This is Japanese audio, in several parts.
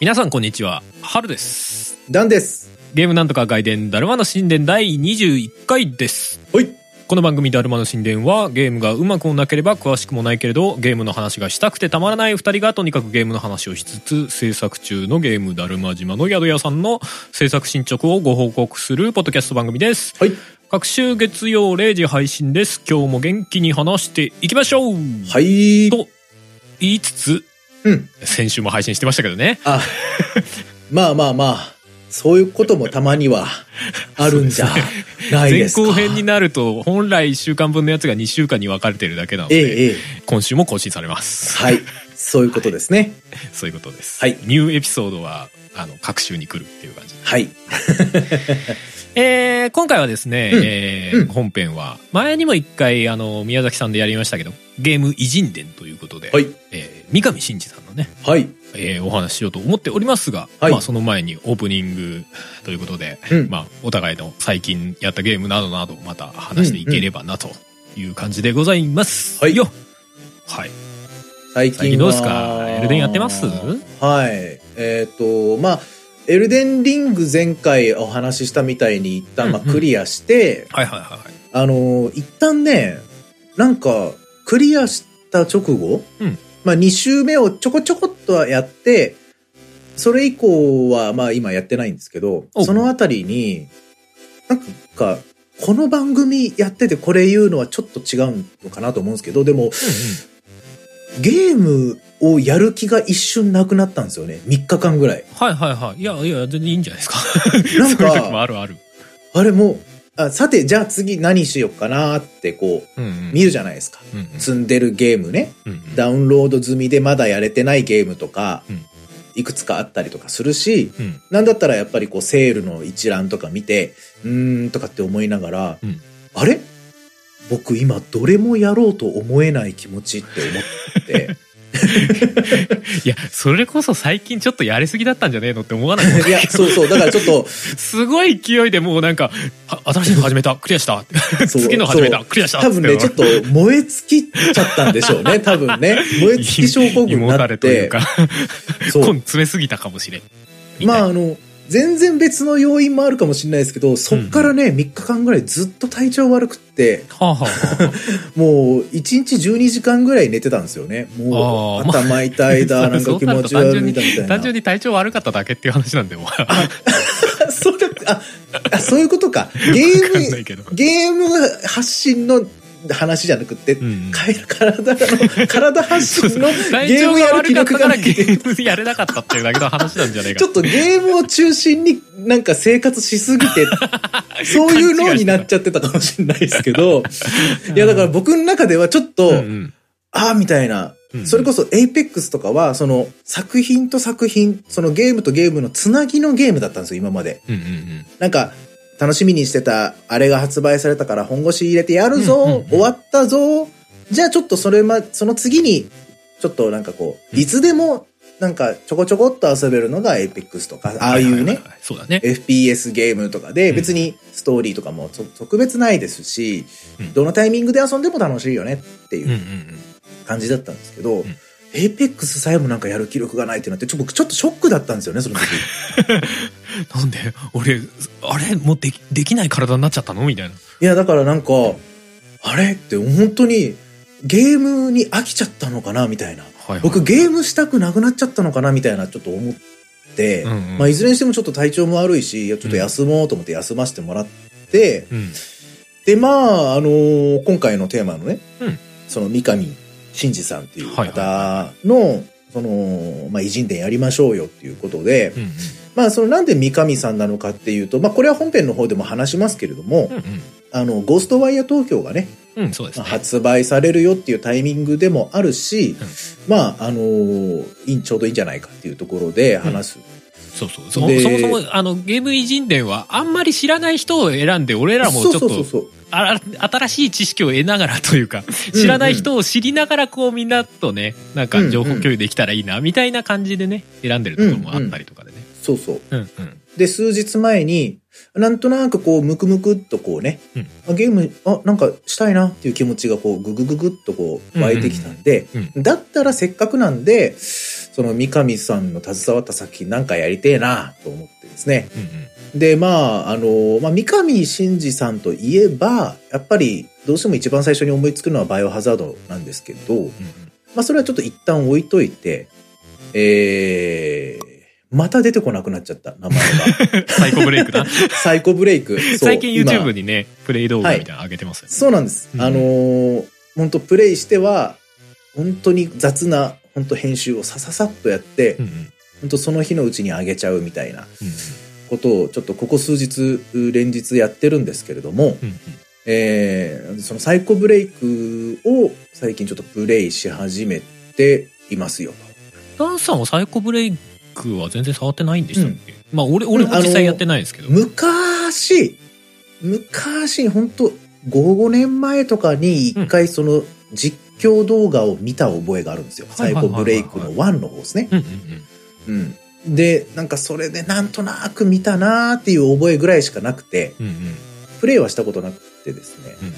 皆さんこんにちは春ですダンです。ゲームなんとか外伝だるまの神殿第21回ですはい。この番組だるまの神殿はゲームがうまくもなければ詳しくもないけれどゲームの話がしたくてたまらない2人がとにかくゲームの話をしつつ制作中のゲームだるま島の宿屋さんの制作進捗をご報告するポッドキャスト番組ですはい。各週月曜0時配信です今日も元気に話していきましょうはい。と言いつつうん。先週も配信してましたけどねあ、まあまあまあ、そういうこともたまには あるんじゃない前ですか。後編になると本来1週間分のやつが2週間に分かれてるだけなので、ええ、ええ。今週も更新されますはい。そういうことですね。そういうことです、はいニューエピソードはあの各週に来るっていう感じはい。えー今回はですね、うんえーうん本編は前にも一回あの宮崎さんでやりましたけどゲーム偉人伝ということで、はい。えー三上真司さんのね、はい。えーお話ししようと思っておりますが、はいまあその前にオープニングということで、うんまあお互いの最近やったゲームなどなどまた話していければなという感じでございます。はいよはい。最近どうですか？エルデンやってます？はい。えっ、と、まあ、エルデンリング前回お話ししたみたいに一旦まあうん。うんクリアして、はいはいはいはい。あの、一旦ね、なんか、クリアした直後、うん。まあ2周目をちょこちょこっとはやって、それ以降はまあ今やってないんですけど、おそのあたりに、なんか、この番組やっててこれ言うのはちょっと違うのかなと思うんですけど、でも、ゲームをやる気が一瞬なくなったんですよね。3日間ぐらい。はいはいはい。いやいや、全然いいんじゃないですか。なんかそういう時もあるある。あれもう、あさて、じゃあ次何しようかなってこう、うんうん。見るじゃないですか。うんうん積んでるゲームね。うんうんダウンロード済みでまだやれてないゲームとかうん、いくつかあったりとかするし、うんなんだったらやっぱりこうセールの一覧とか見て、うーんとかって思いながら、うんあれ？僕今どれもやろうと思えない気持ちって思って。いや、それこそ最近ちょっとやりすぎだったんじゃねえのって思わないいや、そうそう。だからちょっと、すごい勢いでもうなんか、あ新しいの始めた、クリアした。次の始めた、クリアした。多分ね、ちょっとと燃え尽きちゃったんでしょうね。多分ね。燃え尽き症候群に胃もたなって。れというか、詰めすぎたかもしれん。まああの、全然別の要因もあるかもしれないですけど、そっからね、3日間ぐらいずっと体調悪くって、はあ、はあは もう1日12時間ぐらい寝てたんですよね。もう頭痛いだ、なんか気持ち悪いだみたいあ、な。単純に体調悪かっただけっていう話なんで、もう。そうだああ、そういうことか。ゲー。ム、ゲーム発信の話じゃなくて、うんか体の、体発信の体ゲームやる気力がない。ームやれなかったっていうだけの話なんじゃないか ちょっとゲームを中心になんか生活しすぎて、そういう脳になっちゃってたかもしれないですけど、いやだから僕の中ではちょっと、うんうんああ、みたいなうん。それこそ Apex とかは、その作品と作品、そのゲームとゲームのつなぎのゲームだったんですよ、今まで。なんか、楽しみにしてた、あれが発売されたから本腰入れてやるぞ、終わったぞ。じゃあちょっとそれま、その次に、ちょっとなんかこう、うん。いつでも、なんかちょこちょこっと遊べるのが Apex とか、ああいうねそうだね。FPS ゲームとかでうん。別にストーリーとかもそ特別ないですし、うん。どのタイミングで遊んでも楽しいよねっていう。感じだったんですけど、ん Apex さえもなんかやる気力がないってなって、ちょ僕ちょっとショックだったんですよね、その時。なんで俺、あれ？もうでき、できない体になっちゃったの？みたいな。いや、だからなんか、あれ？って本当にゲームに飽きちゃったのかなみたいな。はいはい僕ゲームしたくなくなっちゃったのかなみたいなちょっと思って、うんうんまあいずれにしてもちょっと体調も悪いし、ちょっと休もうと思って休ませてもらって、うん。で、まあ、あのー今回のテーマのね、うんその三上真司さんっていうはい方の、その、まあ、偉人伝やりましょうよっていうことで、うんうん。まあ、そのなんで三上さんなのかっていうと、まあ、これは本編の方でも話しますけれども、うんうん。あの、ゴーストワイヤー東京がね、うん、そうですね。発売されるよっていうタイミングでもあるし、まあ、あのーいいちょうどいいんじゃないかっていうところで話す。そうそう。そもでそもあの、ゲーム偉人伝は、あんまり知らない人を選んで、俺らもちょっと、そうそうそうそう。あ新しい知識を得ながらというか、知らない人を知りながら、こう、みんなとね、なんか、情報共有できたらいいな、みたいな感じでね、選んでるところもあったりとかでね。そうそう。うんうん。で、数日前に、なんとなくこう、ムクムクっとこうね、うんあゲーム、あ、なんかしたいなっていう気持ちがこう、ググググっとこう、湧いてきたんで、うんだったらせっかくなんで、その三上さんの携わった作品なんかやりてえなと思ってですね。うんうんで、まあ、あの、まあ、三上真司さんといえば、やっぱり、どうしても一番最初に思いつくのはバイオハザードなんですけど、うんうんまあ、それはちょっと一旦置いといて、えー、また出てこなくなっちゃった、名前が。サイコブレイクだ。サイコブレイク。最近今 YouTube にね、プレイ動画みたいなの上げてますよね。そうなんです。うんあのー本当プレイしては、本当に雑な、本当編集をさささっとやって、うんうん。本当その日のうちに上げちゃうみたいなうんうん。ことをちょっとここ数日連日やってるんですけれども、うんうん。えーそのサイコブレイクを最近ちょっとプレイし始めていますよ。ダンさんはサイコブレイクは全然触ってないんでしたっけ、まあ俺、俺も実際やってないですけど。と。昔、昔、本当5、5年前とかに一回その実況動画を見た覚えがあるんですよ。サイコブレイクの1の方ですね。うんうんうん。うん。で、なんかそれでなんとなく見たなーっていう覚えぐらいしかなくて、うんうんプレイはしたことなくてですね。うんうん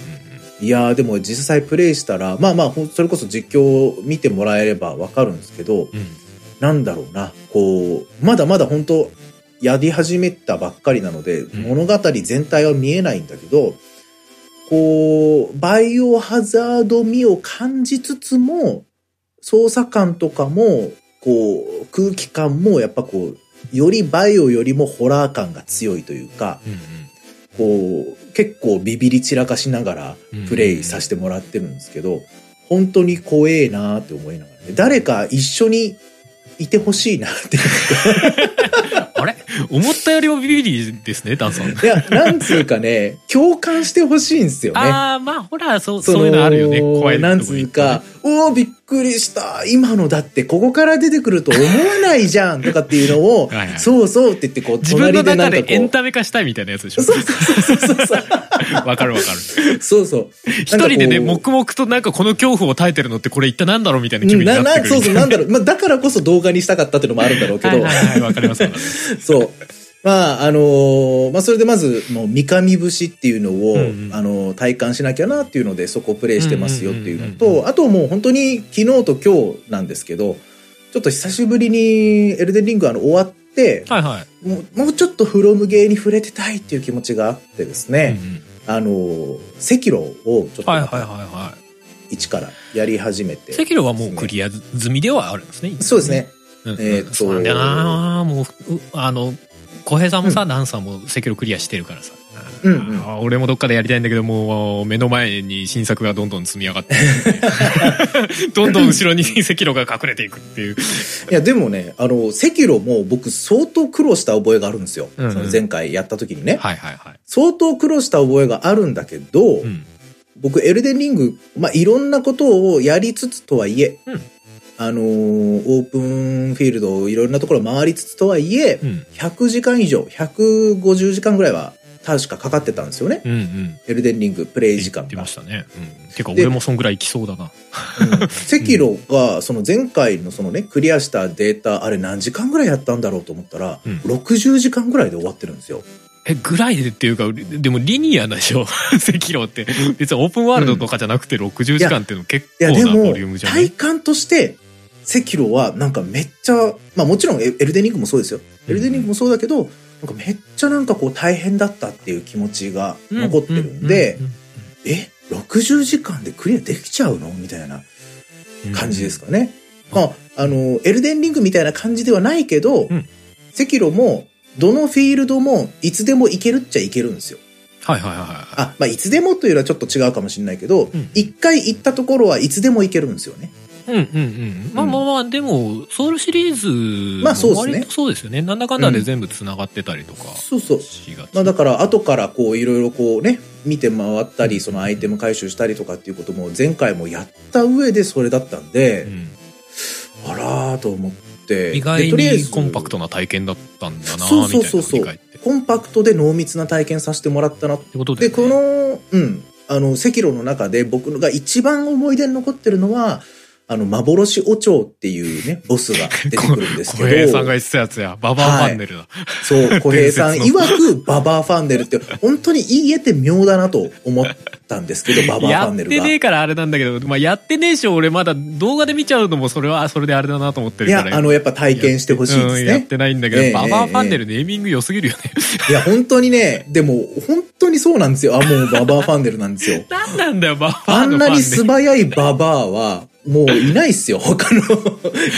いやーでも実際プレイしたら、まあまあ、それこそ実況を見てもらえればわかるんですけど、うんうんなんだろうな、こう、まだまだ本当やり始めたばっかりなので、ん物語全体は見えないんだけど、こう、バイオハザード味を感じつつも、操作感とかも、こう、空気感もやっぱこう、よりバイオよりもホラー感が強いというか、うんうん。こう、結構ビビり散らかしながらプレイさせてもらってるんですけど、本当に怖えなって思いながらね、誰か一緒にいてほしいなってあれ？思ったよりもビビリですね、ダンさん。いや、なんつうかね、共感してほしいんですよね。ああ、まあ、ほら、そう、そういうのあるよね。怖いなんつうか、おおびっくりした。今のだってここから出てくると思わないじゃんとかっていうのを はいはい、そうそうって言ってこう、自分の中隣でエンタメ化したいみたいなやつでしょ。そうそうそうそうそう。わかるわかる。そうそう。一人でね、黙々となんかこの恐怖を耐えてるのってこれ一体なんだろうみたいなう気分になってくる。そうそう、なんだろう。まあ、だからこそ動画にしたかったっていうのもあるんだろうけどはいは、いはい、わかりますわかります。そう。まあ、あのーまあ、それでまず、もう、三上節っていうのを、うんうんあのー体感しなきゃなっていうので、そこをプレイしてますよっていうのと、あともう本当に昨日と今日なんですけど、ちょっと久しぶりにエルデンリングあの終わって、はいはい。もうもうちょっとフロムゲーに触れてたいっていう気持ちがあってですね、うんうんあのー、赤炉をちょっとはいはいはいは一からやり始めて。い。赤炉はもうクリア済みではあるんですね。そうですね。うん。えーっとそうなんだよなもうう、あの、小平さんもさ、ダンさんも赤炉クリアしてるからさ。うんうん俺もどっかでやりたいんだけどもう目の前に新作がどんどん積み上がって どんどん後ろに赤炉が隠れていくっていう。いや、でもね、あの、赤炉も僕相当苦労した覚えがあるんですよ。うんうんその前回やった時にね。はいはいはい。相当苦労した覚えがあるんだけど、うん。僕、エルデンリング、まあ、いろんなことをやりつつとはいえ、うんあのーオープンフィールドをいろんなところ回りつつとはいえ、うん。100時間以上、150時間ぐらいは確かかかってたんですよね。うんうん。エルデンリングプレイ時間が言ってま。したね。うん。てかで俺もそんぐらいいきそうだな。うんが、その前回のそのね、クリアしたデータ、あれ何時間ぐらいやったんだろうと思ったら、うん60時間ぐらいで終わってるんですよ。え、ぐらいでっていうか、でもリニアでしょ？赤炉って。別にオープンワールドとかじゃなくて60時間っていうの結いや、構なでもボリューム、じゃ体ね感として、赤炉はなんかめっちゃ、まあもちろんエエルデンリングもそうですよ。エルデンリングもそうだけど、なんかめっちゃなんかこう大変だったっていう気持ちが残ってるんで、え、60時間でクリアできちゃうの？みたいな感じですかね。うんまあ、あの、エルデンリングみたいな感じではないけど、うん赤炉も、どのフィールドもいつでも行けるっちゃ行けるんですよ。はいはいはいはい。あ、まあ、いつでもというのはちょっと違うかもしれないけどうん、一、回行ったところはいつでも行けるんですよね。うんうんうん。まあまあまあ、でも、ソウルシリーズもまあそうですね割とそうですよね。なんだかんだで全部繋がってたりとかそうそう。しがち。まあだから後からこういろいろこうね、見て回ったり、そのアイテム回収したりとかっていうことも前回もやった上でそれだったんでう、んあらーと思って。意外にコンパクトな体験だったんだなそうみたいなそうそうそう振り返って。っコンパクトで濃密な体験させてもらったなてことで、で、この、うん、あの、赤炉の中で僕が一番思い出に残ってるのは、あの、幻お蝶っていうね、ボスが出てくるんですけ小平さんがど、言ってたやつや。ババアファンネルだ。そう、小平さん曰くババアファンネルって、本当に言えて妙だなと思ったんですけど、ババアやファンネルが。ってねえからあれなんだけど、まあ、やってねえし、俺まだ動画で見ちゃうのもそれはそれであれだなと思ってるから。いや、あの、やっぱ体験してほしいですうんやっね。てないんだけど、ええババアファンネルネーミング良すぎるよね。いや、本当にね、でも、本当にそうなんですよ。あ、もうババアファンネルなんですよ。なんなんだよ、ババあアのファンネル。んなに素早いババアは、もういないっすよ。他のキ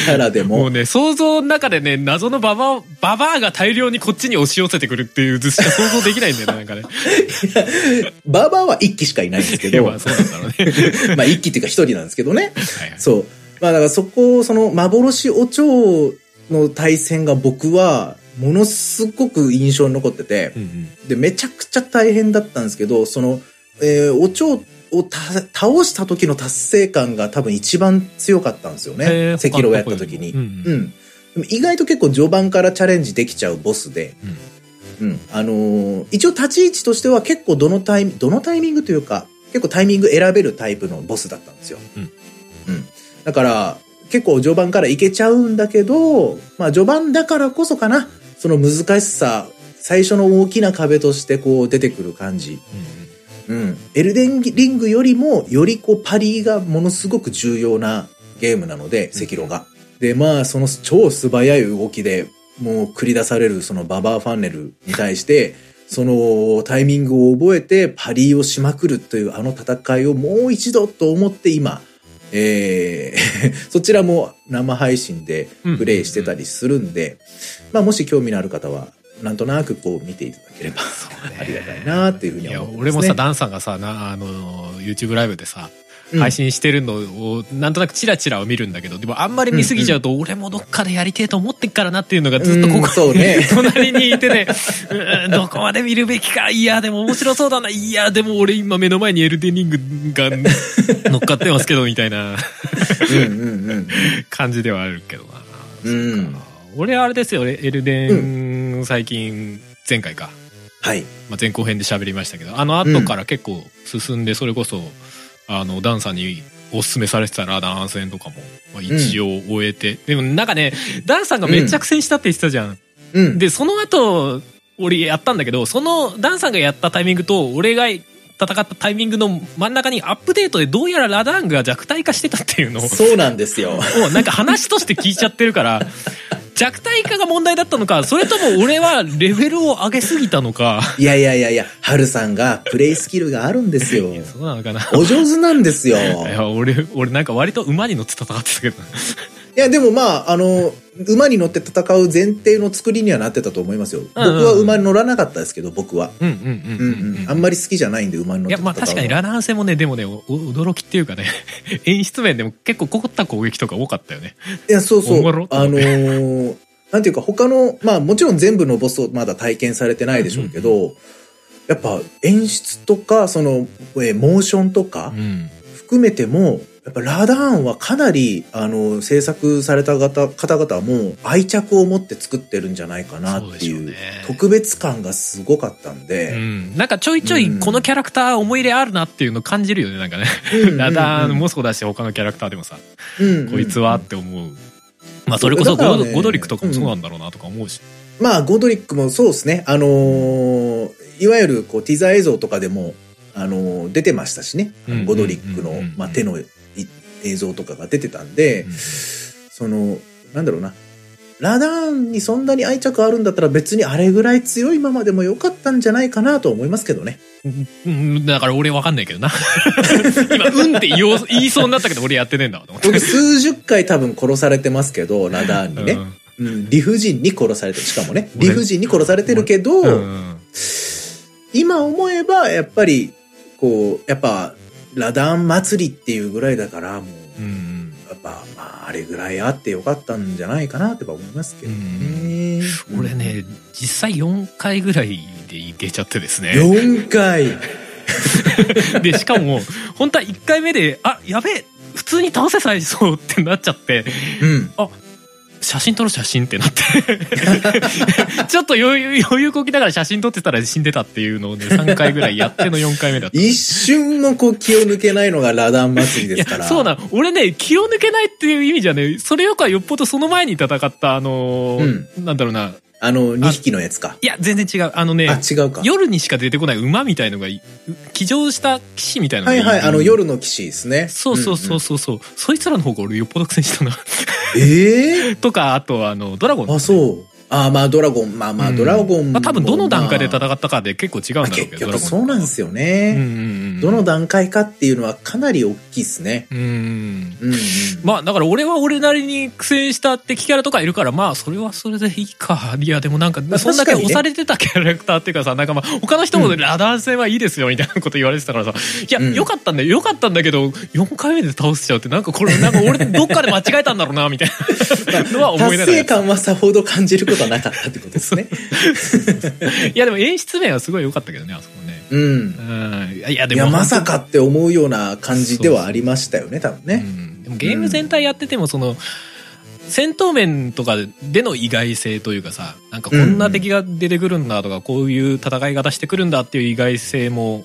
ャラでも。もうね、想像の中でね、謎のババア、ババアが大量にこっちに押し寄せてくるっていう図しか想像できないんだよね、なんかね。ババアは一機しかいないんですけど、まあそうなんだろうね。まあ一機っていうか一人なんですけどね。はいはいそう。まあだからそこ、その幻お蝶の対戦が僕は、ものすごく印象に残っててう、んで、めちゃくちゃ大変だったんですけど、その、えーお蝶をた倒した時の達成感が多分一番強かったんですよね。赤狼をやった時に。うんうん。でも意外と結構序盤からチャレンジできちゃうボスで、うん。あのー一応立ち位置としては結構どのタイミング、どのタイミングというか、結構タイミング選べるタイプのボスだったんですよ。うん。うん。だから、結構序盤からいけちゃうんだけど、まあ序盤だからこそかな、その難しさ、最初の大きな壁としてこう出てくる感じ。うん。エルデンリングよりも、よりこうパリがものすごく重要なゲームなので、赤狼が。で、まあ、その超素早い動きで、もう繰り出されるそのババアファンネルに対して、そのタイミングを覚えてパリをしまくるというあの戦いをもう一度と思って今、えー そちらも生配信でプレイしてたりするんで、まあもし興味のある方は、なんとなくこう見ていただければ、ありがたいなっていうふうには思います、ね。俺もさ、ダンさんがさ、な、あの、YouTube ライブでさ、うん配信してるのを、なんとなくチラチラを見るんだけど、でもあんまり見すぎちゃうと、俺もどっかでやりてえと思ってっからなっていうのがずっとこうんこそうね 隣にいてね、うんどこまで見るべきか、いや、でも面白そうだな、いや、でも俺今目の前にエルデンリングが乗っかってますけど、みたいなうんうんうん。感じではあるけどな。うん俺あれですよ、エルデン、最近、前回か。はい。まあ、前後編で喋りましたけど、あの後から結構進んで、それこそ、あの、ダンさんにおすすめされてたラダン戦とかも、まあ、一応終えて、でもなんかね、ダンさんがめっちゃ苦戦したって言ってたじゃん。うん。で、その後、俺やったんだけど、そのダンさんがやったタイミングと、俺が戦ったタイミングの真ん中にアップデートでどうやらラダンが弱体化してたっていうのを、そうなんですよ。をなんか話として聞いちゃってるから、弱体化が問題だったのか、それとも俺はレベルを上げすぎたのか、いやいやいやいや、ハルさんがプレイスキルがあるんですよ。そうなのかな。お上手なんですよ。いや、俺、俺なんか割と馬に乗って戦ってたけど。いや、でもまあ、あの、馬に乗って戦う前提の作りにはなってたと思いますよ。僕うんうんは馬に乗らなかったですけど、僕は。うんうんううんんうん。あんまり好きじゃないんで、馬に乗っいや、て戦うのまあ確かにラダン戦もね、でもね、お驚きっていうかね、演出面でも結構凝った攻撃とか多かったよね。いや、そうそう。あのーなんていうか他の、まあもちろん全部のボスをまだ体験されてないでしょうけど、やっぱ演出とか、その、えーモーションとかうん。含めても、やっぱラダーンはかなり、あの、制作された方方々も愛着を持って作ってるんじゃないかなっていう特別感がすごかったんうで、ん。なんかちょいちょいこのキャラクター思い入れあるなっていうの感じるよね、なんかね。うんラダンうんもそうだし、他のキャラクターでもさ、うんこいつはって思う。まあそれこそゴねゴドリックとかもそうなんだろうなとか思うし。まあ、ゴドリックもそうですね。あのーいわゆるこうティザー映像とかでも、あのー出てましたしね。ゴドリックのうんうんうん、まあ、手のい映像とかが出てたんで、うんその、なんだろうな。ラダーンにそんなに愛着あるんだったら別にあれぐらい強いままでもよかったんじゃないかなと思いますけどね。うん、だから俺わかんないけどな。今、うんって言おう言いそうになったけど俺やってねえんだわと思って。僕数十回多分殺されてますけど、ラダーンにね。うんうん、理不尽に殺されてる。しかもね、理不尽に殺されてるけど、うん今思えば、やっぱり、こう、やっぱ、ラダン祭りっていうぐらいだから、もう、うんやっぱ、まあ、あれぐらいあってよかったんじゃないかなって思いますけどね。うん俺ね、実際4回ぐらいでいけちゃってですね。4回。で、しかも、本当は1回目で、あ、やべえ、普通に倒せさえそうってなっちゃって、うん。写真撮る写真ってなって。ちょっと余裕余裕こきながら写真撮ってたら死んでたっていうのをね3回ぐらいやっての4回目だった。一瞬もこう気を抜けないのがラダン祭りですから。そうなの俺ね気を抜けないっていう意味じゃねそれよくはよっぽどその前に戦ったあのーなんだろうなあの、2匹のやつか。いや全然違うあのねあ、違うか。夜にしか出てこない馬みたいのがい騎乗した騎士みたいなのがはいはい、あの、る夜の騎士ですね。そうそうそうそうそう、そいつらの方が俺よっぽど苦戦したな。ええ とかあとあのドラゴンあ、そう。あまあドラゴン、まあまあうん。ドラゴンも、まあ、多分どの段階で戦まったかで結構違うんあだろうけど、結局そうなんですよね。どの段階かっていうのはかなり大きいですね。うんうんうん。まあだから俺は俺なりに苦戦した敵キャラとかいるからまあそれはそれでいいか。いやでもなんかまあそんだけ押されてたキャラクターっていうかさなんかまあ他の人もうん。ラダン戦はいいですよみたいなこと言われてたからさ。いや、うん。よかったんだよ。よかったんだけど4回目で倒しちゃうってなんかこれなんか俺どっかで間違えたんだろうなみたいな。のは思い達ながら成感はさほど感じることはなかったってことですね。いやでも演出面はすごい良かったけどねあそこねうん。うんいやでもまさかって思うような感じではありましたよね、多分うね。んでもゲーム全体やっててもその戦闘面とかでの意外性というかさなんかこんな敵が出てくるんだとかこういう戦い方してくるんだっていう意外性もうん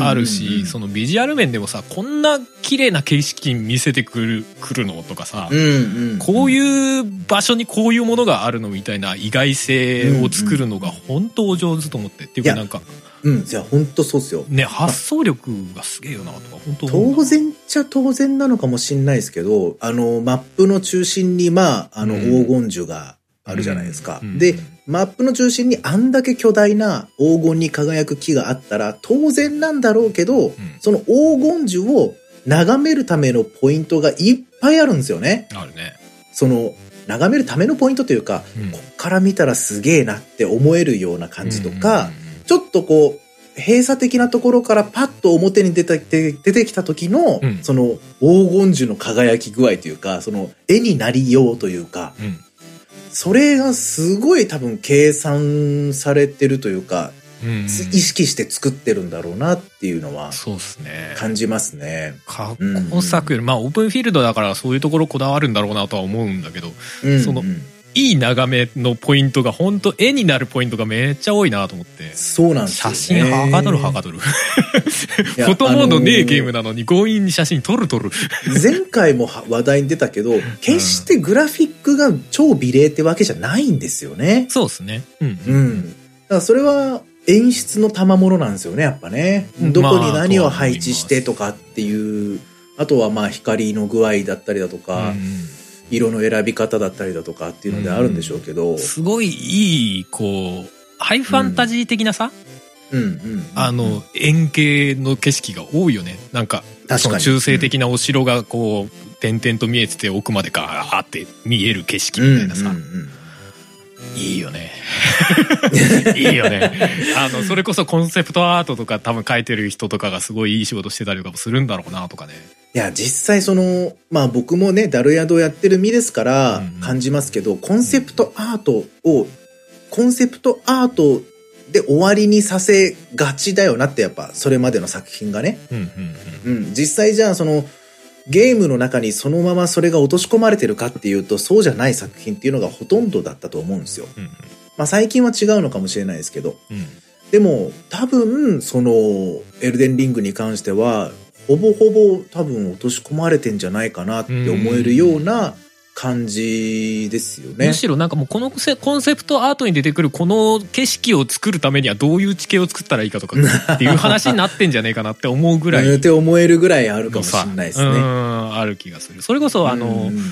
あるし、うんうんそのビジュアル面でもさこんな綺麗な景色見せてくるくるのとかさ、うんうん。こういう場所にこういうものがあるのみたいな意外性を作るのが本当お上手と思ってっていうかなんかうん。じゃあ本当そうっすよ。ね発想力がすげえよなとか本当当然っちゃ当然なのかもしんないですけど、あの、マップの中心に、まあ、あの、うん黄金樹があるじゃないですか。うんで、マップの中心にあんだけ巨大な黄金に輝く木があったら、当然なんだろうけど、その黄金樹を眺めるためのポイントがいっぱいあるんですよね。あるね、その、眺めるためのポイントというか、うん。こっから見たらすげえなって思えるような感じとか、うんうんちょっとこう、閉鎖的なところからパッと表に出て出出てきた時の、うん。その黄金樹の輝き具合というか、その絵になりようというか、うんそれがすごい多分計算されてるというか、うんうん。意識して作ってるんだろうなっていうのはそうですね。感じますね。過去作よりまあオープンフィールドだからそういうところこだわるんだろうなとは思うんだけどうんそのうんいい眺めのポイントが本当絵になるポイントがめっちゃ多いなと思って。そうなんですよ写ね。真はかどるはかどる。い フやォトモードねえあのーゲームなのに強引に写真撮る撮る。前回もは話題に出たけど、決してグラフィックが超美麗ってわけじゃないんですよね。そうですね。うんうん。だからそれは演出の賜物なんですよね、やっぱね。うん。どこにまあ何を配置してとかっていう、あとはまあ光の具合だったりだとか、色の選び方だったりだとかっていうのであるんでしょうけど、すごいいいこうハイファンタジー的なさ、うんうん。あの円形の景色が多いよね。なんか確かに。その中性的なお城がこう点々と見えてて奥までガーって見える景色みたいなさ、うんうんうんいいよね。いいよね。あのそれこそコンセプトアートとか多分描いてる人とかがすごいいい仕事してたりとかもするんだろうなとかね。いや、実際その、まあ僕もね、ダル宿やってる身ですからうんうん。感じますけど、コンセプトアートを、コンセプトアートで終わりにさせがちだよなってやっぱそれまでの作品がね。うんうん。うん。実際じゃあその、ゲームの中にそのままそれが落とし込まれてるかっていうと、そうじゃない作品っていうのがほとんどだったと思うんですよ。うんうんまあ最近は違うのかもしれないですけど。うんでも、多分、その、エルデンリングに関しては、ほぼほぼ多分落とし込まれてんじゃないかなって思えるような感じですよねむ。しろなんかもうこのセコンセプトアートに出てくるこの景色を作るためにはどういう地形を作ったらいいかとかっていう話になってんじゃねえかなって思うぐらい って思えるぐらいあるかもしれないですね。うんある気がするそれこそあの、うん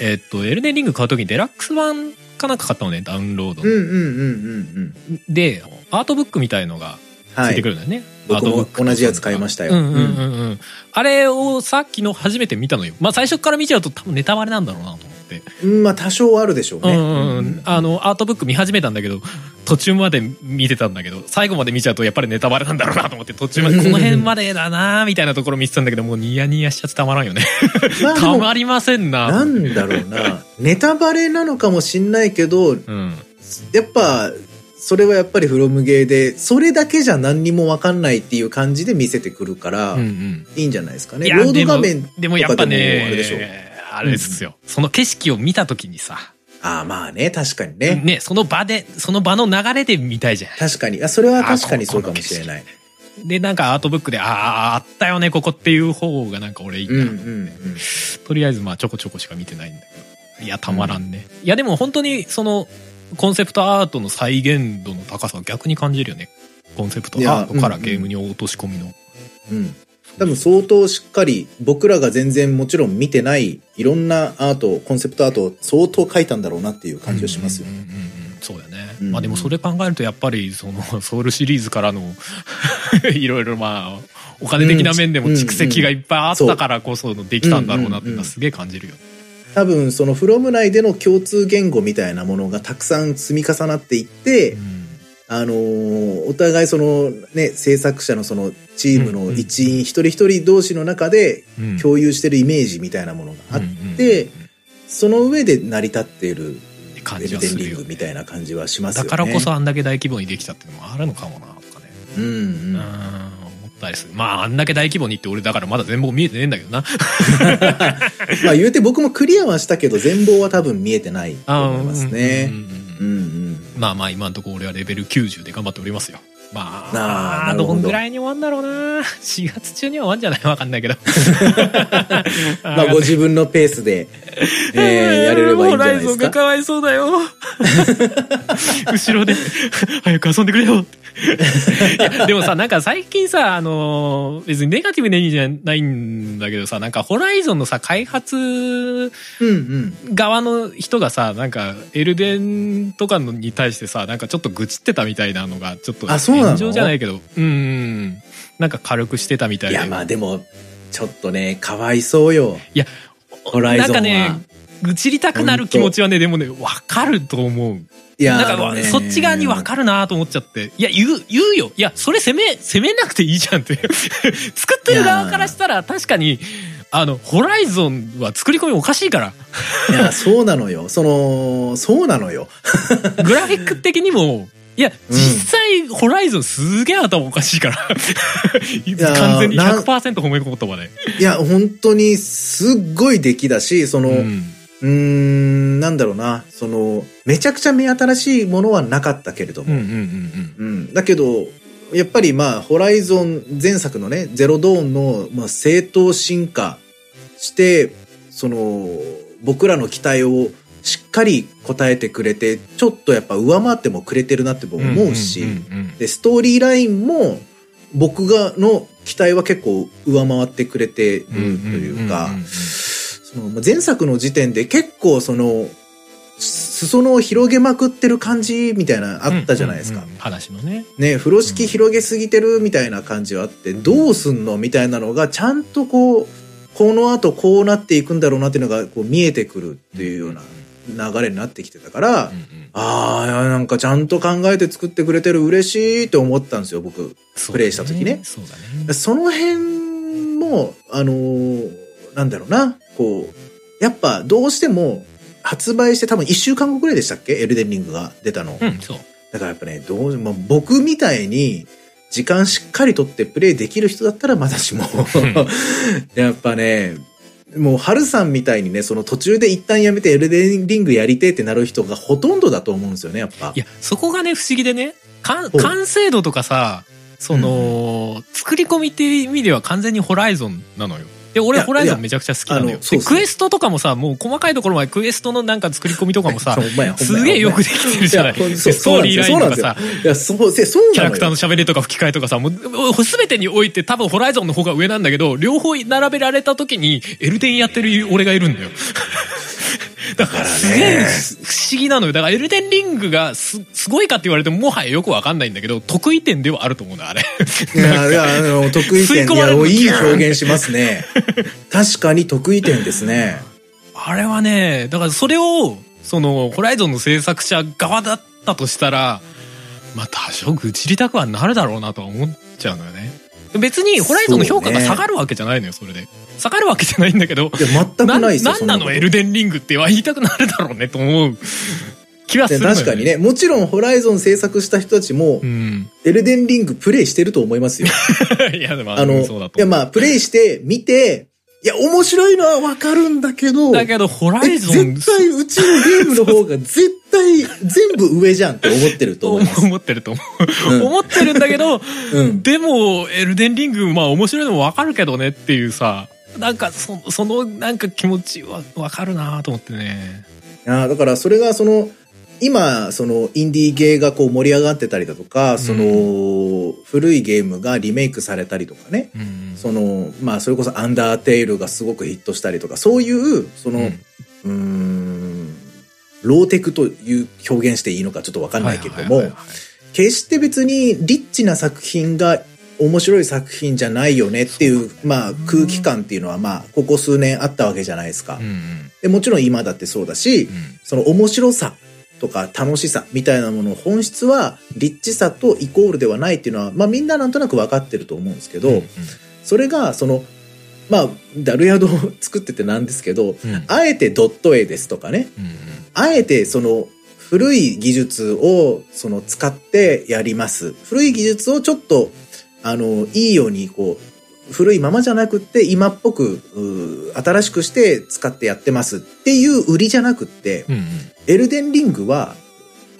えっとエルデンリング買う時にデラックス版かなんか買ったのねダウンロードの、うんうんうんうんうん。でアートブックみたいのがつはい。いてく。るんだよね、僕もアートブックと同じやつ買いましたよ。うんうんうんうん。あれをさっきの初めて見たのよ。まあ最初から見ちゃうと多分ネタバレなんだろうなと思って。うんまあ多少あるでしょうね。うんうんうん。あのアートブック見始めたんだけど途中まで見てたんだけど最後まで見ちゃうとやっぱりネタバレなんだろうなと思って途中までこの辺までだなみたいなところ見てたんだけど もうニヤニヤしちゃってたまらんよね。たもまりませんな。なんだろうな。ネタバレなのかもしんないけど、うん。やっぱ、それはやっぱりフロムゲーで、それだけじゃ何にもわかんないっていう感じで見せてくるから、うんうんいいんじゃないですかね。ロード画面でもでもやっぱとかでもねあれでしょう。あれですよ。その景色を見た時にさ、ああ、まあね、確かにね。ね、その場で、その場の流れで見たいじゃん。確かに。あ、それは確かにそうかもしれない。で、なんかアートブックで、ああ、あったよね、ここっていう方がなんか俺いいかな、うんうんうん。とりあえずまあちょこちょこしか見てないんだけど。いや、たまらんね。いや、でも本当にその、コンセプトアートの再現度の高さは逆に感じるよね。コンセプトアートからゲームに落とし込みの。うん。多分相当しっかり、僕らが全然もちろん見てない、いろんなアート、コンセプトアートを相当描いたんだろうなっていう感じがしますようん。うんうんうまあでもそれ考えるとやっぱりそのソウルシリーズからの いろいろまあお金的な面でも蓄積がいっぱいあったからこそのできたんだろうなっていうのはすげえ感じるよね。多分そのフロム内での共通言語みたいなものがたくさん積み重なっていって、あのーお互いそのね、制作者のそのチームの一員一人一人同士の中でうん。共有してるイメージみたいなものがあって、その上で成り立っている感じはするよ、ね、リングみたいな感じはしますよね。だからこそあんだけ大規模にできたっていうのもあるのかもなとかね。うんう。うん。ん思ったりする。まああんだけ大規模にって俺だからまだ全貌見えてねえんだけどな。まあ言うて僕もクリアはしたけど全貌は多分見えてないと思いますね。まあまあ今のところ俺はレベル90で頑張っておりますよまあーあどどんぐらいに終わんだろうな 4月中には終わんじゃない？わかんないけど まあご自分のペースで、えー やれればいいんじゃないですホライゾンがか。かわいそうだよ。後ろで、早く遊んでくれよ。いやでもさ、なんか最近さ、あのー別にネガティブな意味じゃないんだけどさ、なんかホライゾンのさ、開発。側の人がさ、なんかエルデンとかのに対してさ、なんかちょっと愚痴ってたみたいなのが、ちょっとあそう炎上じゃないけど、うんうん、なんか軽くしてたみたいで。いやまあでも、ちょっとね、かわいそうよ。いや、ホライゾンはなんかね、愚痴りたくなる気持ちはね、でもね、わかると思う。いやなんか、そっち側に分かるなと思っちゃって。いや、言う、言うよ。いや、それ攻め、攻めなくていいじゃんって。作ってる側からしたら、確かに、あの、ホライゾンは作り込みおかしいから。いや、そうなのよ。その、そうなのよ。グラフィック的にも、いや、うん実際、ホライゾンすげえ頭おかしいから。や完全にな100%褒め込むとはね。いや、本当にすっごい出来だし、その、ううんーん、なんだろうな、その、めちゃくちゃ目新しいものはなかったけれども。だけど、やっぱりまあ、ホライゾン前作のね、ゼロドーンの、まあ、正当進化して、その、僕らの期待をしっかり応えてくれて、ちょっとやっぱ上回ってもくれてるなって僕うん。思うし、んんうんで、ストーリーラインも、僕がの期待は結構上回ってくれてるというかんんんん、そのまあ前作の時点で結構その、裾野を広げまくってる感じみたいなあったじゃないですかうん。うんうん話のね。ね、風呂敷広げすぎてるみたいな感じはあって、どうすんのみたいなのが、ちゃんとこう、この後こうなっていくんだろうなっていうのがこう見えてくるっていうような流れになってきてたから、うんうんああ、なんかちゃんと考えて作ってくれてる嬉しいって思ったんですよ、僕。プレイした時ねそうだね。その辺も、あのーなんだろうな、こう、やっぱどうしても発売して多分1週間後くらいでしたっけ？エルデンリングが出たの。うん、そう。だからやっぱね、どう、まあ、僕みたいに、時間しっかりとってプレイできる人だったらまだしも、やっぱね、もう、春さんみたいにね、その途中で一旦やめてエルデンリングやりてえってなる人がほとんどだと思うんですよね、やっぱい。や、そこがね、不思議でね、完成度とかさ、その、作り込みっていう意味では完全にホライゾンなのよ。で、俺いやホライゾンめちゃくちゃ好きなのよ。クエストとかもさ、もう細かいところまでクエストのなんか作り込みとかもさすげえよくできてるじゃない。ストーリーラインとかさ。キャラクターの喋りとか吹き替えとかさ、もう、すべてにおいて多分ホライゾンの方が上なんだけど、両方並べられた時に、エルデンやってる俺がいるんだよ。だから、すげえ不思議なのよ。だから、エルデンリングがす、すごいかって言われても、もはやよくわかんないんだけど、得意点ではあると思うな、あれ。いや、いや、あの、得意点、いや、いい表現しますね。確かに得意点ですね。あれはね、だからそれを、その、ホライゾンの制作者側だったとしたら、まあ多少愚痴りたくはなるだろうなとは思っちゃうのよね。別に、ホライゾンの評価が下がるわけじゃないのよ、それで。下がるわけじゃないんだけど、いや、全くなないですよ。なんなのエルデデンリングっては言いたくなるだろうねと思う気はする確かに。ね、もちろん、ホライゾン制作した人たちもう、ん。エルデンリングプレイしてると思いますよ。いや、でも、あの。いや、まあ、プレイして、見て、いや、面白いのはわかるんだけど、だけど、ホラえイゾン、絶対うちのゲームの方が絶対全部上じゃんって思ってると思います。思ってると思う。うん思ってるんだけど、うん。でも、エルデンリング、まあ面白いのもわかるけどねっていうさ、なんかそ、そのなんか気持ちはわかるなと思ってね。あーだからそれがその、今、その、インディーゲーがこう盛り上がってたりだとか、その、古いゲームがリメイクされたりとかね、うん。その、まあ、それこそアンダーテイルがすごくヒットしたりとか、そういう、その、ううんローテクという表現していいのかちょっとわかんないけれども決して別にリッチな作品が面白い作品じゃないよねっていう、まあ、空気感っていうのは、まあ、ここ数年あったわけじゃないですか。でもちろん今だってそうだし、うん。その面白さとか楽しさみたいなものの本質は、リッチさとイコールではないっていうのは、まあみんななんとなく分かってると思うんですけど、うんうん。それが、その、まあ、ダルヤドを作っててなんですけど、うん。あえてドット絵ですとかね、うん。あえてその古い技術をその使ってやります。古い技術をちょっと、あの、いいようにこう、古いままじゃなくって今っぽく、新しくして使ってやってますっていう売りじゃなくって、うんうんエルデンリングは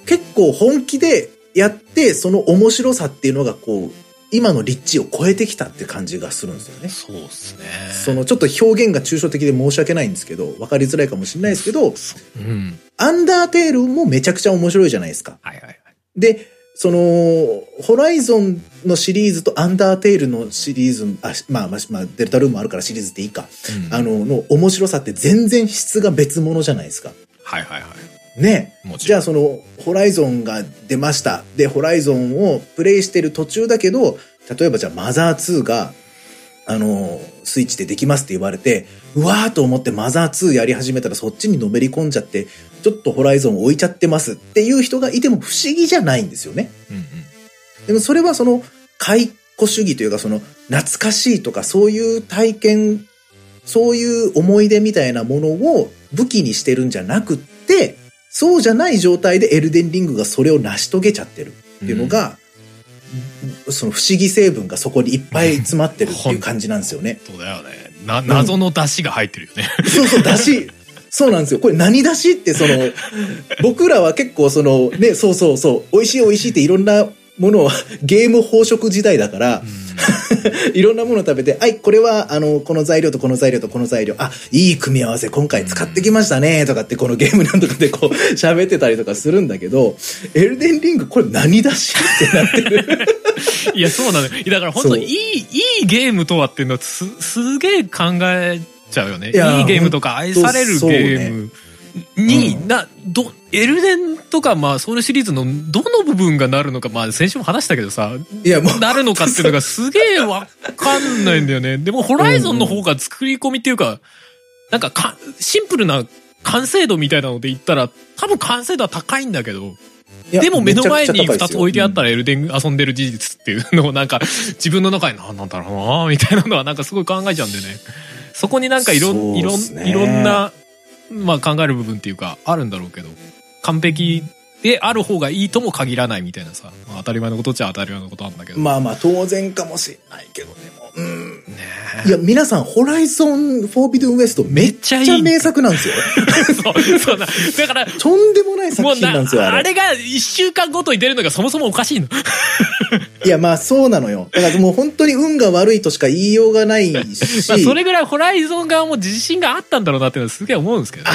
結構本気でやってその面白さっていうのがこう、今の立地を超えてきたって感じがするんですよね。そうっすね。そのちょっと表現が抽象的で申し訳ないんですけど、わかりづらいかもしれないですけど、うん。アンダーテールもめちゃくちゃ面白いじゃないですか。はいはいはい。で、その、ホライゾンのシリーズとアンダーテールのシリーズ、あ、まあまあ、まあ、デルタルームあるからシリーズっていいか。うんあの、の面白さって全然質が別物じゃないですか。はいはいはね。い。もちじゃ。あその、ホライゾンが出ました。で、ホライゾンをプレイしてる途中だけど、例えばじゃあマザー2が、あの、スイッチでできますって言われて、うわーと思ってマザー2やり始めたらそっちにのめり込んじゃって、ちょっとホライゾン置いちゃってますっていう人がいても不思議じゃないんですよね。うんうんでもそれはその、解雇主義というかその、懐かしいとかそういう体験、そういう思い出みたいなものを武器にしてるんじゃなくって、そうじゃない状態でエルデンリングがそれを成し遂げちゃってるっていうのが、その不思議成分がそこにいっぱい詰まってるっていう感じなんですよね。そうだよね。な、謎の出汁が入ってるよね。そうそう、出汁、そうなんですよ。これ何出汁ってその、僕らは結構その、ね、そうそうそう、美味しい美味しいっていろんなものを、ゲーム飽食時代だから、いろんなものを食べて、はい、これは、あの、この材料とこの材料とこの材料、あ、いい組み合わせ今回使ってきましたね、とかって、このゲームなんとかでこう、喋ってたりとかするんだけど、エルデンリング、これ何だしってなってる。いや、そうなのよ。だから本当いい、いいゲームとはっていうのはす、すげえ考えちゃうよね。いいゲームとか愛されるゲームに、うんな、ど、エルデンとか、まあ、ソウルシリーズのどの部分がなるのか、まあ、先週も話したけどさ、いや、もう、なるのかっていうのがすげえわかんないんだよね。でも、ホライゾンの方が作り込みっていうか、なんかか、シンプルな完成度みたいなので言ったら、多分完成度は高いんだけど、でも目の前に2つ置いてあったら、らエルデン遊んでる事実っていうのをなんか 自分の中に何なんだろうなみたいなのはなんかすごい考えちゃうんでね。そこになんかいろそん、いろいろんな、まあ考える部分っていうかあるんだろうけど、完璧である方がいいとも限らないみたいなさ、まあ、当たり前のことっちゃ当たり前のことなんだけど。まあまあ、当然かもしれないけど、ね、うん。ねいや、皆さん、ホライゾン・フォービドゥン・ウエストめっちゃ名作なんですよ。そう、そうだ。だから、とんでもない作もうな、品なんですよ、あれ。あれが一週間ごとに出るのがそもそもおかしいの。いや、まあそうなのよ。だからもう本当に運が悪いとしか言いようがないし。まあそれぐらいホライゾン側も自信があったんだろうなっていうのはすげえ思うんですけどね。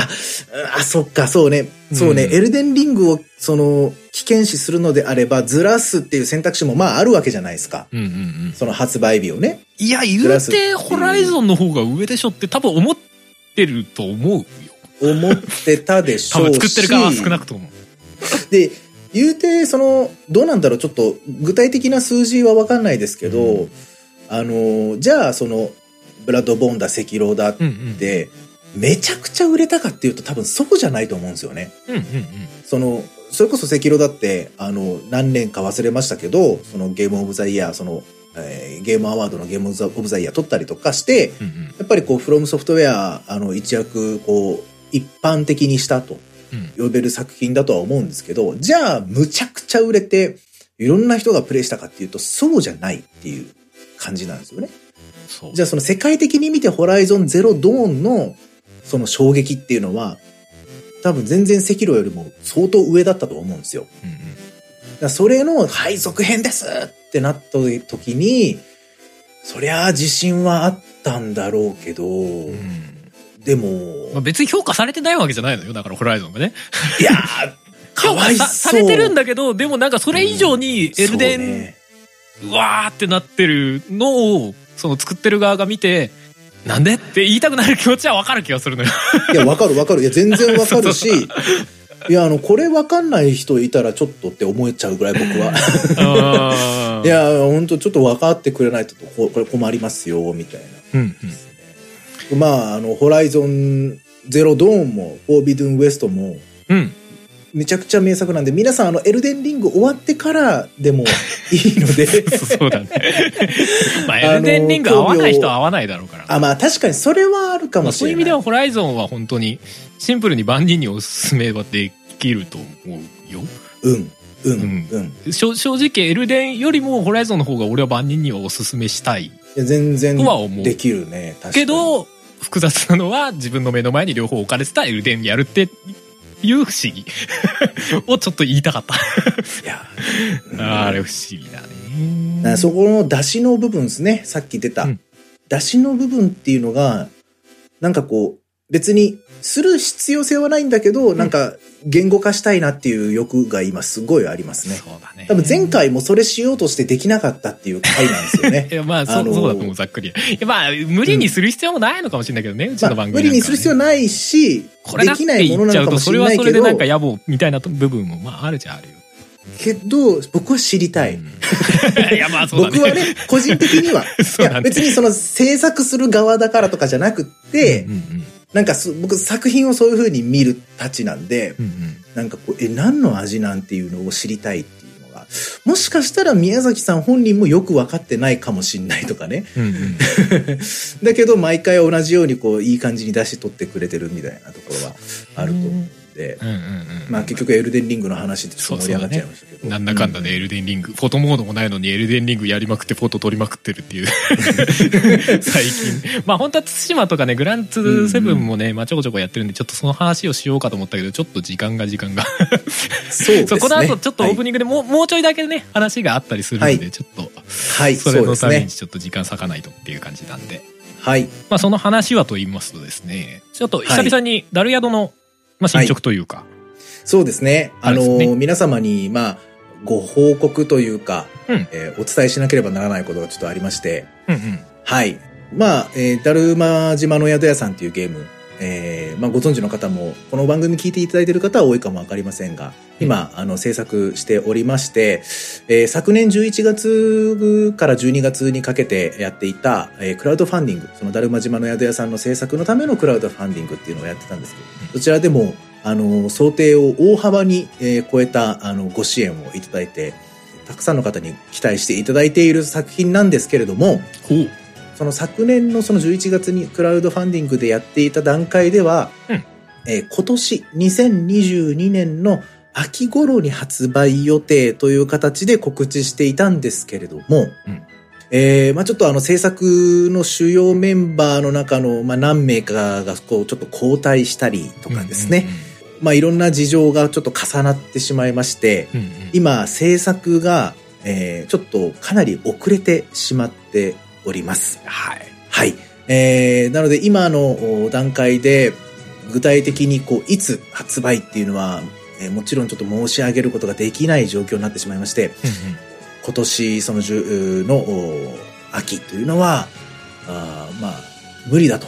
あ、そっか、そうね。そうね、うんエルデンリングを、その、危険視するのであれば、ずらすっていう選択肢もまああるわけじゃないですか。うんうんうん。その発売日をね。いや、言うて、ホライゾンの方が上でしょって多分思ってると思うよ。思ってたでし多ょうし。分作ってる側は少なくとも。で、言うて、その、どうなんだろう、ちょっと、具体的な数字はわかんないですけど、うあの、じゃあ、その、ブラッドボーンだ、赤狼だっうんうん。て、めちゃくちゃ売れたかっていうと多分そうじゃないと思うんですよね。うんうんうん。その、それこそ赤狼だって、あの、何年か忘れましたけど、そのゲームオブザイヤー、その、えーゲームアワードのゲームオブザイヤー取ったりとかして、うんうん。やっぱりこう、フロムソフトウェア、あの、一躍、こう、一般的にしたとうん。呼べる作品だとは思うんですけど、じゃあ、むちゃくちゃ売れて、いろんな人がプレイしたかっていうと、そうじゃないっていう感じなんですよね。じゃあその世界的に見てホライゾンゼロドーンのその衝撃っていうのは、多分全然赤炉よりも相当上だったと思うんですよ。うんうん。だそれの、はい、続編ですってなった時に、そりゃあ自信はあったんだろうけど、うんでも、まあ、別に評価されてないわけじゃないのよ。だからホライゾンがね。いや ー、か評わいそう。価さされてるんだけど、でもなんかそれ以上にエルデン、そうねうわーってなってるのを、その作ってる側が見て、なんで？って言いたくなる気持ちはわかる気がするのよ。いや、わかるわかる。いや、全然わかるし、いや、あの、これわかんない人いたらちょっとって思っちゃうぐらい僕は。い、や、本当ちょっと分かってくれないと、ここれ困りますよ、みたいな。うんうん。まあ、あの、ホライゾンゼロドーンも、フォービドゥンウエストも、うん。めちゃくちゃ名作なんで、皆さん、あの、エルデンリング終わってからでもいいので、そうだね。まあ、エルデンリング合わない人は合わないだろうから。あ、まあ確かにそれはあるかまあ、もしれない。そういう意味ではホライゾンは本当にシンプルに万人におすすめはできると思うよ。うん、うん、うんうん。正正直エルデンよりもホライゾンの方が俺は万人にはおすすめしたい。全然とは思うできるね、確かに。けど、複雑なのは自分の目の前に両方置かれてたエルデンやるっていう不思議 をちょっと言いたかった。いや、うんあれ不思議だね。らそこの出汁の部分ですね。さっき出た。うん出汁の部分っていうのが、なんかこう、別にする必要性はないんだけど、なんか言語化したいなっていう欲が今すごいありますね。そうだね。多分前回もそれしようとしてできなかったっていう回なんですよね い。や、まあ、そあのそうだと思う、ざっくり。いやまあ、無理にする必要もないのかもしれないけどね、うちまあ、の番組無理にする必要ない。し、これできないものなのかもしそれはれないけど、それでなんか野望みたいな部分も、まあ、あるじゃあるよ。けど、僕は知りたい。うん いや、まあ、そうだね。僕はね、個人的には。いや、別にその制作する側だからとかじゃなくって、うんうんなんかす僕作品をそういう風に見るたちなんで、うんうん。なんかこう、え、何の味なんていうのを知りたいっていうのが、もしかしたら宮崎さん本人もよく分かってないかもしんないとかね。うんうん。だけど毎回同じようにこう、いい感じに出し取ってくれてるみたいなところはあると思う。んで、うんうんうんまあ結局エルデンリングの話でちょっと盛り上がっちゃいましたけど。なんだかんだでエルデンリング、フォトモードもないのにエルデンリングやりまくってフォト撮りまくってるっていう。最近。まあ本当は対馬とかねグランツーセブンもね、まあ、ちょこちょこやってるんでちょっとその話をしようかと思ったけどちょっと時間が時間が。そうですね。そうこの後ちょっとオープニニングでもう,、もうちょいだけね話があったりするんで、はい。ちょっとはい、それのために。ちょっと時間割かないとっていう感じなんで、はい。まあその話はと言いますとですねちょっと久々にダルヤドの、まあ、進捗というか、そうですね。あのね。皆様に、まあ、ご報告というか、うん。えーお伝えしなければならないことがちょっとありまして、うんうん。はい。まあ、えー、だるま島の宿屋さんっていうゲーム、えーまあ、ご存知の方も、この番組聞いていただいている方は多いかもわかりませんが、今、あの、制作しておりまして、えー昨年11月から12月にかけてやっていた、えークラウドファンディング、そのだるま島の宿屋さんの制作のためのクラウドファンディングっていうのをやってたんですけど、そちらでも、あの、想定を大幅に、えー超えた、あの、ご支援をいただいて、たくさんの方に期待していただいている作品なんですけれども、ほうその昨年のその11月にクラウドファンディングでやっていた段階では、うん。えー今年2022年の秋頃に発売予定という形で告知していたんですけれども、うん。えーまあちょっとあの制作の主要メンバーの中の、まあ、何名かがこうちょっと交代したりとかですね、まあいろんな事情がちょっと重なってしまいまして、うんうんうん。今制作が、えーちょっとかなり遅れてしまっております。はいはい。えー、なので今のお段階で具体的にこういつ発売っていうのは、えーもちろんちょっと申し上げることができない状況になってしまいまして、今年そののお秋というのは、あーまあ無理だと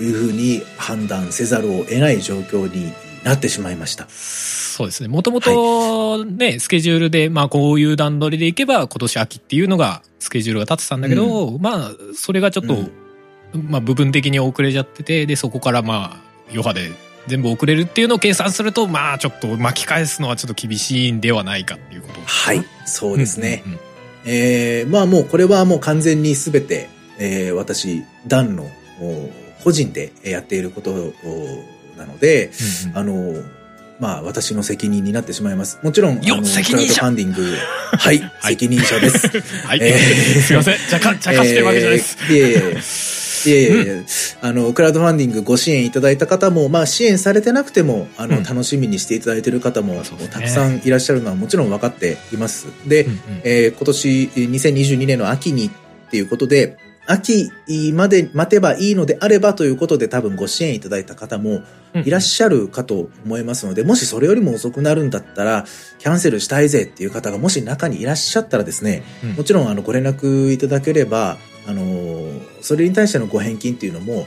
いうふうに判断せざるを得ない状況になってしまいました。そうですね。もともとね、スケジュールで、まあこういう段取りでいけば今年秋っていうのがスケジュールが立ってたんだけど、まあそれがちょっと、うんまあ部分的に遅れちゃってて、でそこからまあ余波で全部遅れるっていうのを計算すると、まあちょっと巻き返すのはちょっと厳しいんではないかっていうこと。はい。そうですね。うんうんうんえーまあもうこれはもう完全にすべて、えー私、ダンのお個人でやっていることおなので、うんうんあの、まあ、私の責任になってしまいます。もちろん、よあの、責任者クラウドファンディング、はい、はい責任者です。はい。えーすいません。茶化、茶化してるわけじゃないです。えーいえいえいえ。いえいえいえ、あの、クラウドファンディングご支援いただいた方も、まあ、支援されてなくても、あの、うん楽しみにしていただいている方も、ねたくさんいらっしゃるのはもちろん分かっています。で、うんうんえー今年、2022年の秋にっていうことで、秋まで待てばいいのであればということで多分ご支援いただいた方もいらっしゃるかと思いますので、もしそれよりも遅くなるんだったら、キャンセルしたいぜっていう方がもし中にいらっしゃったらですね、うん。もちろんあのご連絡いただければ、あのーそれに対してのご返金っていうのも、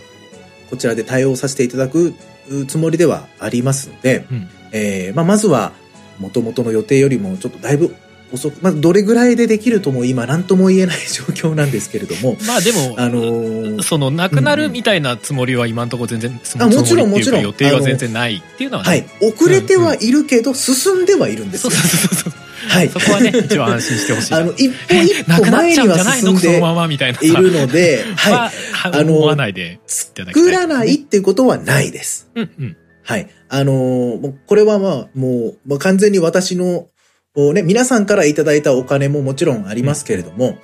こちらで対応させていただくうつもりではありますので、うん。えーまあ、まずは、元々の予定よりもちょっとだいぶ遅く、まあ、どれぐらいでできるとも今何とも言えない状況なんですけれども、まあでも、あのーその、なくなるみたいなつもりは今のところ全然、そのあもちろんつりっていうかもちろん予定は全然ないっていうのはね。はい、遅れてはいるけど、進んではいるんですよ。そうそうそう。はい。そこはね、一応安心してほしい。あの、一歩一歩前には進んでいるので、はい。はあの。作らないっていうことはないです。うんうん。はい。あのこれはまあ、もう、まあ、完全に私の、こうね、皆さんからいただいたお金ももちろんありますけれども、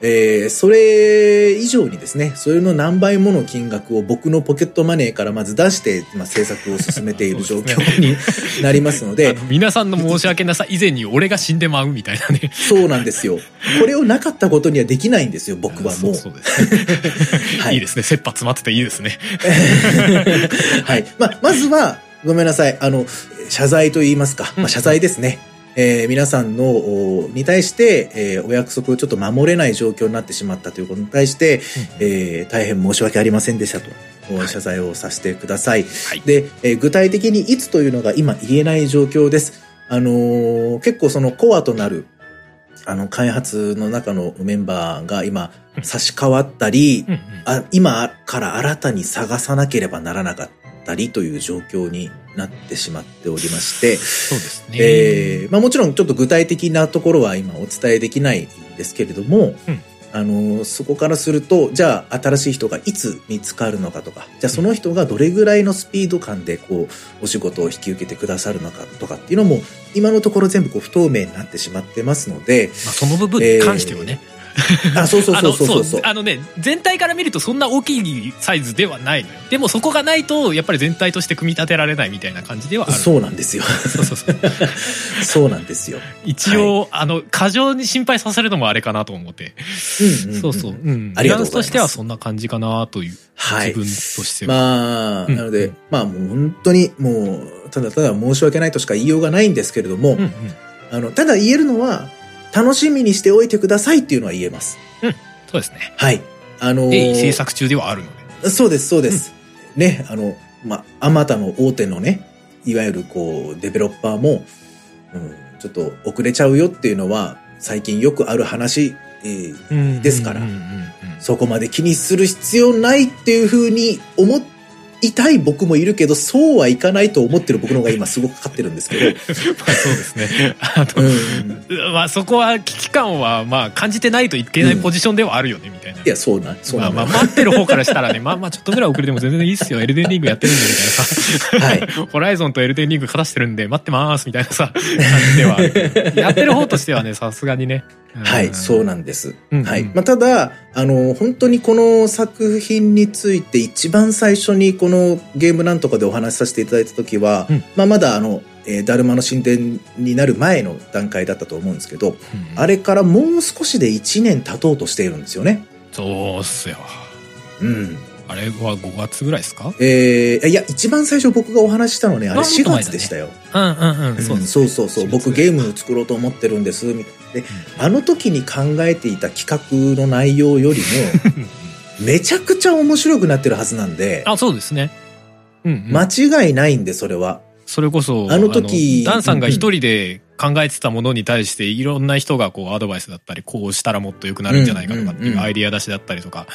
えーそれ以上にですね、それの何倍もの金額を僕のポケットマネーからまず出して、まあ、制作を進めている 状況になりますのあで、の皆さんの申し訳なさ以前に俺が死んでまうみたいなね。そうなんですよ。これをなかったことにはできないんですよ、僕はもう。そうそうです。はいいいですね。切羽詰まってていいですね。はい。まあ、まずは、ごめんなさい。あの、謝罪と言いますか。まあ、謝罪ですね。えー皆さんの、おに対して、えーお約束をちょっと守れない状況になってしまったということに対して、えー大変申し訳ありませんでしたと、お謝罪をさせてください。はい。で、えー具体的にいつというのが今言えない状況です。あのー結構そのコアとなる、あの、開発の中のメンバーが今差し替わったり、あ今から新たに探さなければならなかったりという状況になってしまっておりまして、そうですね。えーまあもちろんちょっと具体的なところは今お伝えできないんですけれども、うんあの、そこからすると、じゃあ新しい人がいつ見つかるのかとか、じゃあその人がどれぐらいのスピード感でこう、お仕事を引き受けてくださるのかとかっていうのも、今のところ全部こう不透明になってしまってますので、まあ、その部分に関してはね。あ、そうそうそうそうそうそう。あのね、全体から見るとそんな大きいサイズではないのよ。でもそこがないと、やっぱり全体として組み立てられないみたいな感じではある。そうなんですよ。そうそうそう。そうなんですよ。一応、あの、過剰に心配させるのもあれかなと思って。うんんんそうそう。うん。ありがとうございますとしてはそんな感じかなという。はい自分としては。まあ、うんなので、うんまあもう本当にもう、ただただ申し訳ないとしか言いようがないんですけれども、うんうん。あの、ただ言えるのは、楽しみにしておいてくださいっていうのは言えます。そうですね。はい。あのー鋭意制作中ではあるので。そうです、そうです。ね、あの、まあ、あまたの大手のね、いわゆるこう、デベロッパーも、うん、ちょっと遅れちゃうよっていうのは、最近よくある話、えーですからうんうんうんうんそこまで気にする必要ないっていうふうに思いたい僕もいるけど、そうはいかないと思ってる僕の方が今すごくかかってるんですけど、まあそうですね。あと、うん。まあそこは危機感はまあ感じてないといけないポジションではあるよね、みたいな。いや、そうな、そうなまあまあ待ってる方からしたらね、まあまあちょっとぐらい遅れても全然いいっすよ。エルデンリングやってるんで、みたいなさ。はい。ホライゾンとエルデンリング勝たしてるんで待ってます、みたいなさ、感じでは。やってる方としてはね、さすがにね。はい、そうななんです。うんはい。うんまあ、ただ、あの、本当にこの作品について一番最初にこのゲームなんとかでお話しさせていただいた時は、うんまあ、まだあの、えーだるまの神殿になる前の段階だったと思うんですけど、あれれからもう少しで1年経とうとしているんですよね。そうっすよ。うん。あれは5月ぐらいですか？えーいや、一番最初僕がお話ししたのね、あれあもっ4と前だね月でしたよ。うんうんうん。そうそうそうそう。4僕ゲームを作ろうと思ってるんです。みたいなで、あの時に考えていた企画の内容よりも、めちゃくちゃ面白くなってるはずなんで、あ、そうですね。うん、うん。間違いないんで、それは。それこそ、あの時あのダンさんが一人で考えてたものに対して、いろんな人がこうアドバイスだったり、こうしたらもっと良くなるんじゃないかとかっていうアイディア出しだったりとか、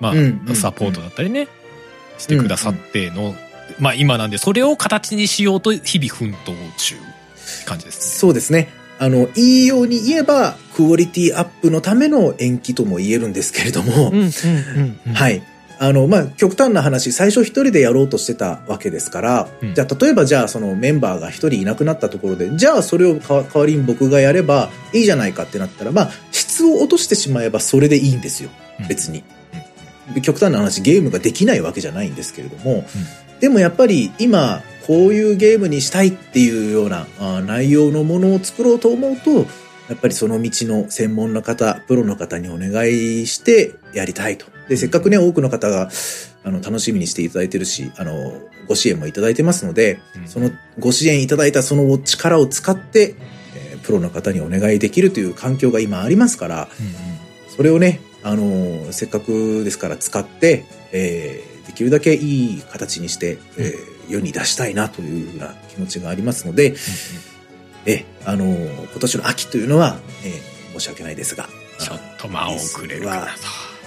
まあ、サポートだったりね、してくださっての、まあ今なんで、それを形にしようと日々奮闘中感じですそうですね。あの、いいように言えば、クオリティアップのための延期とも言えるんですけれども。はいい。あの、まあ、極端な話、最初一人でやろうとしてたわけですから、うんじゃあ、例えばじゃあ、そのメンバーが一人いなくなったところで、じゃあ、それを代わりに僕がやればいいじゃないかってなったら、まあ、質を落としてしまえばそれでいいんですよ。別に。極端な話、ゲームができないわけじゃないんですけれども、でもやっぱり今、こういうゲームにしたいっていうようなあー内容のものを作ろうと思うと、やっぱりその道の専門の方、プロの方にお願いしてやりたいと。で、せっかくね、多くの方が、あの、楽しみにしていただいてるし、あの、ご支援もいただいてますので、うん。そのご支援いただいたその力を使って、えープロの方にお願いできるという環境が今ありますから、うんうん。それをね、あのーせっかくですから使って、えーできるだけいい形にして、えー世に出したいなというふうな気持ちがありますので、えーあのー今年の秋というのは、えー申し訳ないですが、ちょっと間をくれるかなと。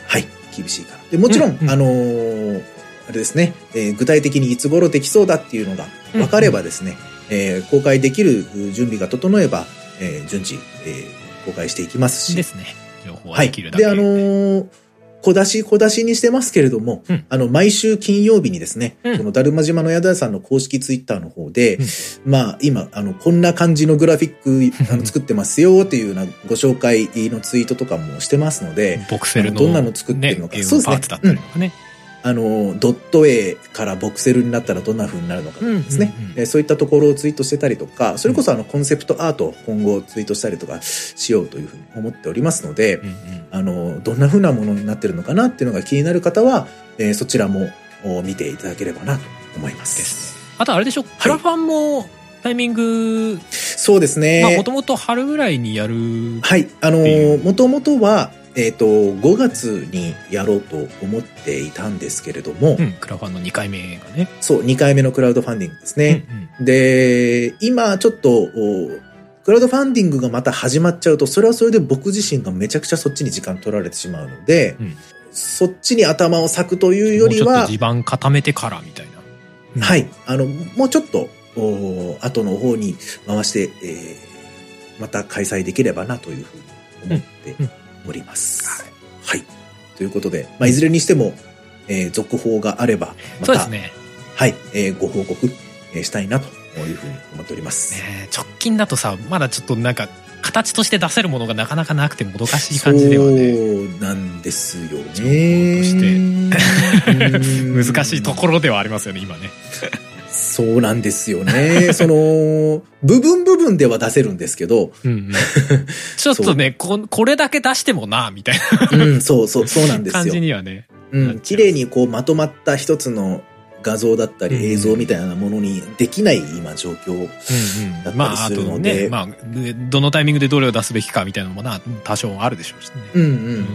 はい、厳しいから。で、もちろん、うんうんあのーあれですね、えー具体的にいつ頃できそうだっていうのが分かればですね、えー公開できる準備が整えば、えー順次、えー公開していきますし、ですね。情報ははい。できるだけ。で、あのー小出し小出しにしてますけれども、うん。あの、毎週金曜日にですね、うん。このだるま島の宿屋さんの公式ツイッターの方で、うん。まあ、今、あの、こんな感じのグラフィック、あの、作ってますよっていうようなご紹介のツイートとかもしてますので、ボクセルの、どんなの作ってるのか。ね、そうですねあの、ドット A からボクセルになったらどんな風になるのかとかですね、うんうんうんえーそういったところをツイートしてたりとか、それこそあの、コンセプトアートを今後ツイートしたりとかしようというふうに思っておりますので、うんうんあの、どんな風なものになってるのかなっていうのが気になる方は、えーそちらもお見ていただければなと思います。ですね。あとあれでしょ、クラファンもタイミング、そうですね。まあもともと春ぐらいにやる。はい。あのー、もともとは、えっ、と、5月にやろうと思っていたんですけれども、うん、クラファンの2回目がね。そう、2回目のクラウドファンディングですね。うんで、今ちょっと、おクラウドファンディングがまた始まっちゃうと、それはそれで僕自身がめちゃくちゃそっちに時間取られてしまうので、うんそっちに頭を割くといううん。よりはもうちょっと、地盤固めてからみたいな。うんはい、あの、もうちょっと、お後の方に回して、えーまた開催できればなというふうに思っております。はい。ということで、まあ、いずれにしても、えー続報があれば、また、そうですね。はい、えーご報告、えーしたいなというふうに思っております。ね直近だとさ、まだちょっとなんか、形として出せるものがなかなかなくてもどかしい感じではね。そうなんですよ情報ね。としてうん 難しいところではありますよね、今ね。そうなんですよね。その、部分部分では出せるんですけど、うんうん、ちょっとねこ、これだけ出してもな、みたいうん、そうそう、そうなんですな感じよ。にはね。うん、綺麗にこうまとまった一つの画像だったうんり映像みたいなものにできない今状況。うんだうん。ったりするのでね、まあ、どのタイミングでどれを出すべきかみたいなのもな、多少あるでしょうしね。うんう。うんん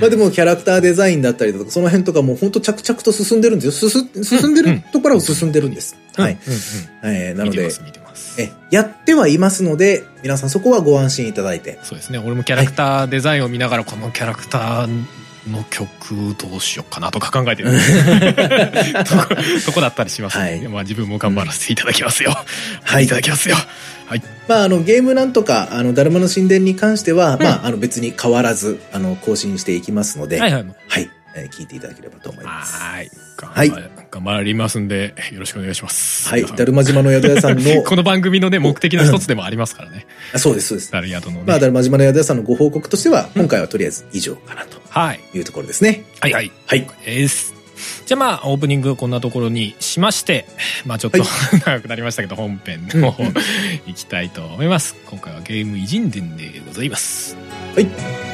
まあでもキャラクターデザインだったりだとか、その辺とかもう本当着々と進んでるんですよ。進進んでるところは進んでるんです。はい。えーなので見てま、す、見てます。え、やってはいますので、皆さんそこはご安心いただいて。そうですね。俺もキャラクターデザインを見ながら、このキャラクターの曲どうしようかなとか考えてる とこだったりしますので、はいまあ自分も頑張らせていただきますよ。はいいただきますよ。はい。まあ、あの、ゲームなんとか、あの、だるまの神殿に関しては、んまあ、あの、別に変わらず、あの、更新していきますので、はいい、ははい。えー聞いていただければと思います。はい。頑はい張頑張りますんで、よろしくお願いします。はい、だるま島の宿屋さんの、この番組のね、目的の一つでもありますからね。あそうです、そうです。ダルヤドのね。まあ、だるま島の宿屋さんのご報告としては、今回はとりあえず以上かなとはい。いうところですね。はいはい。はい。です。じゃあまあ、オープニングこんなところにしまして、まあちょっと、は 長くなりましたけど、本編の方うんうん 行きたいと思います。今回はゲーム偉人伝でございます。はい。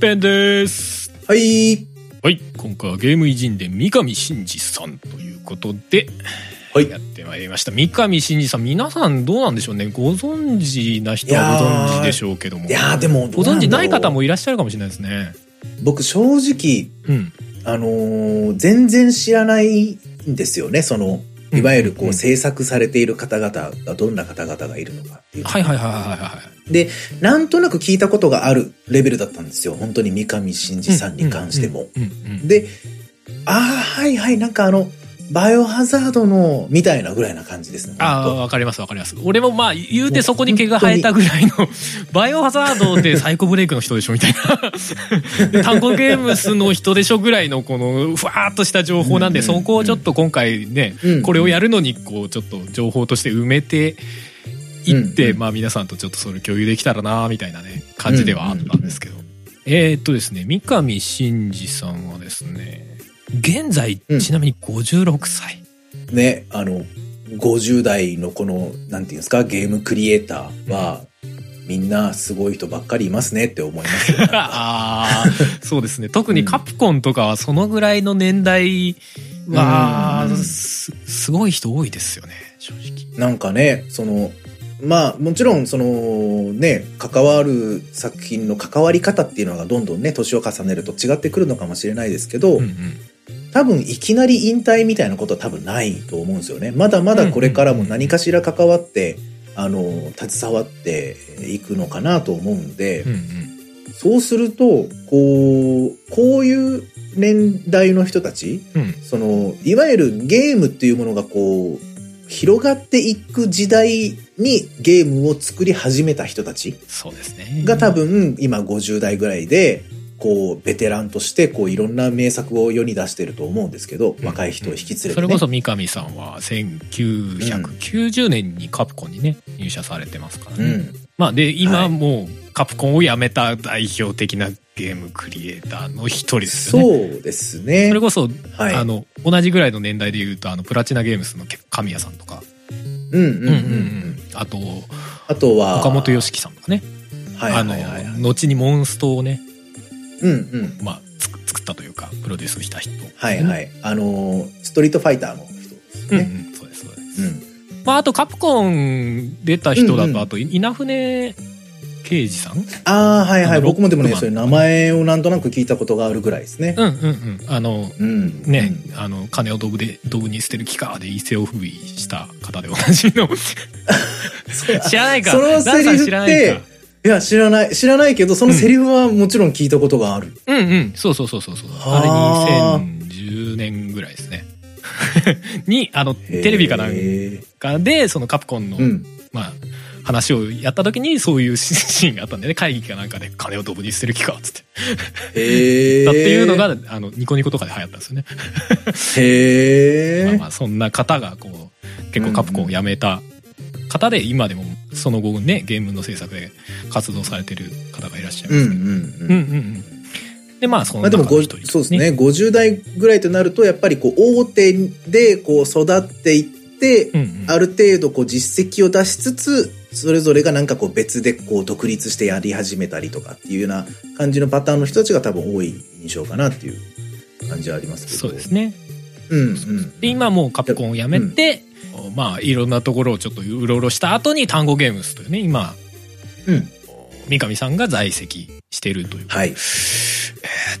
本編です。はい。はい。今回はゲーム偉人伝三上真司さんということで、はいやってまいりました。三上真司さん、皆さんどうなんでしょうね？ご存知な人はご存知でしょうけども。いやーでも、ご存知ない方も。もいらっしゃるかもしれないですね。僕、正直、うん。あのー全然知らないんですよね、その、いわゆるこう制作されている方々がどんな方々がいるのかっていう。はいはいはいはいはい。で、なんとなく聞いたことがあるレベルだったんですよ。本当に三上真司さんに関しても。で、ああ、はいはい、なんかあの、バイオハザードの、みたいなぐらいな感じですね。ああ、本わかりますわかります。俺もまあ、言うてそこに毛が生えたぐらいの、バイオハザードってサイコブレイクの人でしょみたいな。で 単語ゲームスの人でしょぐらいのこの、ふわーっとした情報なんで、うんうんうんそこをちょっと今回ね、うんこれをやるのに、こう、ちょっと情報として埋めていって、うんうんまあ皆さんとちょっとそれ共有できたらなみたいなね、感じではあったんですけど。えーっとですね、三上真司さんはですね、現在、うんちなみに56歳。当ね、あの、50代のこの、なんていうんですか、ゲームクリエイターは、みんなすごい人ばっかりいますねって思いますよ。ああ、そうですね。特にカプコンとかはそのぐらいの年代は、うんすすごい人多いですよね、正直。なんかね、その、まあ、もちろん、その、ね、関わる作品の関わり方っていうのがどんどんね、年を重ねると違ってくるのかもしれないですけど、うんうん多分いきなり引退みたいなことは多分ないと思うんですよね。まだまだこれからも何かしら関わって、あの、携わっていくのかなと思うんで、うんうんそうすると、こう、こういう年代の人たち、うんその、いわゆるゲームっていうものがこう、広がっていく時代にゲームを作り始めた人たちそうですね。が多分今50代ぐらいで、こう、ベテランとして、こう、いろんな名作を世に出してると思うんですけど、うん若い人を引き連れて、ね。それこそ三上さんは1990年にカプコンにね、入社されてますからね。うん。まあで、今はいもうカプコンを辞めた代表的なゲームクリエイターの一人ですよね。そうですね。それこそ、はい。あの、同じぐらいの年代で言うと、あの、プラチナゲームスの神谷さんとか、うんうんうんううん。あと、あとは、岡本良樹さんとかね。はいあのはいはいはい。、後にモンストをね、うんうん。まあ、作ったというか、プロデュースした人。はいはい。あのー、ストリートファイターの人ですうん、うね。ん、そうです、そうです。うん。まあ、あと、カプコン出た人だと、うんうんあと、稲船刑事さん？ああ、はいはい。僕もでもね、そういう名前をなんとなく聞いたことがあるぐらいですね。うん、うん、うん。あの、うん。ね、あの、金をドブで、ドブに捨てるキカーで一世を風靡した方でおなじみの。知らないか。そのセリフってダンさん知らないや、知らない。知らないけど、そのセリフはもちろん聞いたことがある。うんうん。そうそうそうそうそう。はああれ2010年ぐらいですね。に、あの、テレビかなんへかで、そのカプコンの、ーうん。まあ、話をやった時にそういうシーンがあったんでね、会議かなんかで金をドブに捨てる気か、つって。へえ。だっていうのが、あの、ニコニコとかで流行ったんですよね。へえ。まあまあ、そんな方が、こう、結構カプコンを辞めた方で、今でもその後ね、ゲームの制作で活動されてる方がいらっしゃいますけど。うんうんうん。うん。で、まあ、そのまあでもそうですね。50代ぐらいとなると、やっぱりこう、大手でこう、育っていって、うんうん。ある程度こう実績を出しつつ、それぞれがなんかこう別でこう独立してやり始めたりとかっていうような感じのパターンの人たちが多分多い印象かなっていう感じはありますけど。そうですね。うんうん。で、今もうカプコンを辞めて、まあ、いろんなところをちょっとうろうろした後に単語ゲームスというね、今、うん。三上さんが在籍しているというか。はい。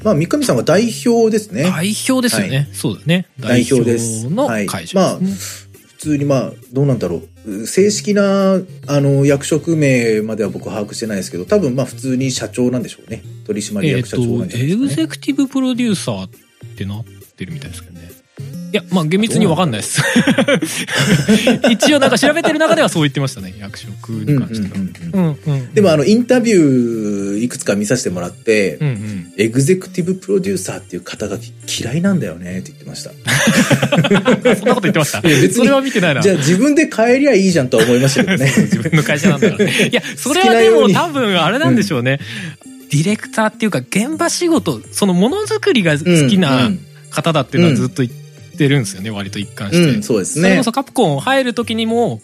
まあ、三上さんは代表ですね。代表ですよね。そうだね。代表ですの会社ですね。普通にまあ、どうなんだろう。正式な、あの、役職名までは僕把握してないですけど、多分まあ普通に社長なんでしょうね。取締役社長なんと、じゃないエグ。ゼクティブプロデューサーってなってるみたいですけどね。いや、まあ厳密にわかんないです。一応なんか調べてる中ではそう言ってましたね。役職に関しては。うんうんうんうんうん。でもあの、インタビューいくつか見させてもらって、うんうん。エグゼクティブプロデューサーっていう肩書き嫌いなんだよねって言ってました。そんなこと言ってました？いや別にそれは見てないな。じゃあ自分で変えりゃいいじゃんとは思いましたけどね。自分の会社なんだからね。いや、それはでも多分あれなんでしょうね。ディレクターっていうか現場仕事、そのものづくりが好きな方だっていうのはずっと言ってるんですよね、割と一貫して。うんうんそうですね。それこそカプコン入る時にも、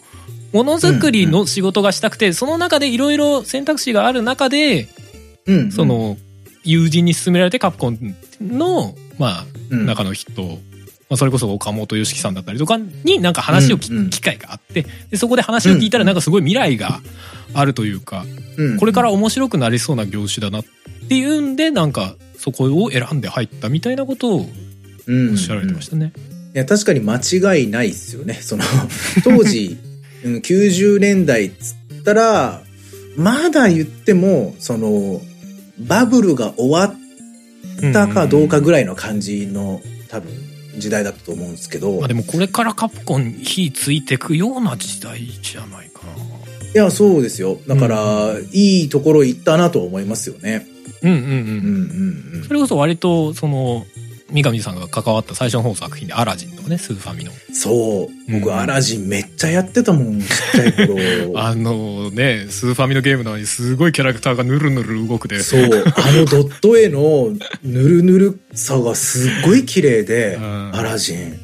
ものづくりの仕事がしたくて、その中でいろいろ選択肢がある中で、うんうん。そ、の、友人に勧められてカプコンの、まあ、うん。中の人、まあ、それこそ岡本良樹さんだったりとかになんか話を聞うんうん。機会があって、でそこで話を聞いたらなんかすごい未来があるというか、うん。これから面白くなりそうな業種だなっていうんで、なんかそこを選んで入ったみたいなことをうんおっしゃられてましたね。いや、確かに間違いないっすよね。その、当時、うん90年代っつったら、まだ言っても、その、バブルが終わったかどうかぐらいの感じの、多分、時代だったと思うんですけど。まあでもこれからカプコン火ついてくような時代じゃないかな。いや、そうですよ。だから、いいところ行ったなと思いますよね。うんうんうん。うんうんうんそれこそ割とその三上さんが関わった最初の方の作品で「アラジン」とかねスーファミのそう。僕、うんアラジンめっちゃやってたもん、ちっちゃい頃。あのねスーファミのゲームなのにすごいキャラクターがぬるぬる動くでそう。あのドット絵のぬるぬるさがすっごい綺麗で、うんアラジン。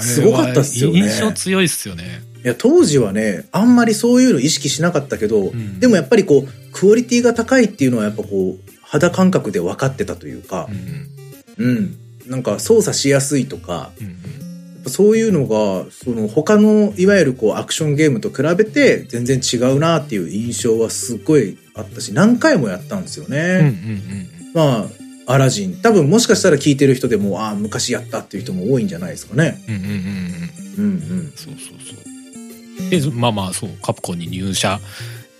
すごかったっすよね印象強いっすよねいや、当時はね、あんまりそういうの意識しなかったけど、んでもやっぱりこう、クオリティが高いっていうのはやっぱこう、肌感覚で分かってたというかう、んうん。なんか操作しやすいとか、うんうんそういうのが、その他のいわゆるこうアクションゲームと比べて全然違うなっていう印象はすっごいあったし、何回もやったんですようんうんね。まあ、アラジン。多分もしかしたら聞いてる人でも、ああ、昔やったっていう人も多いんじゃないですかね。うんうんうんうんうんうんうん。そうそうそうでまあまあそうカプコンに入社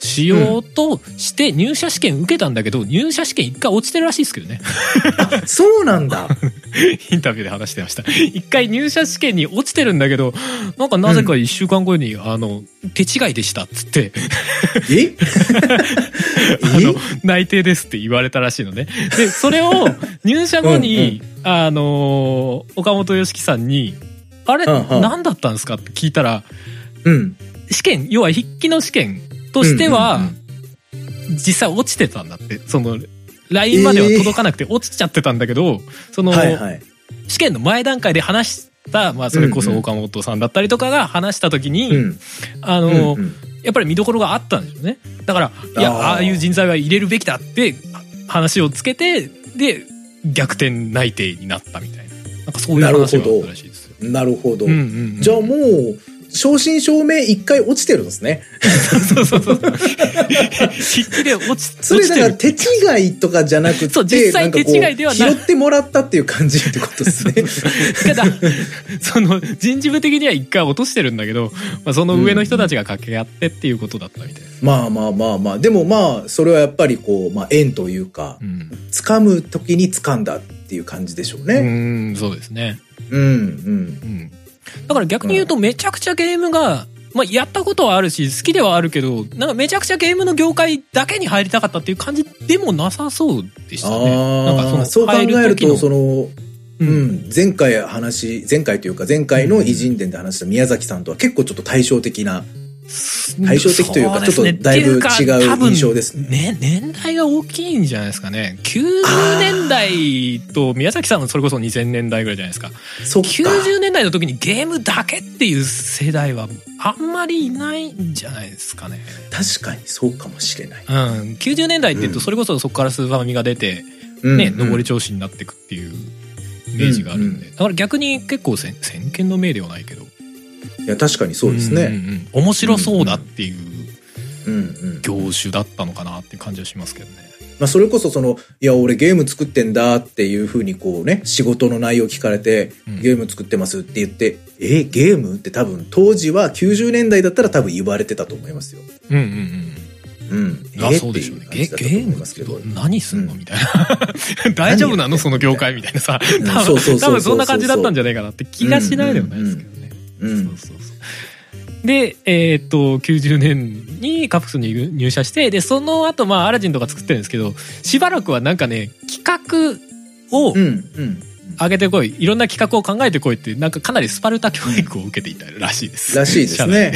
しようとして入社試験受けたんだけど入社試験一回落ちてるらしいですけどねそうなんだ。インタビューで話してました。一回入社試験に落ちてるんだけど、なんかなぜか一週間後に、あの、手違いでしたっつって、え？あの、内定ですって言われたらしいのね。で、それを入社後に、あの、岡本良樹さんに、あれ、うんうん何だったんですかって聞いたら、うん。試験、要は筆記の試験としては、うんうん実際落ちてたんだって。その、LINE までは届かなくて落ちちゃってたんだけど、その、はいはい。試験の前段階で話した、まあ、それこそ岡本さんだったりとかが話した時に、うん。あの、うんうんやっぱり見どころがあったんですよね。だから、いや、あーああいう人材は入れるべきだって話をつけて、で、逆転内定になったみたいな。なんかそういう話があったらしいですよ。なるほど。うんうんうんじゃあもう、正真正銘一回落ちてるんですね。そうそうそう。筆記で落ち、それだから手違いとかじゃなくて、そう実際手違いではない拾ってもらったっていう感じってことですね。ただ、その人事部的には一回落としてるんだけど、まあ、その上の人たちが掛け合ってっていうことだったみたいな。まあまあまあまあ。でもまあ、それはやっぱりこう、まあ縁というかう、ん。掴む時に掴んだっていう感じでしょううね。ん、そうですね。うん、うん。うん。だから逆に言うとめちゃくちゃゲームが、まあやったことはあるし好きではあるけど、なんかめちゃくちゃゲームの業界だけに入りたかったっていう感じでもなさそうでしたね。なんかああ、そう考えると、その、ううん。ん、前回話、前回というか前回の偉人伝で話した宮崎さんとは結構ちょっと対照的な、対照的というかちょっとだいぶ違う印象ですねね、年代が大きいんじゃないですかね。90年代と宮崎さんのそれこそ2000年代ぐらいじゃないですか。そっか。90年代の時にゲームだけっていう世代はあんまりいないんじゃないですかね。確かにそうかもしれない。うん。90年代って言うとそれこそそこからスーファミが出て、ね、うん上り調子になっていくっていうイメージがあるんで。うんだから逆に結構先先見の明ではないけど。いや、確かにそうですね。んうんうん面白そうだっていううんうん。業種だったのかなって感じはしますけどね。まあ、それこそその、いや、俺ゲーム作ってんだっていうふうにこうね、仕事の内容聞かれてうん、ゲーム作ってますって言って、え、ゲームって多分、当時は90年代だったら多分言われてたと思いますよ。うんうんうん。うん。あ、えそうでしょうね。ゲームってますけど。何すんの？うんみたいな。大丈夫なの？その業界みたいなさ。ん多分多分そんな感じだったんじゃないかなって気がしないでもないですけどね。うんそうそうそう。で、えーっと、90年にカプスに入社して、で、その後、まあ、アラジンとか作ってるんですけど、しばらくはなんかね、企画をうん、うん。上げてこい、いろんな企画を考えてこいって、なんかかなりスパルタ教育を受けていたらしいです。らしいですね。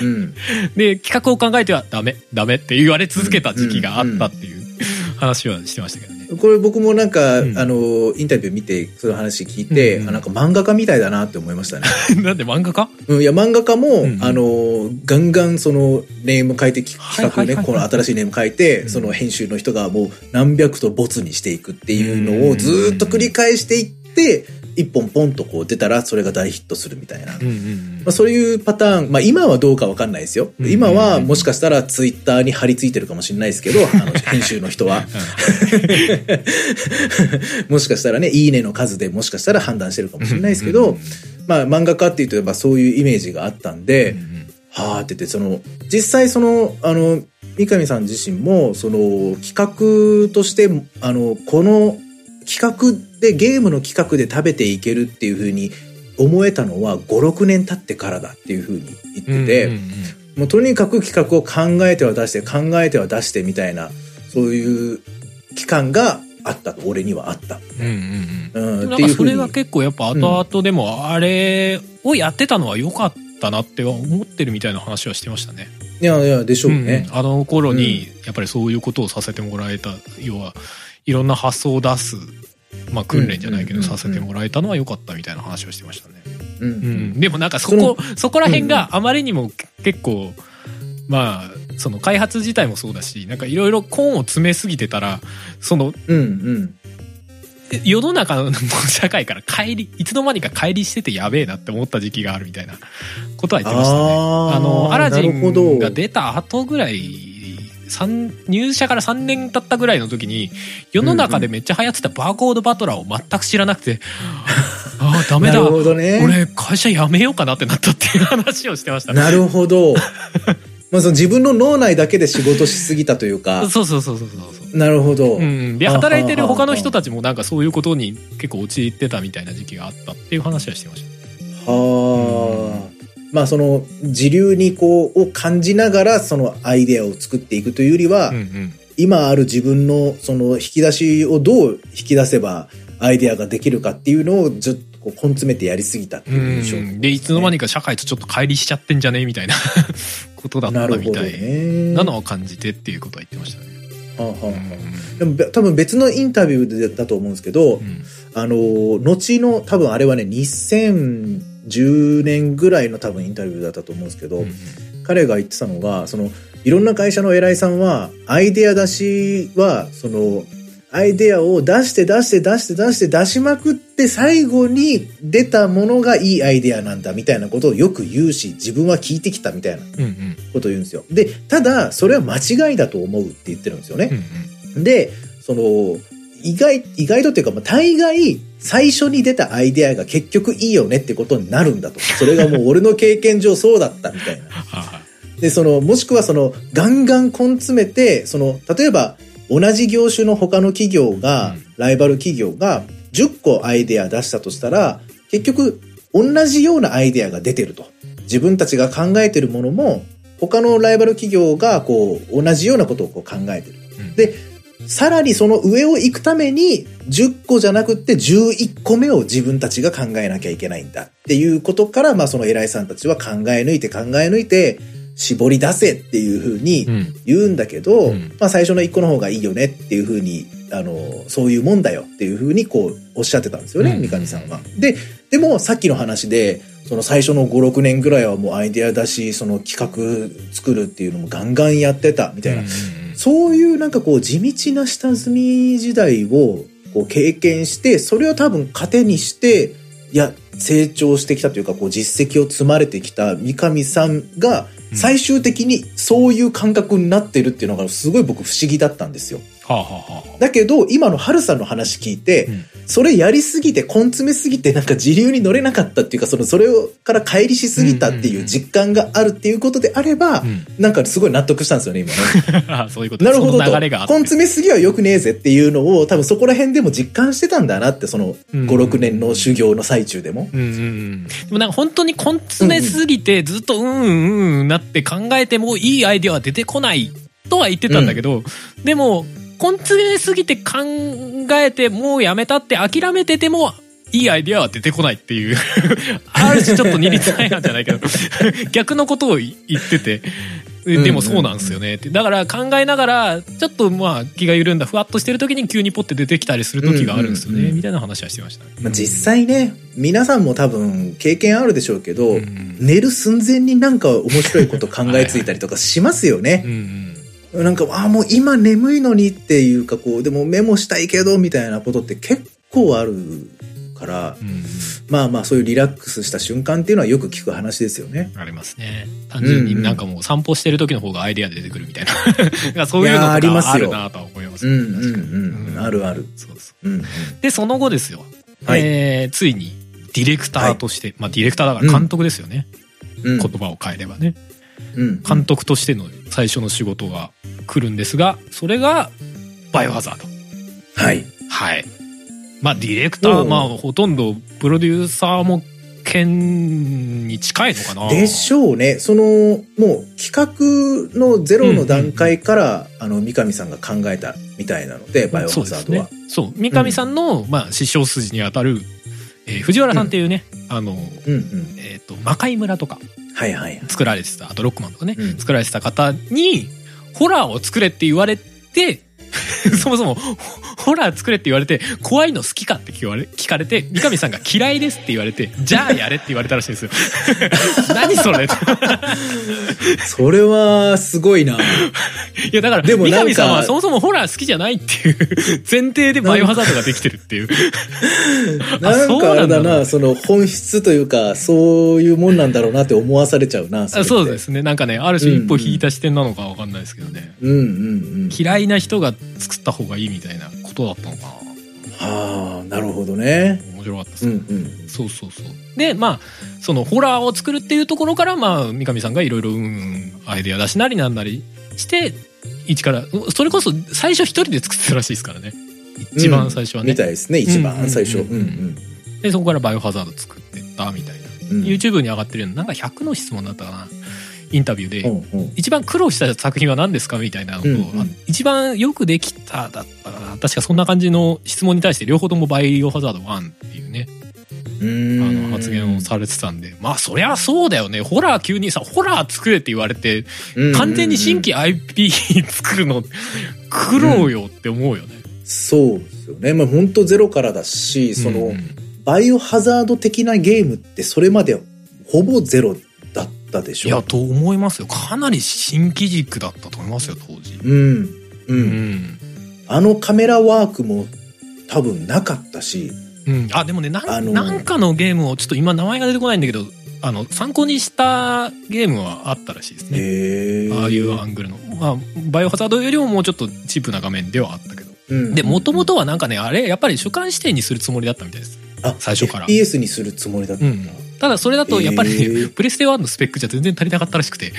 うん。で。で、企画を考えてはダメ、ダメって言われ続けた時期があったっていう話はしてましたけどね。これ僕もなんか、うん。あの、インタビュー見て、その話聞いて、うん。うんあなんか漫画家みたいだなって思いましたね。なんで漫画家？うん、いや、漫画家も、うん。うんあの、ガンガンその、ネーム書いて、企画ね、この新しいネーム書いて、うん。その編集の人がもう何百とボツにしていくっていうのをずーっと繰り返していって、一本ポンとこう出たら、それが大ヒットするみたいな。まあ、そういうパターン、まあ今はどうかわかんないですよ。うん今はもしかしたらツイッターに貼り付いてるかもしれないですけど、あの編集の人は。もしかしたらね、いいねの数でもしかしたら判断してるかもしれないですけど、まあ漫画家って言えばそういうイメージがあったんで、はあって言って、その、実際その、あの、三上さん自身も、その、企画として、あの、この企画で、ゲームの企画で食べていけるっていうふうに思えたのは、5、6年経ってからだっていうふうに言ってて、うんうんうんもうとにかく企画を考えては出して、考えては出してみたいな、そういう期間があったと、俺にはあった。うんうんうんうん、それが結構やっぱ後々でもあれをやってたのは良かったなって思ってるみたいな話はしてましたね。いやいや、でしょうね。うんあの頃にやっぱりそういうことをさせてもらえた要はいろんな発想を出す、まあ、訓練じゃないけどさせてもらえたのは良かったみたいな話をしてましたね。うん。うん、でもなんかそこそこら辺があまりにも結構まあその開発自体もそうだしなんかいろいろコーンを詰めすぎてたらそのうん、うん。世の中の社会から帰りいつの間にか帰りしててやべえなって思った時期があるみたいなことは言ってましたね。あのアラジンが出た後ぐらい三入社から3年経ったぐらいの時に世の中でめっちゃ流行ってたバーコードバトラーを全く知らなくて、ああダメだなるほどね。俺会社辞めようかなってなったっていう話をしてましたね。なるほど。まあその自分の脳内だけで仕事しすぎたというか。そうそうそうそうそうそう。なるほど。うん、で働いてる他の人たちもなんかそういうことに結構陥ってたみたいな時期があったっていう話はしてました。はあ。まあその時流にこうを感じながらそのアイデアを作っていくというよりは、うんうん今ある自分のその引き出しをどう引き出せばアイデアができるかっていうのをずっとこう根詰めてやりすぎたっていう印象。うんでいつの間にか社会とちょっと乖離しちゃってんじゃね？みたいな ことだったみたいね。なのを感じてっていうことは言ってましたね。はあはあはでもべ多分別のインタビューでだと思うんですけど、うんあの、後の多分あれはね、2010年ぐらいの多分インタビューだったと思うんですけど、うん彼が言ってたのが、その、いろんな会社の偉いさんは、アイデア出しは、その、アイデアを出して出して出して出して出しまくって最後に出たものがいいアイデアなんだみたいなことをよく言うし、自分は聞いてきたみたいなうんうんことを言うんですよ。で、ただ、それは間違いだと思うって言ってるんですよね。うんで、その、意外、意外とっていうか、まあ、大概、最初に出たアイデアが結局いいよねってことになるんだと。それがもう俺の経験上そうだったみたいな。で、その、もしくはその、ガンガン根詰めて、その、例えば、同じ業種の他の企業が、うんライバル企業が10個アイデア出したとしたら、結局、同じようなアイデアが出てると。自分たちが考えてるものも、他のライバル企業が、こう、同じようなことをこう考えてる。うんで、さらにその上を行くために、10個じゃなくって11個目を自分たちが考えなきゃいけないんだっていうことから、まあその偉いさんたちは考え抜いて考え抜いて、絞り出せっていうふうにうん言うんだけど、うんまあ最初の1個の方がいいよねっていうふうに、あの、そういうもんだよっていうふうにこうおっしゃってたんですよね、うん三上さんは。で、でもさっきの話で、その最初の5、6年ぐらいはもうアイデア出し、その企画作るっていうのもガンガンやってたみたいな。うんうんそういうなんかこう地道な下積み時代をこう経験して、それを多分糧にして、いや、成長してきたというか、こう実績を積まれてきた三上さんが、最終的にそういう感覚になってるっていうのがすごい僕不思議だったんですよ。はあはあはあだけど、今の春さんの話聞いて、うん。それやりすぎて、根詰めすぎて、なんか自流に乗れなかったっていうか、その、それをから乖離しすぎたっていう実感があるっていうことであれば、うん。なんかすごい納得したんですよね、今ね。あ そういうこと。なるほどと。根詰めすぎは良くねえぜっていうのを、多分そこら辺でも実感してたんだなって、そのうん。5、6年の修行の最中でも。うんうんうん、でもなんか本当に根詰めすぎてずっとうんうんうんなって考えてもいいアイデアは出てこないとは言ってたんだけど、でも根詰めすぎて考えてもうやめたって諦めててもいいアイデアは出てこないっていう ある種ちょっと二律背反じゃないけど逆のことを言ってて。ででもそうなんですよねって。だから考えながら、ちょっとまあ気が緩んだ、ふわっとしてる時に急にポッて出てきたりする時があるんですよね、うんうんうんみたいな話はしてました。まあ、実際ね、皆さんも多分経験あるでしょうけど、うん寝る寸前になんか面白いこと考えついたりとかしますよねう。んなんか、ああ、もう今眠いのにっていうか、こう、でもメモしたいけど、みたいなことって結構あるから、うん。うんまあまあ、そういうリラックスした瞬間っていうのはよく聞く話ですよね。ありますね。単純になんかもう散歩してる時の方がアイデアで出てくるみたいな。そういうのとかありますよあるなとは思いますね。うんうんうん。あるある。そうそうんうん。う。で、その後ですよ。はいえーついにディレクターとして、まあディレクターだから監督ですよね、うん。言葉を変えればねうん。監督としての最初の仕事が来るんですがそれがバイオハザードはい。はいまあディレクターまあほとんどプロデューサーも兼に近いのかなでしょうね。その、もう企画のゼロの段階から、あの、三上さんが考えたみたいなので、バイオハザードは。そうねそう三上さんの、まあ師匠筋にあたる、えー藤原さんっていうね、あの、うんうん。えっ、と魔界村とか。作られてた。あとロックマンとかね、うん。作られてた方にホラーを作れって言われて そもそもホホラー作れって言われて怖いの好きかって聞かれ聞かれて三上さんが嫌いですって言われてじゃあやれって言われたらしいんですよ 何それ？い それは、すごいな。やだからでも三上さんはそもそもホラー好きじゃないっていう前提でバイオハザードができてるっていうなんかあれだなその本質というか、そういうもんなんだろうなって思わされちゃうな。。あそうですすねなんかねある種一歩引いた視点なのかわかんないですけどね、うんうんうん。嫌いな人が作った方がいいみたいなことだったのかなはあ、なるほどね。面白かったですうんようん。そうそうそう。で、まあ、そのホラーを作るっていうところから、まあ、三上さんがいろいろ、うん、アイデア出しなりなんなりして、一から、それこそ最初一人で作ってたらしいですからね。一番最初はね。みたいですね、一番最初。ううんんうんで、そこからバイオハザード作ってったみたいな。うん。YouTube に上がってるような、なんか100の質問だったかな。インタビューで、うんうん一番苦労した作品は何ですかみたいなのと、うんうんあ一番よくできただったかな。確かそんな感じの質問に対して両方ともバイオハザード1っていうね、あの発言をされてたんで、まあそりゃそうだよね。ホラー急にさ、ホラー作れって言われて、完全に新規 IP 作るの苦労よって思うよね。そうですよね。まあ本当ゼロからだし、その、うんバイオハザード的なゲームってそれまでほぼゼロだったでしょ。いや、と思いますよ。かなり新機軸だったと思いますよ、当時。うん。う。うんん。あのカメラワークも多分なかったし、うん。あ、でもね、なんあのなんかのゲームを、ちょっと今名前が出てこないんだけど、あの、参考にしたゲームはあったらしいですね。へえ。ああいうアングルの。まあ、バイオハザードよりももうちょっとチープな画面ではあったけど。うんで、もともとはなんかね、あれ、やっぱり主観視点にするつもりだったみたいです。あ最初から FPS にするつもりだったうんんだ。。ただそれだとやっぱり、へープレステ1のスペックじゃ全然足りなかったらしくて、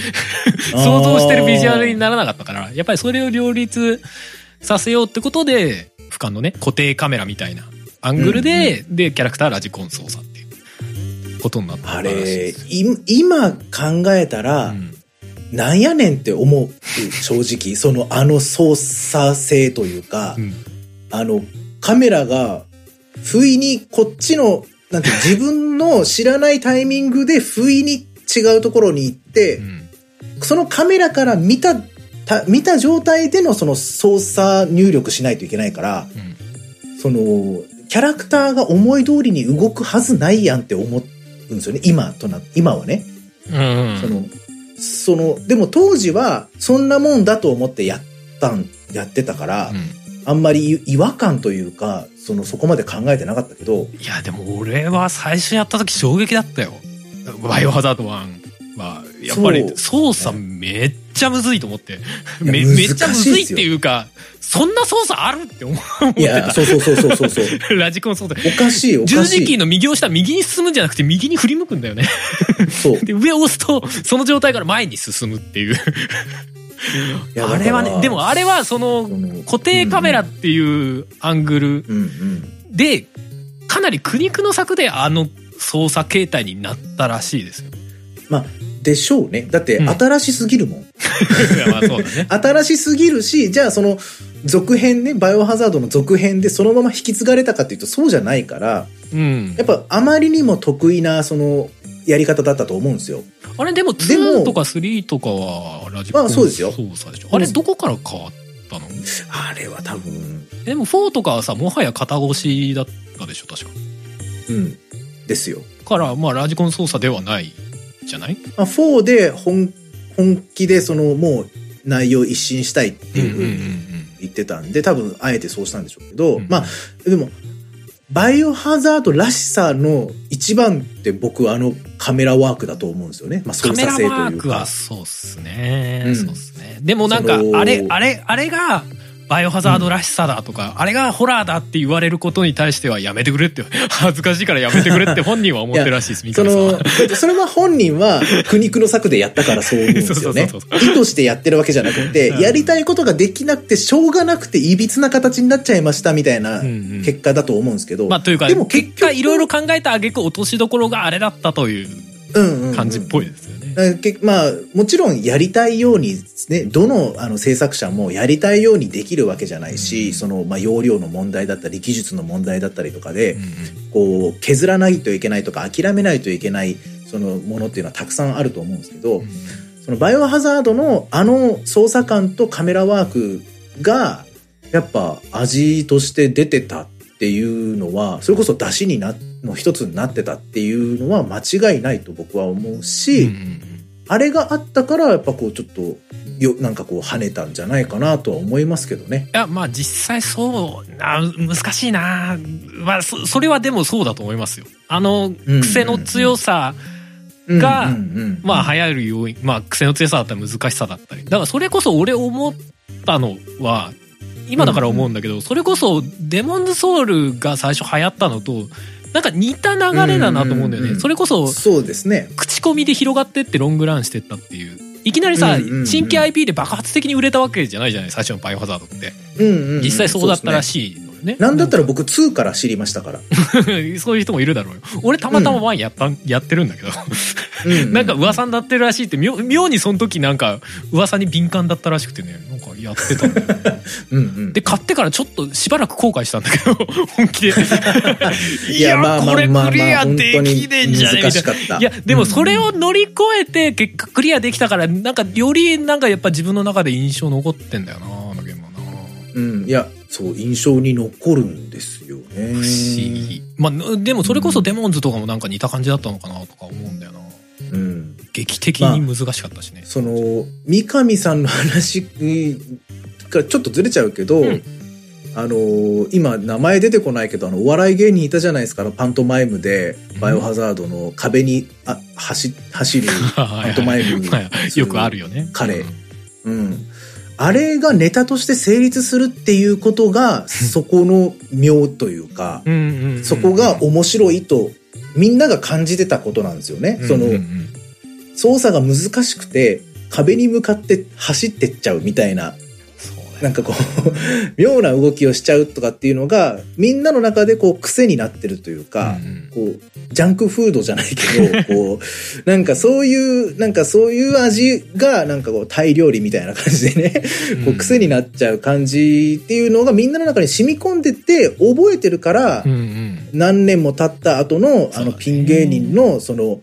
想像してるビジュアルにならなかったから、やっぱりそれを両立させようってことで、俯瞰のね、固定カメラみたいなアングルで、で、キャラクターラジコン操作っていうことになったあれ今考えたら、うん。なんやねんって思う、正直。その、あの操作性というか、うん。あの、カメラが、不意にこっちの、なんて自分の知らないタイミングで不意に違うところに行って、うんそのカメラから見た、た見た状態でのその操作入力しないといけないから、うんその、キャラクターが思い通りに動くはずないやんって思うんですよね。今とな、今はね。うんその、その、でも当時はそんなもんだと思ってやったん、やってたから、うんあんまり違和感というか、その、そこまで考えてなかったけど、いや、でも俺は最初やった時衝撃だったよ。バイオハザード1は、やっぱり操作めっちゃむずいと思って。めめっちゃむずいっていうか、そんな操作あるって思思っていや、た。そうそうそうそうそうそう。ラジコン操作。おかしい、お十かしい。字キーの右を押したら右に進むんじゃなくて右に振り向くんだよね。そう。で、上を押すと、その状態から前に進むっていう。あれはね、でもあれはその固定カメラっていうアングル。で、かなり苦肉の策であの操作形態になったらしいですよ。まあ、でしょうね。だって、うん新しすぎるもん。うだね。新しすぎるし、じゃあその、続編ね、バイオハザードの続編でそのまま引き継がれたかっていうとそうじゃないから、うんや。っぱあまりにも得意な、その、やり方だったと思うんですよ。あれでもでも2とか3とかはラジコンまあそうですよ操作でしょ？あれどこから変わったの？あれは多分、でも4とかはさ、もはや肩越しだったでしょ、確か。うん、ですよ。から、まあラジコン操作ではないじゃない？まあ、4で本、本気でその、もう内容一新したいっていうふうに言ってたんで、多分あえてそうしたんでしょうけど、うんまあ、でも、バイオハザードらしさの一番って僕はあのカメラワークだと思うんですよね。まあ操カメラ作性というか。ワークはそうっすね、うんそうっすね。でもなんかあれ、あれ、あれが、バイオハザードらしさだとか、あれがホラーだって言われることに対してはやめてくれって、恥ずかしいからやめてくれって本人は思ってるらしいです、三その、それは本人は苦肉の策でやったからそう思うんですよね。意図してやってるわけじゃなくて、うんやりたいことができなくてしょうがなくていびつな形になっちゃいましたみたいなうんうん結果だと思うんですけど。まあというか、でも結果いろいろ考えた挙句落としどころがあれだったといううんうんうん感じっぽいですよね。えけまあ、もちろんやりたいようにね、どのあの制作者もやりたいようにできるわけじゃないし、その、まあ、容量の問題だったり、技術の問題だったりとかで、うんうん。こう、削らないといけないとか、諦めないといけない、そのものっていうのはたくさんあると思うんですけど、そのバイオハザードのあの操作感とカメラワークが、やっぱ味として出てたっていうのは、それこそ出汁にな、の一つになってたっていうのは間違いないと僕は思うし、うんうんあれがあったから、やっぱこうちょっと、よ、なんかこう跳ねたんじゃないかなとは思いますけどね。いや、まあ実際そう、あ難しいなまあそ、それはでもそうだと思いますよ。あの、うん癖の強さ、うんがうんうんまあ流行る要因、まあ癖の強さだったり難しさだったり。だからそれこそ俺思ったのは、今だから思うんだけど、それこそデモンズソウルが最初流行ったのと、なんか似た流れだなと思うんだよね。うんうんうんそれこそ、そうですね。口コミで広がってってロングランしてったっていう。いきなりさ、うんうんうん新規 IP で爆発的に売れたわけじゃないじゃない最初のバイオハザードって。うんうんうん実際そうだったらい。しいのよね。なんだったら僕2から知りましたから。そういう人もいるだろうよ。俺たまたまワンやった、やってるんだけど。う なんか噂になってるらしいって妙妙にその時なんか噂に敏感だったらしくてねなんかやってたんだよね うんうん。で買ってからちょっとしばらく後悔したんだけど本気でいやこれクリアできねえんじゃねえみたいな難しかった。いやでもそれを乗り越えて結果クリアできたからなんかよりなんかやっぱ自分の中で印象残ってんだよなあのゲームはなうん。いや、そう、印象に残るんですよね。不思議。まあでもそれこそデモンズとかもなんか似た感じだったのかなとか思うんだよな。うん。劇的に難しかったしね、その、三上さんの話がちょっとずれちゃうけど、うん。あの今名前出てこないけどあのお笑い芸人いたじゃないですかあのパントマイムでバイオハザードの壁にあ走走る はいパントマイムはいよくあるよね。彼。うんあれがネタとして成立するっていうことがそこの妙というか、そこが面白いとみんなが感じてたことなんですよね。その、操作が難しくて壁に向かって走ってっちゃうみたいななんかこう 妙な動きをしちゃうとかっていうのがみんなの中でこう癖になってるというか、うんこうジャンクフードじゃないけどこう なんかそういうなんかそういう味がなんかこうタイ料理みたいな感じでねこう癖になっちゃう感じっていうのがみんなの中に染み込んでって覚えてるから、うんうん。何年も経った後のあのピン芸人のその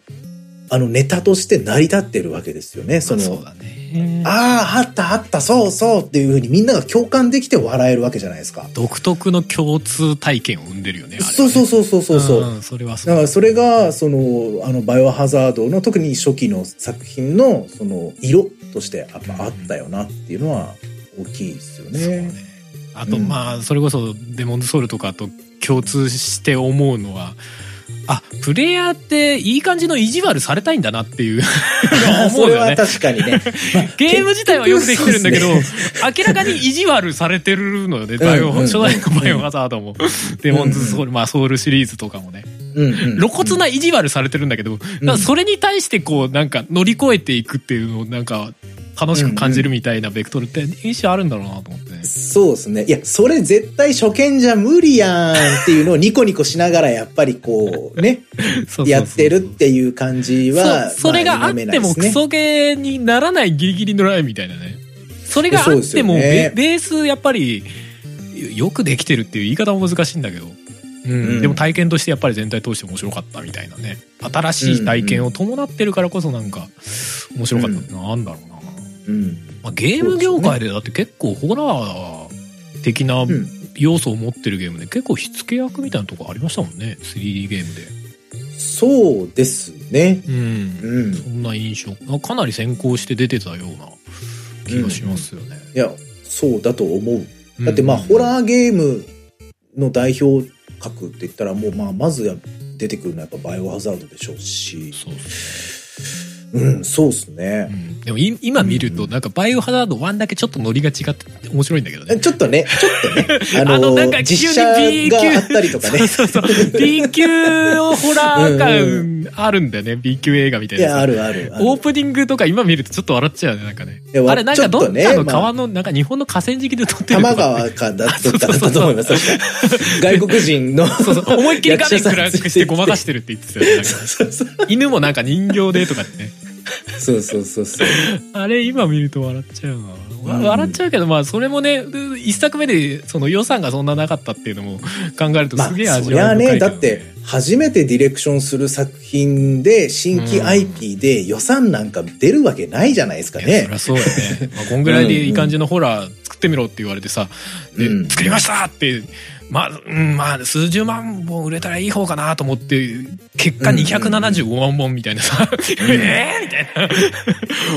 あのネタとして成り立ってるわけですよね。そのそうだねああ、あったあった、そうそうっていうふうにみんなが共感できて笑えるわけじゃないですか。独特の共通体験を生んでるよねねそうそうそうそうそうそう。んそれはそうだからそれが、その、あの、バイオハザードの特に初期の作品の、その、色としてやっぱあったよなっていうのは大きいですよそうねね。あとうんまあそれこそデモンズソウルとかと共通して思うのはあプレイヤーっていい感じの意地悪されたいんだなっていう 思そうれはよね確かにね。ま あゲーム自体はよくできてるんだけど、ね明らかに意地悪されてるのよね。んバ初代のバイオハザードも、デモンズソウル、まあソウルシリーズとかもね。うんうん。露骨な意地悪されてるんだけど、それに対してこう、なんか乗り越えていくっていうのをなんか楽しく感じるみたいなベクトルって印象あるんだろうなと思って。ね。そうですね。いや、それ絶対初見じゃ無理やんっていうのをニコニコしながらやっぱりこうね、やってるっていう感じは、そそれがあってもクソゲーにならないギリギリのラインみたいなね。それがあってもベースやっぱりよくできてるっていう言い方も難しいんだけど、うんうんでも体験としてやっぱり全体通して面白かったみたいなね新しい体験を伴ってるからこそなんか面白かったってなんだろうな、うん。まあ、ゲーム業界でだって結構ホラー的なうん要素を持ってるゲームで結構火付け役みたいなとこありましたもんね 3D ゲームでそうですね。うんうん。そんな印象あかなり先行して出てたような気がしますよね。いや、そうだと思う。うんだってまあ、ホラーゲームの代表書くって言ったらもうまあ、まずや出てくるのはやっぱバイオハザードでしょうし。そううん、そうっすうね。ん、でもい今見るとなんかバイオハザード1だけちょっとノリが違って面白いんだけどね。ちょっとね、ちょっとね、あのあのなんか実 B 級。があったりとかね。そうそうそう。B 級ホラーう感あるんだよね。B 級映画みたいな。さいや、あるある。ある。オープニングとか今見るとちょっと笑っちゃうね。なんかね。いやわあれなんかどっちょっとねかのまあ。川のなんか日本の河川敷で撮ってる玉とか。川かだどっかだったと思います。確か外国人の。そうそう。思いっきり画面暗くしてごまかしてるって言ってたよね。なんか。そうそう。犬もなんか人形でとかってね そうそうそうそう。あれ今見ると笑っちゃうな、わうん笑っちゃうけどまあそれもねう一作目でその予算がそんななかったっていうのも 考えるとまあ、すげえ味そりゃね、わい深いけど、だって、初めてディレクションする作品で、新規うん IP で予算なんか出るわけないじゃないですかねいやそり。ゃそうやね、まあ、こんぐらいでいい感じのホラー作ってみろって言われてさ「でうん作りました!」ってまあ、うん、まあ数十万本売れたらいい方かなと思って結果うん。275万本みたいなさ、ええみたいな。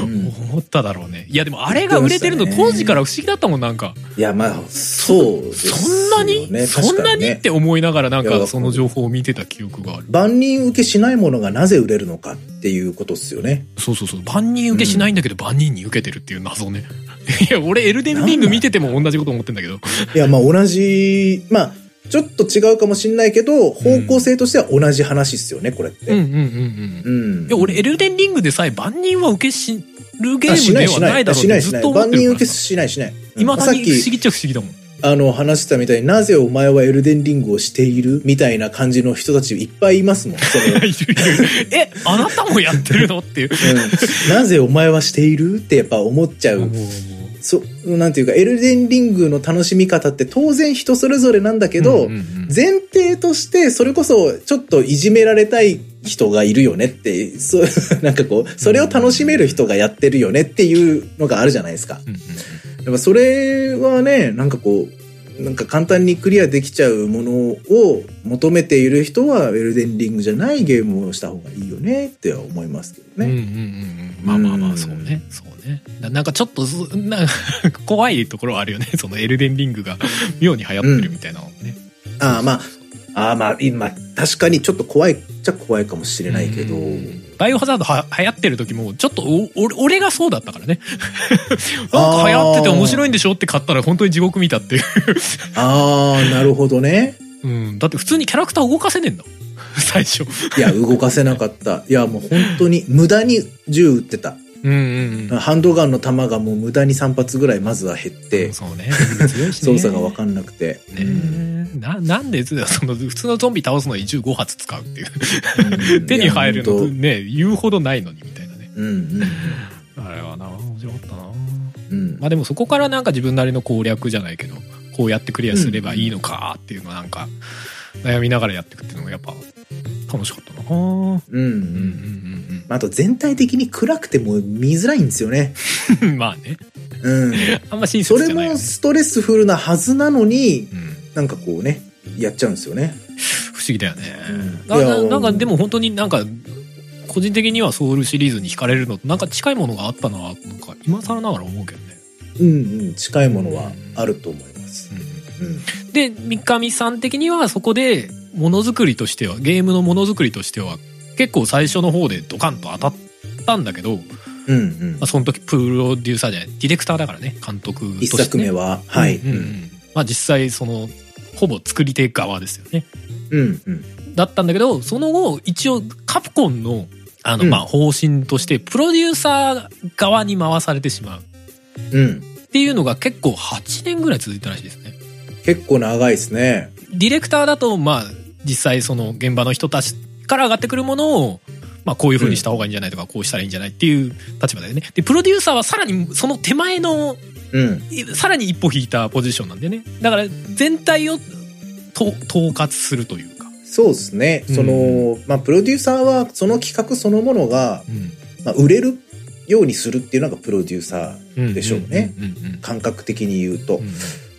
うん。思っただろうね。いやでもあれが売れてるの当時から不思議だったもんなんか。いや、まあ、そうですよそんなに、ね。そんなに？って思いながらなんかその情報を見てた記憶がある。万人受けしないものがなぜ売れるのかっていうことですよね。そうそうそう万人受けしないんだけど万人に受けてるっていう謎ね いや俺エルデンリング見てても同じこと思ってんだけどいや、まあ同じ、まあ、ちょっと違うかもしんないけど、方向性としては同じ話っすよね、これって。うんうんうんうんうん。いや俺エルデンリングでさえ万人は受けしるゲームではないしないないだろうってしないしない。万人受けしないしない。今さっき、だに不思議っちゃ不思議だもんあの、話してたみたいになぜお前はエルデンリングをしているみたいな感じの人たちいっぱいいますもん。その いるいる。えあなたもやってるの？っていう。うん。なぜお前はしている？ってやっぱ思っちゃう。そ、なんていうか、エルデンリングの楽しみ方って当然人それぞれなんだけど、うんうんうん。前提として、それこそ、ちょっといじめられたい人がいるよねって、そう、なんかこう、それを楽しめる人がやってるよねっていうのがあるじゃないですか。うんうんやっぱそれはね、なんかこう、なんか簡単にクリアできちゃうものを求めている人は、エルデンリングじゃないゲームをした方がいいよねっては思いますけどね。うんうんうんうん。まあまあまあそうね。そうね。ななんかちょっとすなんか怖いところはあるよね。そのエルデンリングが妙に流行ってるみたいなのね、ああ、まあ、ああ、まあ、今、確かにちょっと怖いっちゃ怖いかもしれないけど、うん。バイオハザードは流行ってる時もちょっとお俺俺がそうだったからね。なんか流行ってて面白いんでしょって買ったら本当に地獄見たっていう、ああ、なるほどね。うん、だって普通にキャラクター動かせねえんだ 最初。いや、動かせなかった。いや、もう本当に無駄に銃撃ってた。うんうんうん。ハンドガンの弾がもう無駄に3発ぐらいまずは減って、そうね。強いしね。操作がわかんなくて。ね。えななんでその普通のゾンビ倒すのに15発使うっていう。うん。手に入るのね言うほどないのにみたいなね。当うんうん。あれはな面白かったな。うん。まあでもそこからなんか自分なりの攻略じゃないけどこうやってクリアすればいいのかっていうのはなんか悩みながらやっていくっていうのがやっぱ楽しかったな。うんうんううんん。あと全体的に暗くても見づらいんですよね。うんうんまあね。うん。あんま親それ切じゃないよね。もストレスフルなはずなのに、うん。なんかこうね、やっちゃうんですよね。不思議だよね。うん。なん。かでも本当になんか個人的にはソウルシリーズに惹かれるのとなんか近いものがあったななんか今更ながら思うけどね。うんうん、近いものはあると思います。うん。で三上さん的にはそこでものづくりとしてはゲームのものづくりとしては結構最初の方でドカンと当たったんだけど、まうんうんあ、。その時プロデューサーじゃないディレクターだからね監督として、一ね、作目は、はい。うんうんうんまあ、実際そのほぼ作り手側ですよねうんうん。だったんだけどその後一応カプコンのあのうんまあ方針としてプロデューサー側に回されてしまううん。っていうのが結構8年ぐらい続いたらしいですね結構長いですね。ディレクターだとまあ実際その現場の人たちから上がってくるものをまあこういう風にした方がいいんじゃないとかこうしたらいいんじゃないっていう立場だよねでプロデューサーはさらにその手前のうん。さらに一歩引いたポジションなんでねだから全体をと統括するというか、そうですね。うんその、まあ、プロデューサーは、その企画そのものが、うんまあ、売れるようにするっていうのがプロデューサーでしょうね。うんうんうん感覚的に言うと。うんうん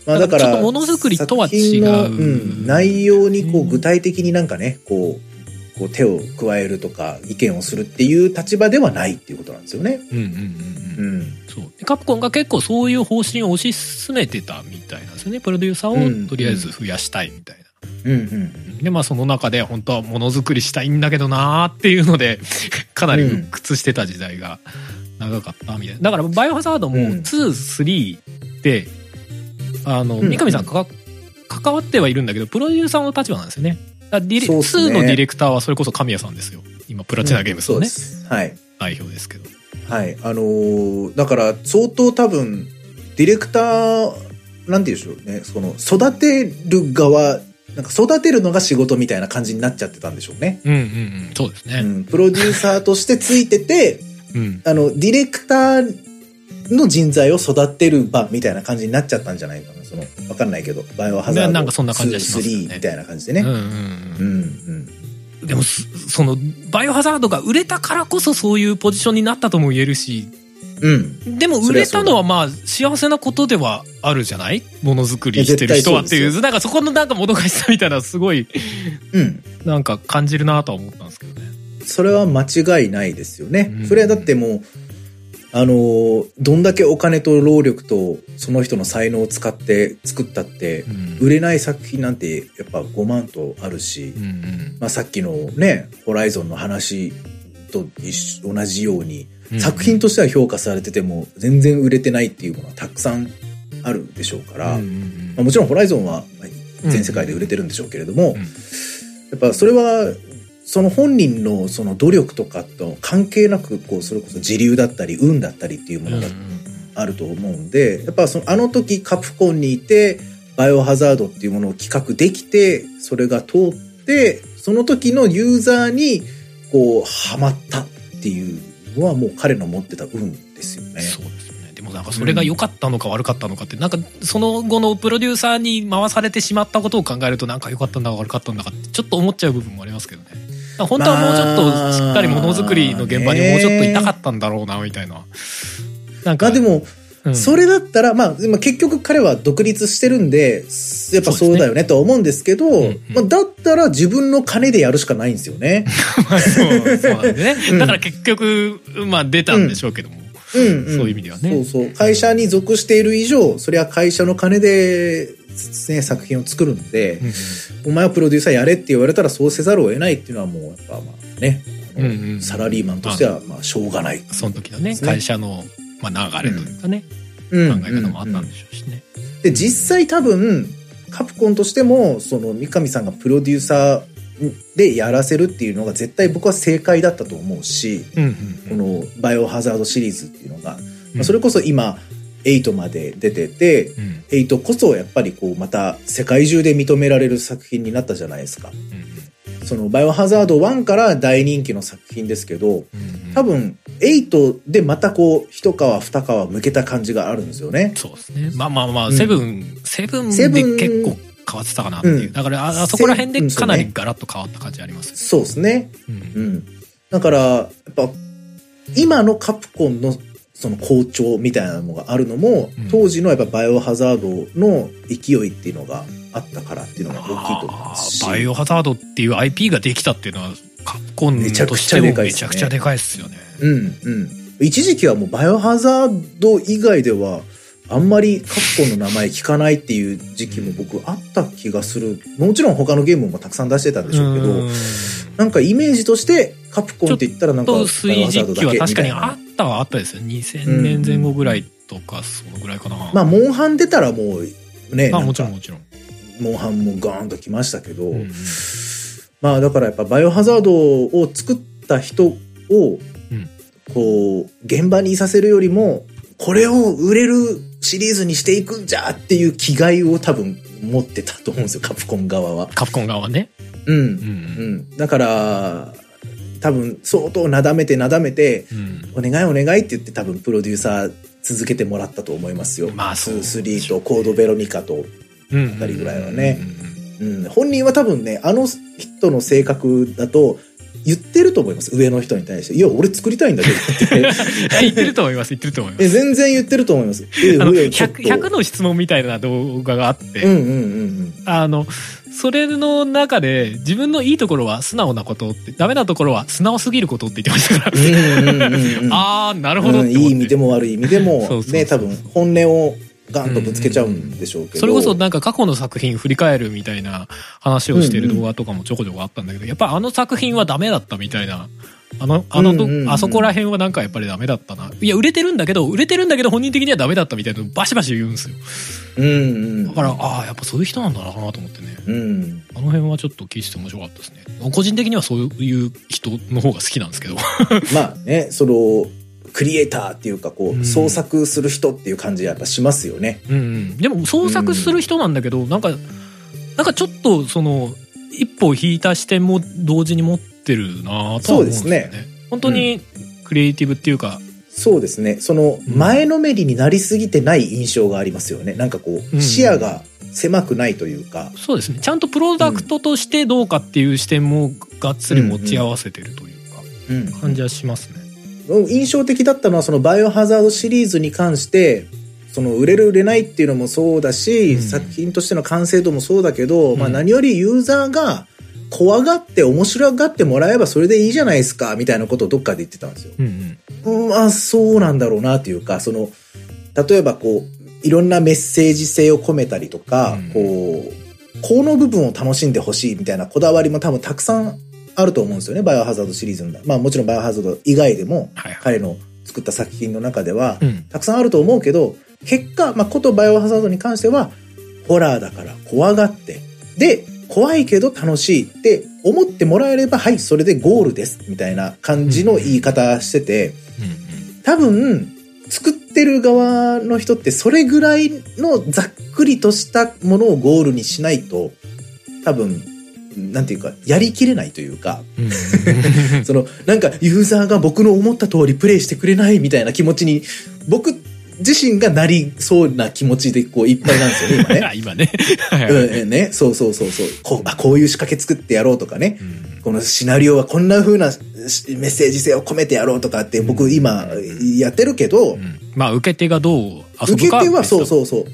まあ、だから、ちょっとものづくりとは違う。作品のうん、内容にこううん具体的になんかね、こう、こう手を加えるとか意見をするっていう立場ではないっていうことなんですよね。うんうんうんううん。ん。そう。でカプコンが結構そういう方針を推し進めてたみたいなんですよね。プロデューサーをとりあえず増やしたいみたいな、うんうん。でまあその中で本当はものづくりしたいんだけどなーっていうので かなり鬱屈してた時代が長かったみたいな。だからバイオハザードもうん。23で、あのうん三上さんか関わってはいるんだけどプロデューサーの立場なんですよねだディレね2のディレクターはそれこそ神谷さんですよ今プラチナゲームズのね、そうです。はい。代表ですけどはい。あのーだから相当多分、ディレクター、なんて言うんでしょうね。その、育てる側、なんか育てるのが仕事みたいな感じになっちゃってたんでしょうね。うんうんうんそうですねうん。プロデューサーとしてついてて、うんあの、ディレクターの人材を育てる場みたいな感じになっちゃったんじゃないかな。その、わかんないけど、バイオハザードねなんかそんな感じはしますよね2 3みたいな感じでね。うんうんううんん、でもそそのバイオハザードが売れたからこそそういうポジションになったとも言えるしうん。うん。でも売れたのはまあ幸せなことではあるじゃない？ものづくりしてる人はっていうなんかそこのなんかもどかしさみたいなすごいうん。なんか感じるなとは思ったんですけどね。それは間違いないですよね。うんそれはだってもう、あのーどんだけお金と労力とその人の才能を使って作ったって、うん。売れない作品なんてやっぱ5万とあるし、うんうん。まあさっきのね、ホライゾンの話と一緒同じように、うん作品としては評価されてても全然売れてないっていうものはたくさんあるでしょうから、まあ、もちろんホライゾンはまあ全世界で売れてるんでしょうけれども、うん。やっぱそれはその本人のその努力とかと関係なくこうそれこそ時流だったり運だったりっていうものがあると思うんでやっぱそのあの時カプコンにいてバイオハザードっていうものを企画できてそれが通ってその時のユーザーにこうハマったっていうのはもう彼の持ってた運ですよね。そうですよねでもなんかそれが良かったのか悪かったのかってなんかその後のプロデューサーに回されてしまったことを考えるとなんか良かったんだか悪かったんだかってちょっと思っちゃう部分もありますけどね本当はもうちょっとしっかりものづくりの現場にもうちょっといたかったんだろうなみたいな。なんかまあでもうん。それだったら、まあ、結局彼は独立してるんで、やっぱそうだよねとは思うんですけど、うんうん。まあ、だったら自分の金でやるしかないんですよね。まあそうそうなんでね、うん。だから結局まあ出たんでしょうけども、うん、ん。そういう意味ではね。そうそう。会社に属している以上、それは会社の金で、ね、作品を作るんで、お前はプロデューサーやれって言われたらそうせざるを得ないっていうのはもう、やっぱまあね、うんうんサラリーマンとしてはまあしょうがない。その時のね会社の、まあ、流れというかね、うん。考え方もあったんでしょうしね、で実際多分カプコンとしてもその三上さんがプロデューサーでやらせるっていうのが絶対僕は正解だったと思うしうんうんこの「バイオハザード」シリーズっていうのが、うん。まあそれこそ今8まで出ててうん。8こそやっぱりこうまた世界中で認められる作品になったじゃないですか。うんそのバイオハザード1から大人気の作品ですけど多分8でまたこう一皮二皮向けた感じがあるんですよね。そうですね。まあまあまあ、うん。セブンセブンでセブン結構変わってたかなっていう、うん。だからああそこら辺でかなりガラッと変わった感じありますそうですね。うん。うん。だから、やっぱ、今のカプコンのその好調みたいなのがあるのも、うん当時のやっぱバイオハザードの勢いっていうのがあったからっていうのが大きいと思いますし。バイオハザードっていう IP ができたっていうのはカプコンめちゃくちとしてもゃでかいですねめちゃくちゃでかいですよねうんうん。一時期はもうバイオハザード以外では、あんまりカプコンの名前聞かないっていう時期も僕あった気がする。もちろん他のゲームもたくさん出してたんでしょうけど、うんなんかイメージとしてカプコンって言ったらなんかバイオハザードだけみたいな。ったはあったですよ。2000年前後ぐらいとかそのぐらいかな、まあ、モンハン出たらもうね、まあもちろんもちろん、モンハンもガーンときましたけど、うんうん。まあだからやっぱバイオハザードを作った人を、うん。こう現場にいさせるよりもこれを売れるシリーズにしていくんじゃっていう気概を多分持ってたと思うんですよカプコン側は。カプコン側はね、うん、うん。うん、だから多分相当なだめてなだめてうん。お願いお願いって言って多分プロデューサー続けてもらったと思いますよ。まあそう。2、3とコードベロニカとうん。あたりぐらいはね。本人は多分ね、あの人の性格だと、言ってると思います。上の人に対して。いや、俺作りたいんだけど って。言ってると思います言ってると思いますえ全然言ってると思います。え、あのいやちょっ 100, と100の質問みたいな動画があって、うんうんうんあのそれの中で自分のいいところは素直なことってダメなところは素直すぎることって言ってましたから。ああなるほどっうんいい意味でも悪い意味でも ね多分本音をガンとぶつけちゃうんでしょうけど。それこそなんか過去の作品振り返るみたいな話をしてる動画とかもちょこちょこあったんだけど、やっぱあの作品はダメだったみたいな。あの、あのど、うんうんうんあそこら辺はなんかやっぱりダメだったな。いや、売れてるんだけど、売れてるんだけど本人的にはダメだったみたいなのバシバシ言うんですよ。うんうん。だから、ああ、やっぱそういう人なんだなと思ってね。うん。あの辺はちょっと聞いてて面白かったですね。個人的にはそういう人の方が好きなんですけど。まあね、その、クリエイターっていうか、こうんう、創作する人っていう感じやっぱしますよね。うんうん。でも創作する人なんだけど、なんか、なんかちょっとその、一歩引いた視点も同時に持ってるなとは思うんですよね。そうですね本当にクリエイティブっていうか、そうですね。その、うん前のめりになりすぎてない印象がありますよね。なんかこうんう、視野が狭くないというか。そうですね。ちゃんとプロダクトとしてどうかっていう視点もがっつり持ち合わせてるというか、感じはしますね。印象的だったのはそのバイオハザードシリーズに関してその売れる売れないっていうのもそうだし、うん作品としての完成度もそうだけど、まあうん何よりユーザーが怖がって面白がってもらえばそれでいいじゃないですかみたいなことをどっかで言ってたんですよ。うんうん。うんまあそうなんだろうなっていうかその例えばこういろんなメッセージ性を込めたりとか、うんこうこの部分を楽しんでほしいみたいなこだわりも多分たくさんあると思うんですよねバイオハザードシリーズのまあもちろんバイオハザード以外でも。彼の作った作品の中ではうん。たくさんあると思うけど結果、まあ、ことバイオハザードに関してはホラーだから怖がってで怖いけど楽しいって思ってもらえればはいそれでゴールですみたいな感じの言い方してて、うん多分作ってる側の人ってそれぐらいのざっくりとしたものをゴールにしないと多分なんていうかやりきれないというか そのなんかユーザーが僕の思った通りプレイしてくれないみたいな気持ちに僕自身がなりそうな気持ちでこういっぱいなんですよね今ね。今ね。うんね、そうそうそうそう。こうあこういう仕掛け作ってやろうとかね。うん。このシナリオはこんな風なしメッセージ性を込めてやろうとかって僕今やってるけど、うん。まあ受け手がどう遊受ぶかけ手はそううそうそう。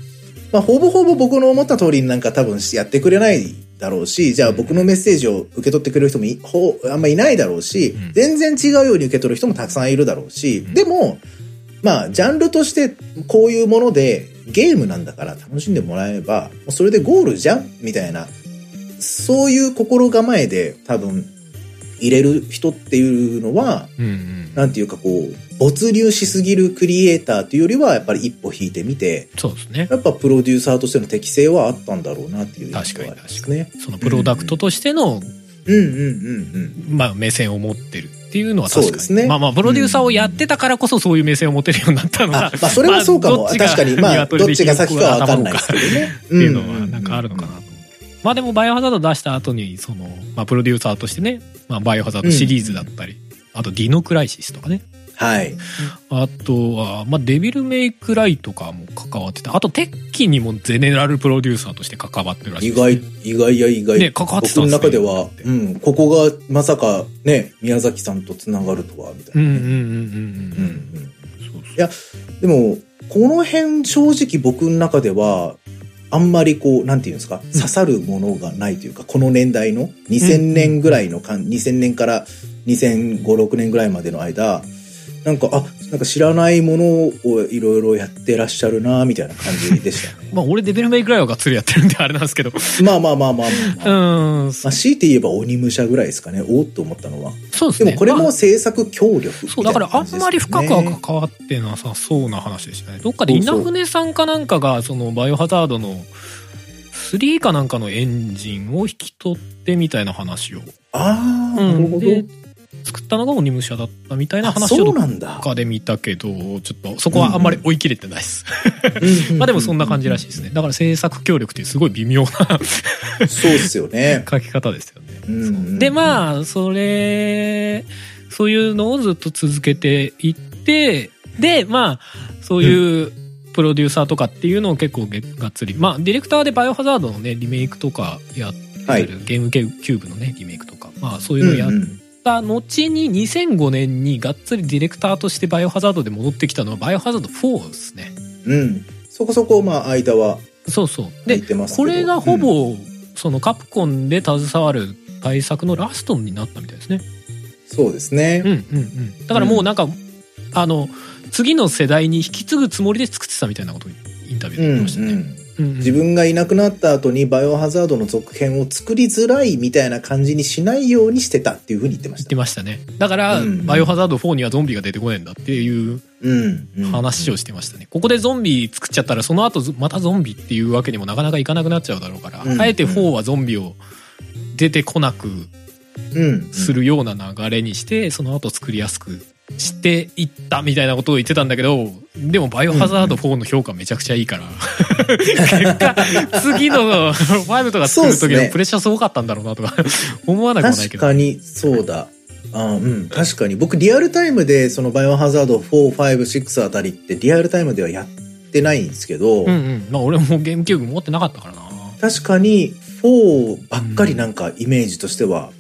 まあ、ほぼほぼ僕の思った通りになんか多分やってくれないだろうし、じゃあ僕のメッセージを受け取ってくれる人もいほあんまいないだろうし、うん。全然違うように受け取る人もたくさんいるだろうし、うん。でも、まあ、ジャンルとしてこういうものでゲームなんだから楽しんでもらえれば、それでゴールじゃんみたいな、そういう心構えで多分入れる人っていうのは、うんうん。なんていうかこう、没入しすぎるクリエイターというよりは、やっぱり一歩引いてみて、そうですね。やっぱプロデューサーとしての適性はあったんだろうなっていう印象はありますね。そのプロダクトとしての、うんうんうんまあ目線を持ってるっていうのは確かに。そうですねまあまあ、プロデューサーをやってたからこそそういう目線を持てるようになったうん。のがあ、、まあそれはそうかも。確かに、まあ、どっちが先かはわかんないですけどね。っていうのはなんかあるのかなと思う。まあでもバイオハザード出した後に、その、まあプロデューサーとしてね、まあバイオハザードシリーズだったり、あとディノクライシスとかね。はい。あとは、まあデビルメイクライとかも関わってた。あと鉄騎にもゼネラルプロデューサーとして関わってるらしいね、外、意外や意外。ね関わってた僕のんですね中では、うん、ここがまさかね、宮崎さんと繋がるとは、みたいな。うんうんうんうんうん。うんうんいやでも、この辺正直僕の中では、あんまりこう、なんていうんですか、刺さるものがないというか、この年代の2000年ぐらいの間、2000年から2005、6年ぐらいまでの間、なんか、あ、なんか知らないものをいろいろやってらっしゃるな、みたいな感じでしたね。まあ俺デビルメイクライはがっつりやってるんであれなんですけど。まあまあまあまあまあ、うまあ。ん。まあ、強いて言えば鬼武者ぐらいですかね。おーっと思ったのは。そうですね。でもこれまあも制作協力みたそう、だからあんまり深くは関わってなさそうな話でしたね。どっかで稲船さんかなんかが、そのバイオハザードの3かなんかのエンジンを引き取ってみたいな話を。ああ、うんなるほど。で作ったのが鬼武者だったみたいなあ話をどっそうなんだ。かで見たけど、ちょっとそこはあんまり追い切れてないです。まあでもそんな感じらしいですね。だから制作協力っていうすごい微妙な そうですよね。書き方ですよね。でまあそれそういうのをずっと続けていってでまあそういうプロデューサーとかっていうのを結構げがっつりまあディレクターで「バイオハザード」のねリメイクとかやってはいる、ゲームキューブのねリメイクとかまあそういうのをやっうんうんた後に2005年にがっつりディレクターとして「バイオハザード」で戻ってきたのは「バイオハザード4」ですね。うん。そこそこ、まあ、間はそうそうでてますけどこれがほぼ、そのカプコンで携わる対策のラストになったみたいですね。そうですね。うんうんうん。だからもうなんか、あの、次の世代に引き継ぐつもりで作ってたみたいなことインタビューうんで言ってましたね。うんうんうん自分がいなくなった後にバイオハザードの続編を作りづらいみたいな感じにしないようにしてたっていうふうに言ってまし。言ったてましたね。だから、うんバイオハザード4にはゾンビが出てこねえんだっていううん、うん。話をしてましたね。ここでゾンビ作っちゃったら、その後またゾンビっていうわけにもなかなかいかなくなっちゃうだろうから、うんあえて4はゾンビを出てこなくうん。するような流れにして、その後作りやすくしていったみたいなことを言ってたんだけど、でもバイオハザード4の評価めちゃくちゃいいから、結果、次の5とか作る時のプレッシャーすごかったんだろうなとか 思わなくもないけど。確かにそうだ。あうん、確かに。僕、リアルタイムで、そのバイオハザード4、5、6あたりって、リアルタイムではやってないんですけど、うんうん。まあ俺もゲームキューブ持ってなかったからな。確かに4ばっかりなんかイメージとしては、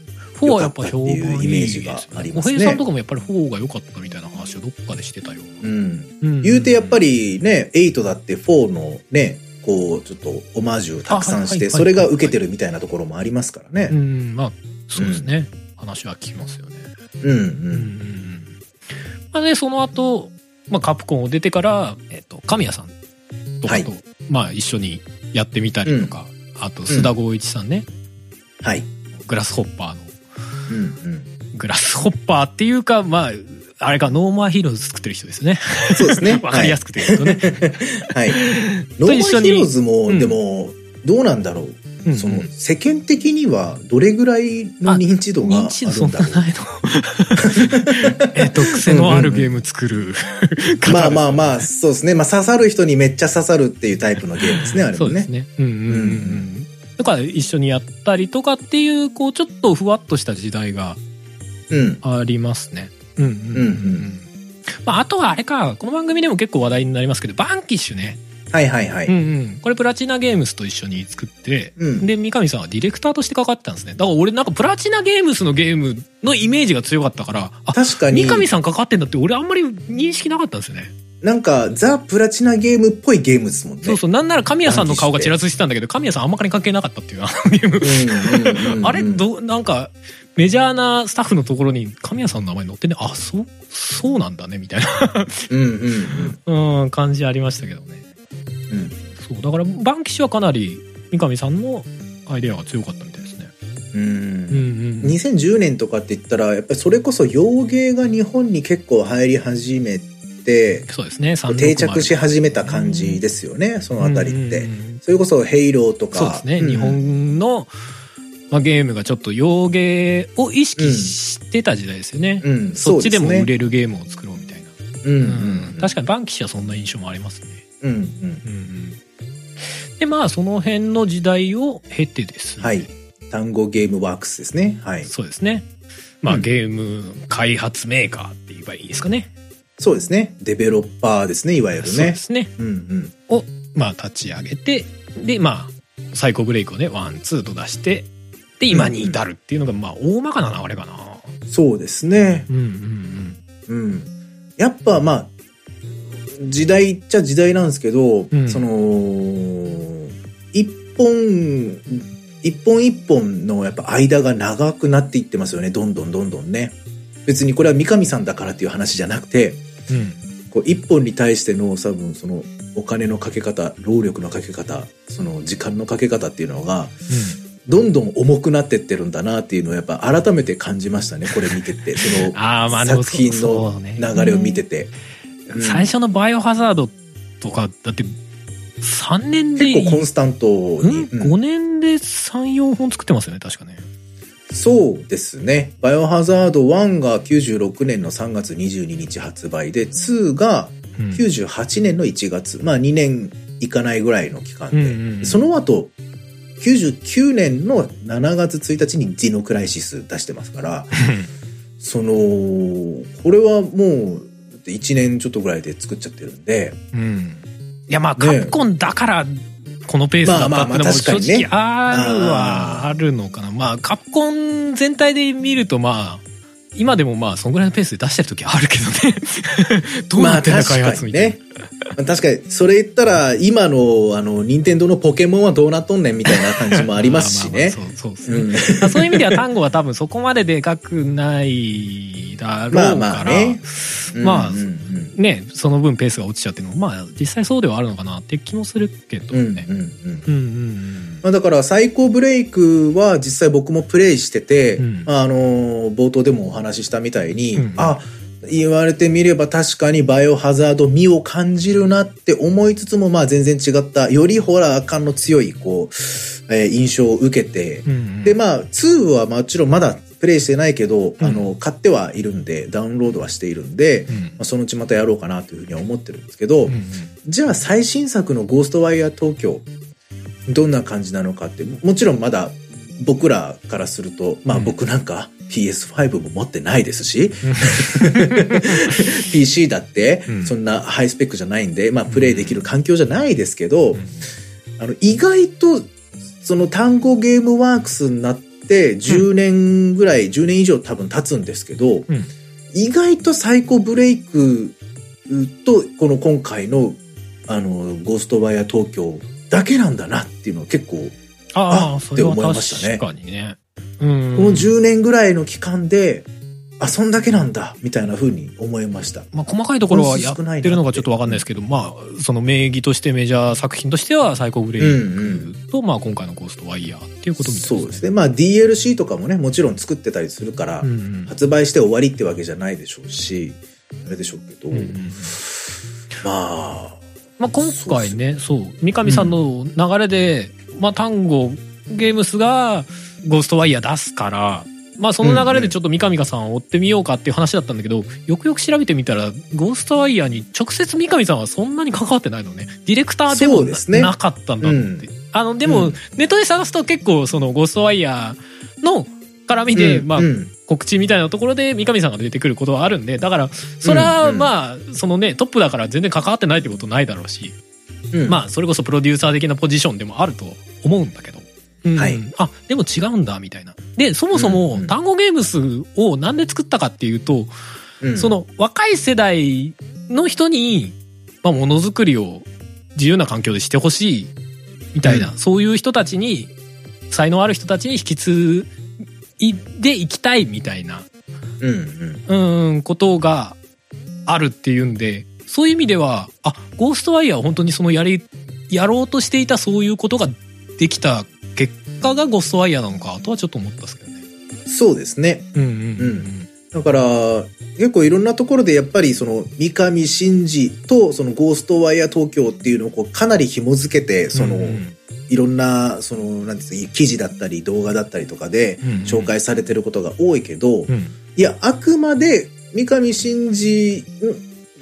4はやっぱ評判いいますね小平さんとかもやっぱり4が良かったみたいな話をどっかでしてたよ。うん。うん言うてやっぱりね、8だって4のね、こう、ちょっとオマージュたくさんして、それが受けてるみたいなところもありますからね。うん、まあ、そうですね。話は聞きますよね。うん、う。うんんまあで、その後、まあ、カプコンを出てから、えっ、と、神谷さんとかと、はまあ、一緒にやってみたりとか、あと、須田剛一さんね、はい。グラスホッパーの。グラスホッパーっていうか、まあ、あれか、 No More Heroes 作ってる人ですね。そうですね。わかりやすくて言うとね。はい。ノーマンと一緒にヒーローズも、うんでも、どうなんだろう？うんその、世間的にはどれぐらいの認知度があるんだろう。なないの えっと、癖のあるゲーム作る方まあまあまあ、あ、そうですね。まあ刺さる人にめっちゃ刺さるっていうタイプのゲームですね、あれもね。そうですね。うんうんうんううんん。だから一緒にやったりとかっていう、こう、ちょっとふわっとした時代がうん。ありますね。うんうんうんうん。うんうんまあ、あとはあれか、この番組でも結構話題になりますけど、バンキッシュね。はいはいはい。うんうん。これプラチナゲームスと一緒に作って、うんで、三上さんはディレクターとして関わってたんですね。だから俺なんかプラチナゲームスのゲームのイメージが強かったから、あ、確かに三、上さん関わってんだって俺あんまり認識なかったんですよね。なんか、ザ・プラチナゲームっぽいゲームですもんね。そうそう。なんなら神谷さんの顔がちらついてたんだけど、神谷さんあんまり関係なかったっていう ゲーム。あれ、ど、なんか、メジャーなスタッフのところに神谷さんの名前載ってね、あ、そう、そうなんだね、みたいうんうんうん。な、うん、感じありましたけどね。うんそう、だから、バンキシはかなり、三上さんのアイデアが強かったみたいですね。ううんんうん。2010年とかって言ったら、やっぱりそれこそ洋芸が日本に結構入り始めて、そうですね、360定着し始めた感じですよね、そのあたりって。うんうんうんそれこそヘイローとか。そうですね、ん日本の、まあ、ゲームがちょっと洋芸を意識してた時代ですよね。うん、そっちでも売る。れるゲームを作ろうみたいな。うんうんうん確かにバンキシはそんな印象もありますね。うんうん。うんうんでまあその辺の時代を経てですね、はい。単語ゲームワークスですね。はい。そうですねまあ、うんゲーム開発メーカーって言えばいいですかねそうですね。デベロッパーですね、いわゆるねそうで。すねうんうん。をまあ立ち上げてでまあサイコブレイクをねワンツーと出してで今に至るっていうのがまあ大まかな流れかなそうですね。うんうんうん。やっぱまあ、時代っちゃ時代なんですけど、うんその、一本、一本一本のやっぱ間が長くなっていってますよね。どんどんどんどんね。別にこれは三上さんだからっていう話じゃなくて、うんうんこう一本に対しての多分そのお金のかけ方、労力のかけ方、その時間のかけ方っていうのが、どんどん重くなってってるんだなっていうのをやっぱ改めて感じましたね。これ見てて。その作品の流れを見てて。うん最初のバイオハザードとかだって3年で結構コンスタントに。うん、うん5年で34本作ってますよね確かねそうですね。バイオハザード1が96年の3月22日発売で、2がうん98年の1月。まあ2年いかないぐらいの期間で。うんうんうんその後、99年の7月1日にディノクライシス出してますから、その、これはもう、1年ちょっとぐらいで作っちゃってるんで、うんいやまあねカプコンだからこのペースだったってのも正直あるはあるのかな。まあカプコン全体で見るとまあ今でもまあそんぐらいのペースで出してる時あるけどね。どうなってんだ開発みたいな、ね。確かに、それ言ったら、今の、あの、任天堂のポケモンはどうなっとんねんみたいな感じもありますしね。まあまあまあそうそうですね。まあそういう意味では単語は多分そこまででかくないだろうから、まあまあね。まあうんうんね、その分ペースが落ちちゃってるのも、まあ実際そうではあるのかなって気もするけどね。うんうんうん。うんうん。まあ、だから、サイコブレイクは実際僕もプレイしてて、うん。まあ、あの、冒頭でもお話ししたみたいに、うん。あ、言われてみれば確かにバイオハザード味を感じるなって思いつつも、まあ全然違った、よりホラー感の強い、こう、えー印象を受けて、うんうん。で、まあ、2はもちろんまだプレイしてないけど、うん。あの、買ってはいるんで、ダウンロードはしているんで、うん。まあ、そのうちまたやろうかなというふうには思ってるんですけど、じゃあ最新作のゴーストワイヤー東京、どんな感じなのかって、もちろんまだ僕らからすると、まあうん。僕なんか PS5 も持ってないですし、PC だってうん。そんなハイスペックじゃないんで、まあプレイできる環境じゃないですけど、うん。あの意外とその単語ゲームワークスになって10年ぐらい、10年以上多分経つんですけど、うん意外とサイコブレイクとこの今回のあのゴーストバイア東京だけなんだなっていうのは結構、ああ、って思いましたね確かにね。うん。この10年ぐらいの期間で、あ、そんだけなんだみたいな風に思いました。まあ、細かいところはやってるのかちょっとわかんないですけど、まあ、その名義としてメジャー作品としては、サイコブレイクと、まあ、今回のゴーストワイヤーっていうことみたいですね。そうですね。まあ DLC とかもね、もちろん作ってたりするから、うんうん。発売して終わりってわけじゃないでしょうし、あれでしょうけど、うんうんまあ、まあ、今回ね、そう、三上さんの流れで、まあ、単語、ゲームスが、ゴーストワイヤー出すから、まあ、その流れでちょっと三上さんを追ってみようかっていう話だったんだけど、よくよく調べてみたら、ゴーストワイヤーに直接三上さんはそんなに関わってないのね。ディレクターでもなかったんだって。うんあの、でも、うんネットで探すと結構、その、ゴーストワイヤーの絡みで、まあ、告知みたいなところで三上さんが出てくることはあるんで、だから、それはまあ、そのね、トップだから全然関わってないってことないだろうし、うんまあ、それこそプロデューサー的なポジションでもあると思うんだけど。うん。はい。あ、でも違うんだ、みたいな。で、そもそうんもうん。単語ゲームスをなんで作ったかっていうと、うん。その若い世代の人に、まあ、ものづくりを自由な環境でしてほしい、みたいな、うん。そういう人たちに、才能ある人たちに引き継いでいきたいみたいな、うんうん。うん、ことがあるっていうんで、そういう意味では、あ、ゴーストワイヤーは本当にそのやり、やろうとしていたそういうことができた結果がゴーストワイヤーなのかとはちょっと思ったんですけどね。そうですね。うんうんうんだから、結構いろんなところでやっぱりその三上真司とそのゴーストワイヤー東京っていうのをこうかなり紐付けて、その、うんうん。いろんな、その、なんですか、記事だったり動画だったりとかでうんうん。紹介されてることが多いけど、うん。いや、あくまで三上真司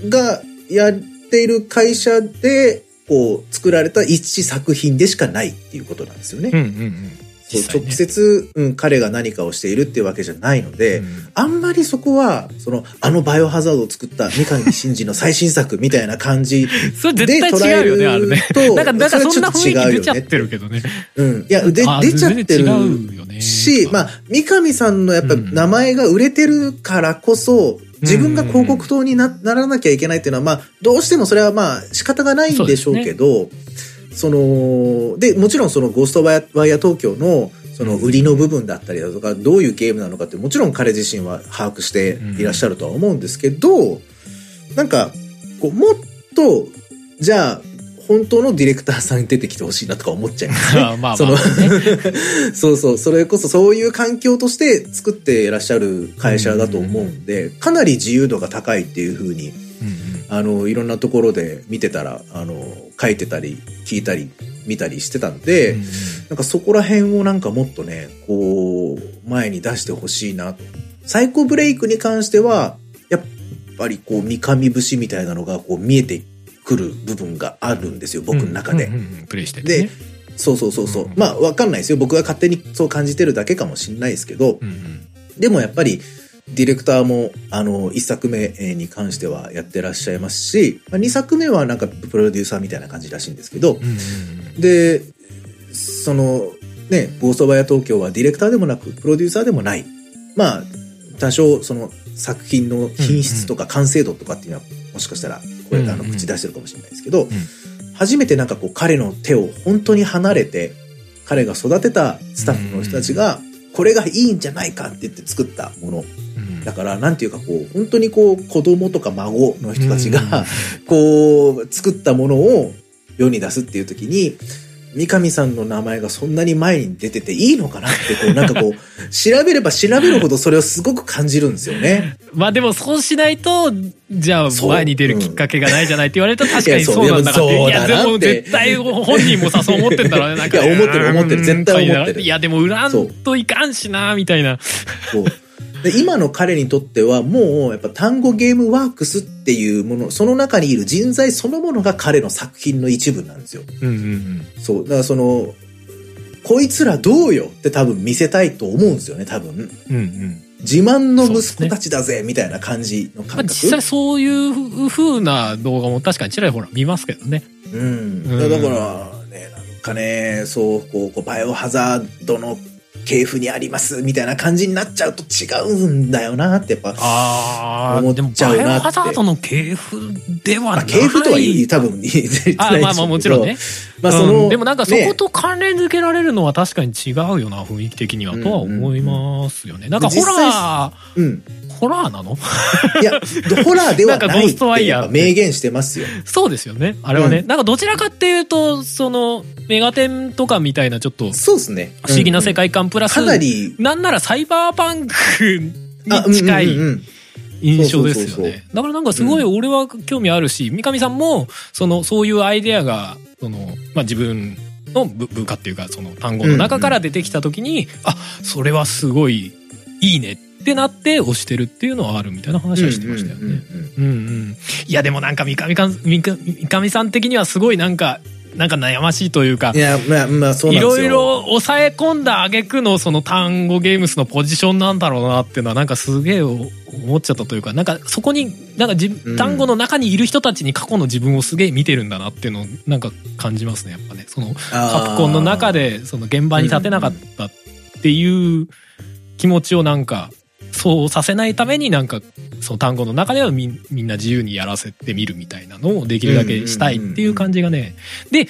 がやっている会社で、こう、作られた一作品でしかないっていうことなんですよね。うんうんうんそう実際ね直接、うん、彼が何かをしているっていうわけじゃないので、うんあんまりそこは、その、あのバイオハザードを作った三上真司の最新作みたいな感じで 絶対違うよね、捉えるあれね。と、なんか、なんかそんなそれは雰囲気出ちゃっょと違うよねてるけどね。うん。いや、で、出ちあゃってる違うよねし、まあ、三上さんのやっぱうん名前が売れてるからこそ、自分が広告塔になならなきゃいけないっていうのは、まあ、どうしてもそれはまあ、仕方がないんでしょうけど、その、で、もちろんそのゴーストワイヤー東京の、その売りの部分だったりだとか、どういうゲームなのかって、もちろん彼自身は把握していらっしゃるとは思うんですけど、なんか、こう、もっと、じゃあ、本当のディレクターさんに出てきてほしいなとか思っちゃいますね。まあまあそのまあね。そうそう、それこそそういう環境として作っていらっしゃる会社だと思うんで、かなり自由度が高いっていうふうに、あの、いろんなところで見てたら、あの、書いてたり、聞いたり、見たりしてたんで、うんうんなんかそこら辺をなんかもっとね、こう、前に出してほしいなと。サイコブレイクに関しては、やっぱりこう、三上節みたいなのがこう見えてくる部分があるんですよ、僕の中で。うんうんうんプレイしててでね。、そうそうそうそう。うんまあ、わかんないですよ。僕が勝手にそう感じてるだけかもしれないですけど、うんうんでもやっぱり、ディレクターも、あの、一作目に関してはやってらっしゃいますし、まあ、二作目はなんかプロデューサーみたいな感じらしいんですけど、うんうんうんで、その、ね、ゴーストバイア東京はディレクターでもなく、プロデューサーでもない。まあ、多少、その、作品の品質とか完成度とかっていうのは、ももしかしたら、これ、うんあの、口出してるかもしれないですけど、初めてなんかこう、彼の手を本当に離れて、彼が育てたスタッフの人たちが、これがいいんじゃないかって言って作ったもの。うん。だから、なんていうかこう、本当にこう、子供とか孫の人たちうん。が、こう、作ったものを世に出すっていう時に、三上さんの名前がそんなに前に出てていいのかなって、こう、なんかこう、調べれば調べるほどそれをすごく感じるんですよね。まあでもそうしないと、じゃあ前に出るきっかけがないじゃないって言われると確かにそうなんだかって。いやでも絶対本人もさ、そう思ってんだろうね。なんかいや思ってる思ってる絶対思ってるいやでも売らんといかんしな、みたいな。そうで今の彼にとってはもうやっぱ単語ゲームワークスっていうもの、その中にいる人材そのものが彼の作品の一部なんですよ。うんうんうん。そう。だからその、こいつらどうよって多分見せたいと思うんですよね、多分。うんうん。自慢の息子たちだぜ、みたいな感じのまあ感覚。実際そういう風な動画も確かにちらほら見ますけどね。うん。うんだから、ね、なんかね、そう、こう、こうバイオハザードの系譜にあります、みたいな感じになっちゃうと違うんだよなって、やっぱ。思っでもちゃうなってハザードの系譜ではまあ、ない。系譜とは言い、多分言ってないでまあまあもちろんね。まあその、うんでもなんかそねこと関連づけられるのは確かに違うよな、雰囲気的には、とは思いますよね。なんかホラー、うん。ホラーなの？いや、ホラーではないっ ストワイヤー明言してますよ。そうですよね。あれはね。うんなんかどちらかっていうと、その、メガテンとかみたいなちょっとそうですね。不思議な世界界観プラス、かなり、なんならサイバーパンクあに近いうんうんうん印象ですよね。だからなんかすごい俺は興味あるし、三上さんも、その、そういうアイデアが、その、まあ、自分の部部下っていうか、その単語の中から出てきた時に、あ、それはすごいいいねってなって押してるっていうのはあるみたいな話はしてましたよね。うんうん。いやでもなんか三上かん三上三上さん的にはすごいなんか、なんか悩ましいというかい、や、まあ、まあ、そうなんですよ。いろいろ抑え込んだ挙句のその単語ゲームスのポジションなんだろうなっていうのはなんかすげえ思っちゃったというか、なんかそこに、なんかじうん単語の中にいる人たちに過去の自分をすげえ見てるんだなっていうのをなんか感じますね、やっぱね。そのカプコンの中でその現場に立てなかったっていう気持ちをなんか、そうさせないためになんか、その単語の中ではみんみんな自由にやらせてみるみたいなのをできるだけしたいっていう感じがね。で、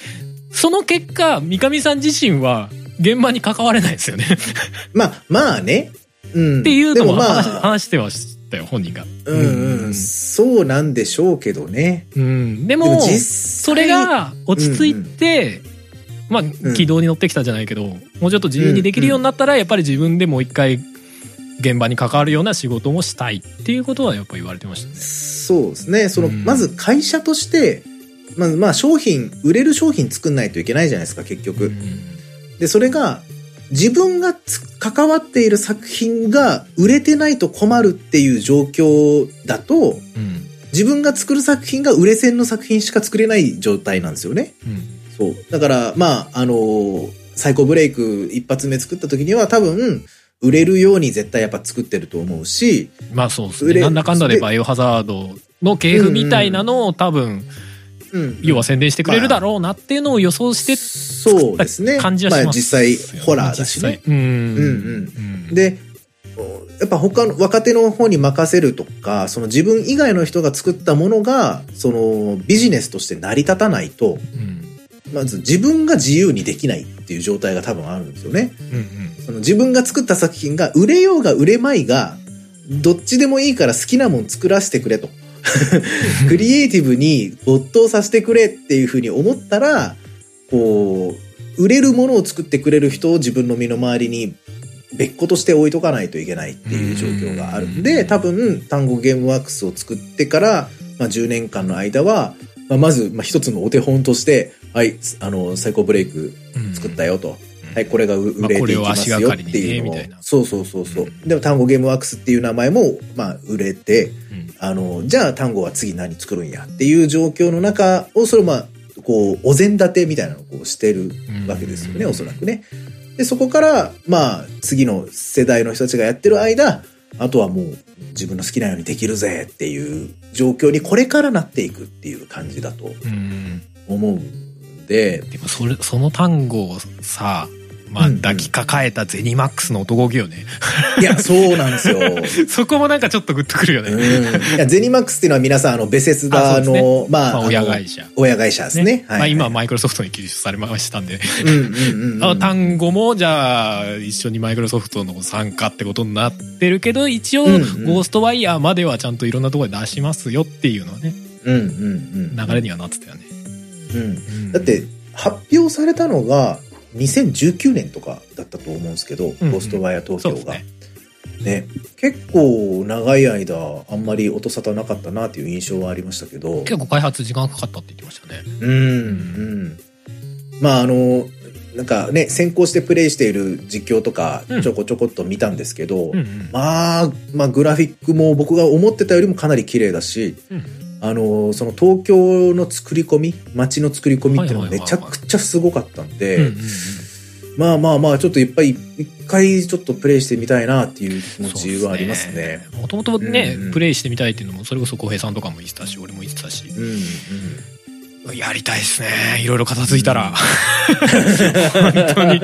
その結果、三上さん自身は現場に関われないですよね。まあ、まあね。うん。っていうのもでま話,、あ、話してましたよ、本人が。うんうん。そうなんでしょうけどね。うん。でも、でもそれ、が落ち着いて、まあ、軌道に乗ってきたじゃないけど、もうちょっと自由にできるようになったら、やっぱり自分でもう一回、現場に関わるような仕事もしたいっていうことはやっぱ言われてましたね。そうですね。その、うんまず会社として、まず、まあ、商品、売れる商品作んないといけないじゃないですか、結局。で、それが、自分がつ関わっている作品が売れてないと困るっていう状況だと、うん。うん。自分が作る作品が売れ線の作品しか作れない状態なんですよね。うん。そう。だから、まあ、あのーサイコブレイク一発目作った時には多分、売れるように絶対やっぱ作ってると思うし、まあそうですね。なんだかんだででバイオハザードの系譜みたいなのを多分、うん。要は宣伝してくれるだろうなっていうのを予想してそうですね。感じはします、まあ実際、ホラーだしね。うん。うんうんで、やっぱ他の若手の方に任せるとか、その自分以外の人が作ったものが、そのビジネスとして成り立たないと、うん。まず自分が自由にできないっていう状態が多分あるんですよね。うん。その自分が作った作品が売れようが売れまいが、どっちでもいいから好きなもん作らせてくれと。クリエイティブに没頭させてくれっていうふうに思ったら、こう、売れるものを作ってくれる人を自分の身の回りに別個として置いとかないといけないっていう状況があるんで、うん多分、単語ゲームワークスを作ってから、まあ、10年間の間は、まあ、まず、まあ、一つのお手本として、はい、あの、サイコブレイクうん作ったよと。うんはい、これが売まあれていきますよっていうのを、そうそうそうそう。うんでも単語ゲームワークスっていう名前も、まあ、売れて、うんあの、じゃあ単語は次何作るんやっていう状況の中を、それをまあ、こう、お膳立てみたいなのをこうしてるわけですよね、うんおそらくね。で、そこから、まあ、次の世代の人たちがやってる間、あとはもう自分の好きなようにできるぜっていう状況にこれからなっていくっていう感じだとうん。思うんで、でもそれ、その単語をさ、まあ、抱きかかえたゼニマックスの男気よね。いや、そうなんですよ。そこもなんかちょっとグッとくるよね。うん、いやゼニマックスっていうのは皆さん、あの、ベセスダの、まあ、まあの親会社親会社ですね。はいまあ今、マイクロソフトに記述されましたんで、うんうんうんうん。あ単語もじゃあ一緒にマイクロソフトの参加ってことになってるけど一応、うんうんゴーストワイヤーまではちゃんといろんなところで出しますよっていうのはねうんうんうん。流れにはなってたよね、うん。うんだって、発表されたのが、2019年とかだったと思うんですけど、うんゴーストワイヤー東京が。ねね。結構長い間、あんまり音沙汰なかったなっていう印象はありましたけど。結構開発時間かかったって言ってましたねうん、うん。まあ、あの、なんかね、先行してプレイしている実況とかうん、ちょこちょこっと見たんですけど、うんうんまあ、まあ、グラフィックも僕が思ってたよりもかなり綺麗だし、うんあの、その東京の作り込み、街の作り込みっていうのがめちゃくちゃすごかったんで、まあまあまあ、ちょっといっぱい、一回ちょっとプレイしてみたいなっていう気持ちはありますね。もともとね、うんうん。プレイしてみたいっていうのもそれこそ浩平さんとかも言ってたし俺も言ってたし。うん、うん。やりたいですね。いろいろ片付いたら、本当に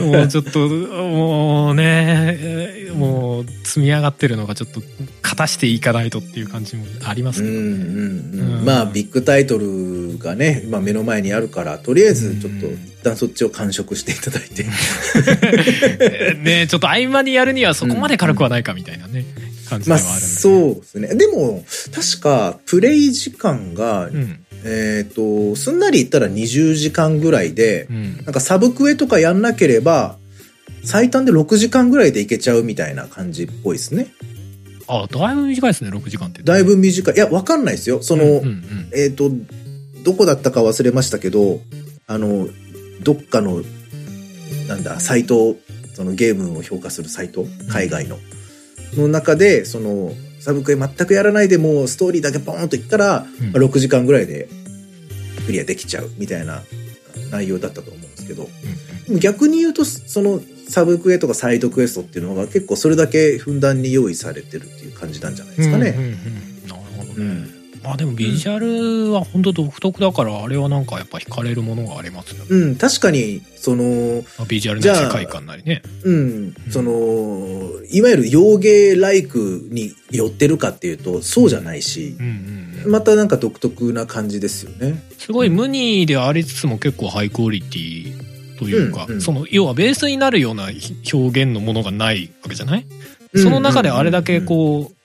もうちょっともうねえーもう積み上がってるのがちょっと片していかないとっていう感じもありますけど、うんうんううん。ん、まあビッグタイトルがね今目の前にあるからとりあえずちょっとうん。一旦そっちを完食していただいて、え ーねちょっと合間にやるにはそこまで軽くはないかみたいなね感じでまあはあるんで、そうですね。でも確かプレイ時間が、うんえっ、とすんなり言ったら20時間ぐらいでうん。なんかサブクエとかやんなければ最短で6時間ぐらいでいけちゃうみたいな感じっぽいですね。あだいぶ短いですね6時間って。だいぶ短い。いやわかんないですよ。その、うんうんうん。えっ、と、どこだったか忘れましたけど、あの、どっかの、なんだ、サイト、そのゲームを評価するサイト、海外の、の中で、その、サブクエ全くやらないでもうストーリーだけポーンといったら、うん。まあ6時間ぐらいでクリアできちゃうみたいな内容だったと思うんですけど、逆に言うと、そのサブクエとかサイドクエストっていうのが結構それだけふんだんに用意されてるっていう感じなんじゃないですかね。うんうんうん。なるほどね、うんまあでもビジュアルは本当独特だからあれはなんかやっぱ惹かれるものがありますよね、うん、確かに、その、まあビジュアルじゃあな世界観なりね。うん、その、いわゆる洋芸ライクに寄ってるかっていうと、そうじゃないしう、んうんうん。またなんか独特な感じですよね。すごい無二でありつつも結構ハイクオリティというか、うんうん。その要はベースになるような表現のものがないわけじゃない、その中であれだけこう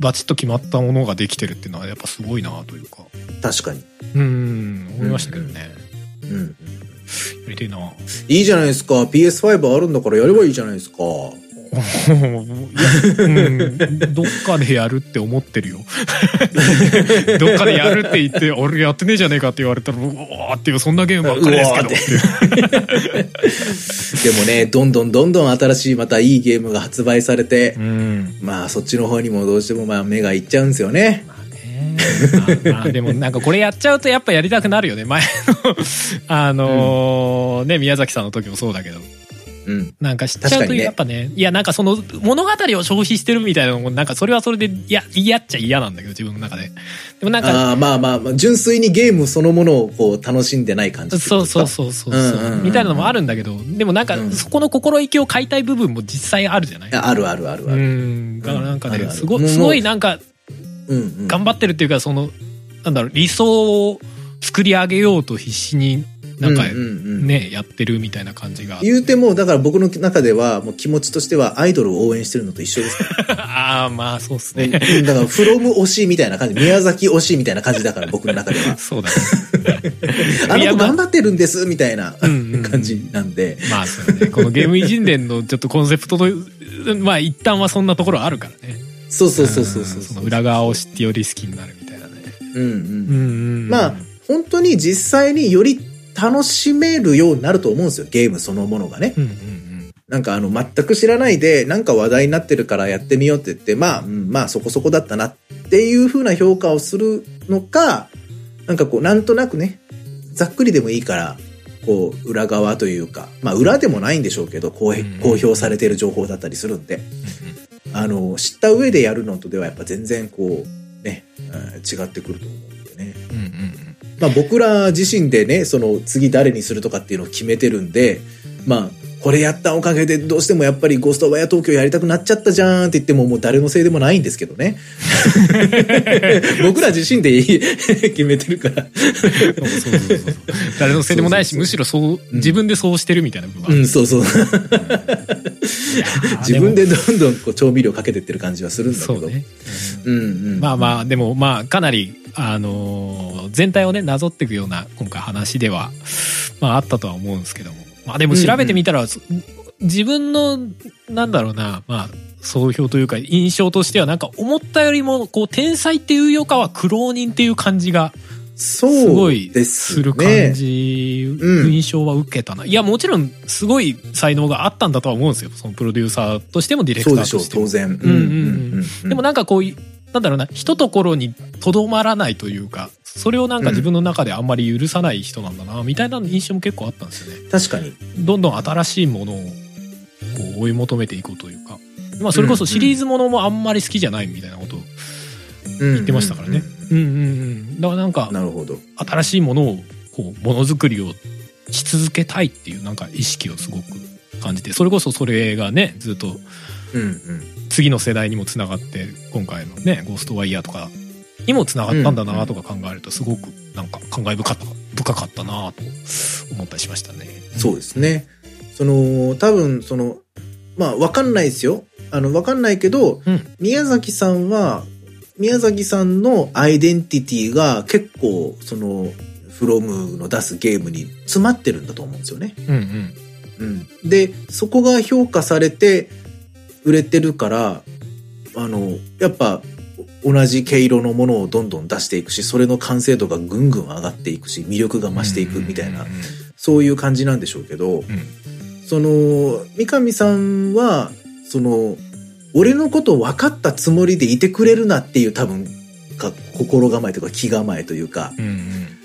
バチッと決まったものができてるっていうのはやっぱすごいなというか確かに。うん思いましたけどね、うん。やりてえないいじゃないですか。PS5 あるんだからやればいいじゃないですか。どっかでやるって思ってるよ。どっかでやるって言って俺やってねえじゃねえかって言われたらうわーっていうそんなゲームばっかりですけど。でもね、どんどんどんどん新しいまたいいゲームが発売されてう、ん。まあそっちの方にもどうしてもまあ目がいっちゃうんですよね。まあでもなんかこれやっちゃうとやっぱやりたくなるよね。前のあのーね宮崎さんの時もそうだけどうん。なんか知っちゃうとやっぱねいやなんかその物語を消費してるみたいなのもなんかそれはそれでいや嫌っちゃ嫌なんだけど自分の中で。でもなんかああ、まあまあまあ、純粋にゲームそのものをこう楽しんでない感じそうそうそうそうう。んうんうんみたいなのもあるんだけどでもなんかうん。そこの心意気を買いたい部分も実際あるじゃない？いやあるあるあるあうる。ん。だからなんかうんあるある。ねすごすごいなんかうんうん。頑張ってるっていうかそのなんだろう理想を作り上げようと必死になんかうんうんうん。ねやってるみたいな感じが。言うても、だから僕の中では、もう気持ちとしてはアイドルを応援してるのと一緒です。ああまあそうっすうんねだから、フロム推しみたいな感じ、宮崎推しみたいな感じだから、僕の中では。そうだね。あの子頑張ってるんです、みたいなうんうん。うん感じなんで。まあそうね。このゲーム偉人伝のちょっとコンセプトのまあ一旦はそんなところあるからね。そうそうそうそうそう。んその裏側を知ってより好きになるみたいなね。うん。うん。うんうん。まあ、本当に実際により楽しめるようになると思うんですよ、ゲームそのものがね。うんうんなんかあの、全く知らないで、なんか話題になってるからやってみようって言って、まあ、うんまあそこそこだったなっていう風な評価をするのか、なんかこう、なんとなくね、ざっくりでもいいから、こう、裏側というか、まあ裏でもないんでしょうけど、公表されている情報だったりするんで、あの、知った上でやるのとではやっぱ全然こう、ね、うん違ってくると思うんでね。うんうんまあ僕ら自身でね、その次誰にするとかっていうのを決めてるんで、まあ、これやったおかげでどうしてもやっぱりゴーストバイア東京やりたくなっちゃったじゃんって言ってももう誰のせいでもないんですけどね。僕ら自身で決めてるから。そうそうそうそう誰のせいでもないしむしろそう自分でそうしてるみたいな部分があるうん、そうそう。自分ででどんどんこう調味料かけてってる感じはするんだけど。そうね、うんうん。まあまあでもまあかなりあのー全体をねなぞっていくような今回話ではまああったとは思うんですけどもまあでも調べてみたら、そ自分のなんだろうなまあ総評というか印象としてはなんか思ったよりもこう天才っていうよかは苦労人っていう感じがすそうごいですする感ね。じ、うん印象は受けたな。いや、もちろん、すごい才能があったんだとは思うんですよ。そのプロデューサーとしてもディレクそうでしょう、ターとしても。当然。うんうんでもなんかこうい、なんだろうな、一ところにとどまらないというか、それをなんか自分の中であんまり許さない人なんだな、みたいな印象も結構あったんですよね。確かに。どんどん新しいものをこう追い求めていこうというか。まあそれこそシリーズものもあんまり好きじゃないみたいなことを言言ってましたからね。うんうんうん。だからなんか、なるほど。新しいものをこうものづくりをし続けたいっていうなんか意識をすごく感じてそれこそそれがねずっとうんうん。次の世代にもつながって今回のね「ゴーストワイヤー」とかにもつながったんだなとか考えるとすごくなんか感慨深かった深かったなと思ったりしましたね。そうですね。その、多分、その、まあ、わかんないですよ。あの、わかんないけど、うん宮崎さんは、宮崎さんのアイデンティティが結構、その、フロムの出すゲームに詰まってるんだと思うんですよね。うんうんうん。で、そこが評価されて売れてるから、あの、やっぱ、同じ毛色のものをどんどん出していくし、それの完成度がぐんぐん上がっていくし、魅力が増していくみたいなうん、うんそういう感じなんでしょうけど、うん。その、三上さんは、その、俺のこと分かったつもりでいてくれるなっていう多分、か心構えとか気構えというか、うんう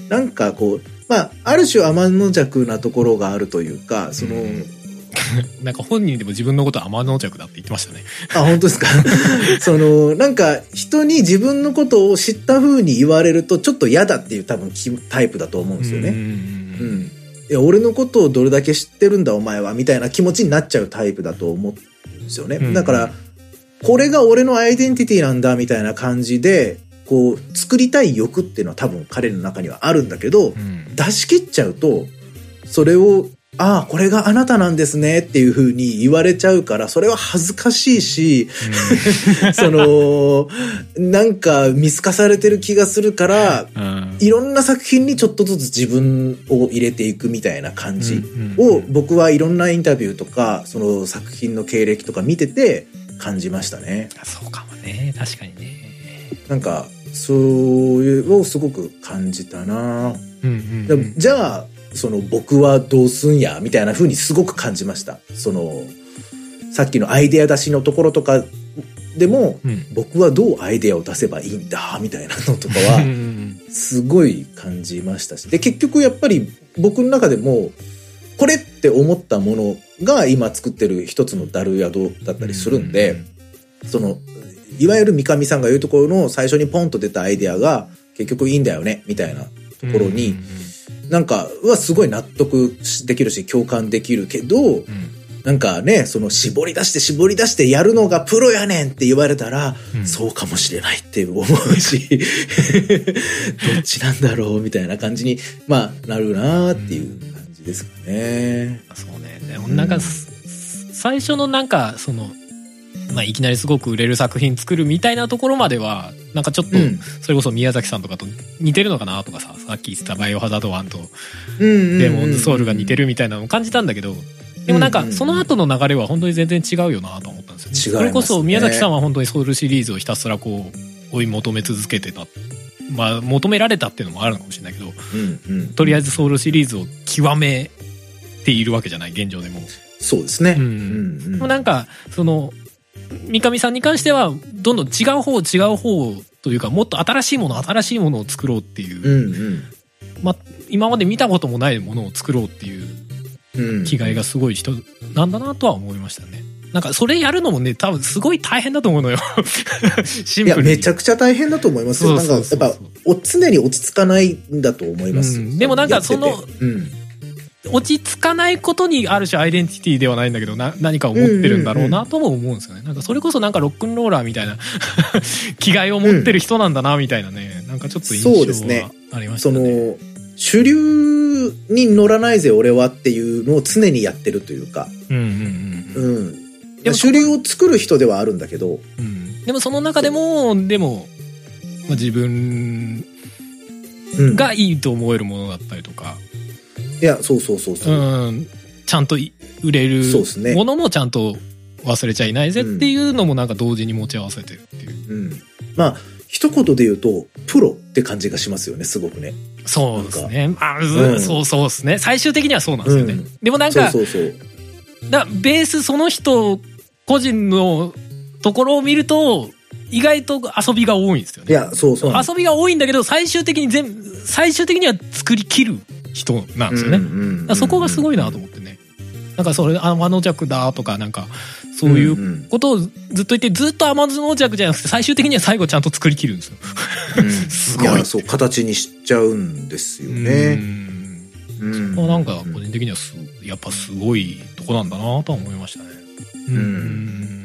ん。なんかこう、まあ、ある種天の弱なところがあるというか、その、うん なんか本人でも自分のことは天の弱だって言ってましたね。あ、本当ですか？その、なんか、人に自分のことを知った風に言われると、ちょっと嫌だっていう多分きタイプだと思うんですよね。うんうんうん。いや、俺のことをどれだけ知ってるんだお前は、みたいな気持ちになっちゃうタイプだと思うんですよね。うんだから、これが俺のアイデンティティなんだ、みたいな感じで、こう、作りたい欲っていうのは多分彼の中にはあるんだけど、うん出し切っちゃうと、それを、ああ、これがあなたなんですねっていう風に言われちゃうから、それは恥ずかしいし、その、なんか見透かされてる気がするから、うん。いろんな作品にちょっとずつ自分を入れていくみたいな感じうん。うんを僕はいろんなインタビューとか、その作品の経歴とか見てて感じましたね。そうかもね。確かにね。なんか、そういうのをすごく感じたな。うんうんうん。じゃあ、その僕はどうすんや、みたいな風にすごく感じました。その、さっきのアイデア出しのところとかでも、うん僕はどうアイデアを出せばいいんだ、みたいなのとかは、うんうんすごい感じましたし。で、結局やっぱり僕の中でも、これって思ったものが今作ってる一つのダル宿だったりするんで、その、いわゆる三上さんが言うところの最初にポンと出たアイデアが結局いいんだよね、みたいなところに、うんうんなんか、はすごい納得できるし共感できるけど、うん。なんかね、その絞り出して絞り出してやるのがプロやねんって言われたら、うん。そうかもしれないって思うし、どっちなんだろうみたいな感じに、まあ、なるなっていう感じですかね。そうね。なんか、す最初のなんかその、まあ、いきなりすごく売れる作品作るみたいなところまではなんかちょっとうんそれこそ宮崎さんとかと似てるのかなとかささっき言ってた「バイオハザード1」とうんうんうんデーモンズソウルが似てるみたいなのを感じたんだけどでもなんかうんうんうんその後の流れは本当に全然違うよなと思ったんですよね。違いますねそれこそ宮崎さんは本当にソウルシリーズをひたすらこう追い求め続けてたまあ求められたっていうのもあるのかもしれないけどうんうん。とりあえずソウルシリーズを極めているわけじゃない現状でも。そうですね。うんうんでもなんかその三上さんに関してはどんどん違う方違う方というかもっと新しいもの新しいものを作ろうっていう、うんうんまあ、今まで見たこともないものを作ろうっていううん。気概がすごい人なんだなとは思いましたね。なんかそれやるのもね多分すごい大変だと思うのよ。シンいや、プルに。めちゃくちゃ大変だと思いますよ。そうそうそうなんか、やっぱ、お常に落ち着かないんだと思います。うんでもなんかそのててうん。落ち着かないことにある種アイデンティティではないんだけどな何か思ってるんだろうなとも思うんですよね。なんかそれこそなんかロックンローラーみたいな 気概を持ってる人なんだなみたいなね、なんかちょっと印象そうですね。はありましたそねの、主流に乗らないぜ俺はっていうのを常にやってるというか、うんうんうんうん。うん。でも主流を作る人ではあるんだけど、うん。でもその中でもでも、まあ、自分うん。がいいと思えるものだったりとか、いや、そうそうそうそう。う。ん、ちゃんとい売れるものもちゃんと忘れちゃいないぜっていうのもなんか同時に持ち合わせてるっていう、うん。まあ、一言で言うと、プロって感じがしますよね、すごくね。そうですね。あ、うんそうそうですね。最終的にはそうなんですよね、うん。でもなんかそうそうそう。だベースその人個人のところを見ると意外と遊びが多いんですよね。いや、そうそう。遊びが多いんだけど最終的に全部最終的には作り切る人なんですよね、そこがすごいなと思ってね。なんかそれ天の弱だとかなんかそういうことをずっと言ってずっと天の弱じゃなくて最終的には最後ちゃんと作り切るんですよ。うん。すごい。いや、そう、形にしちゃうんですようね。ん。うん。まあなんか個人的にはすやっぱすごいとこなんだなとは思いましたね。うん。ん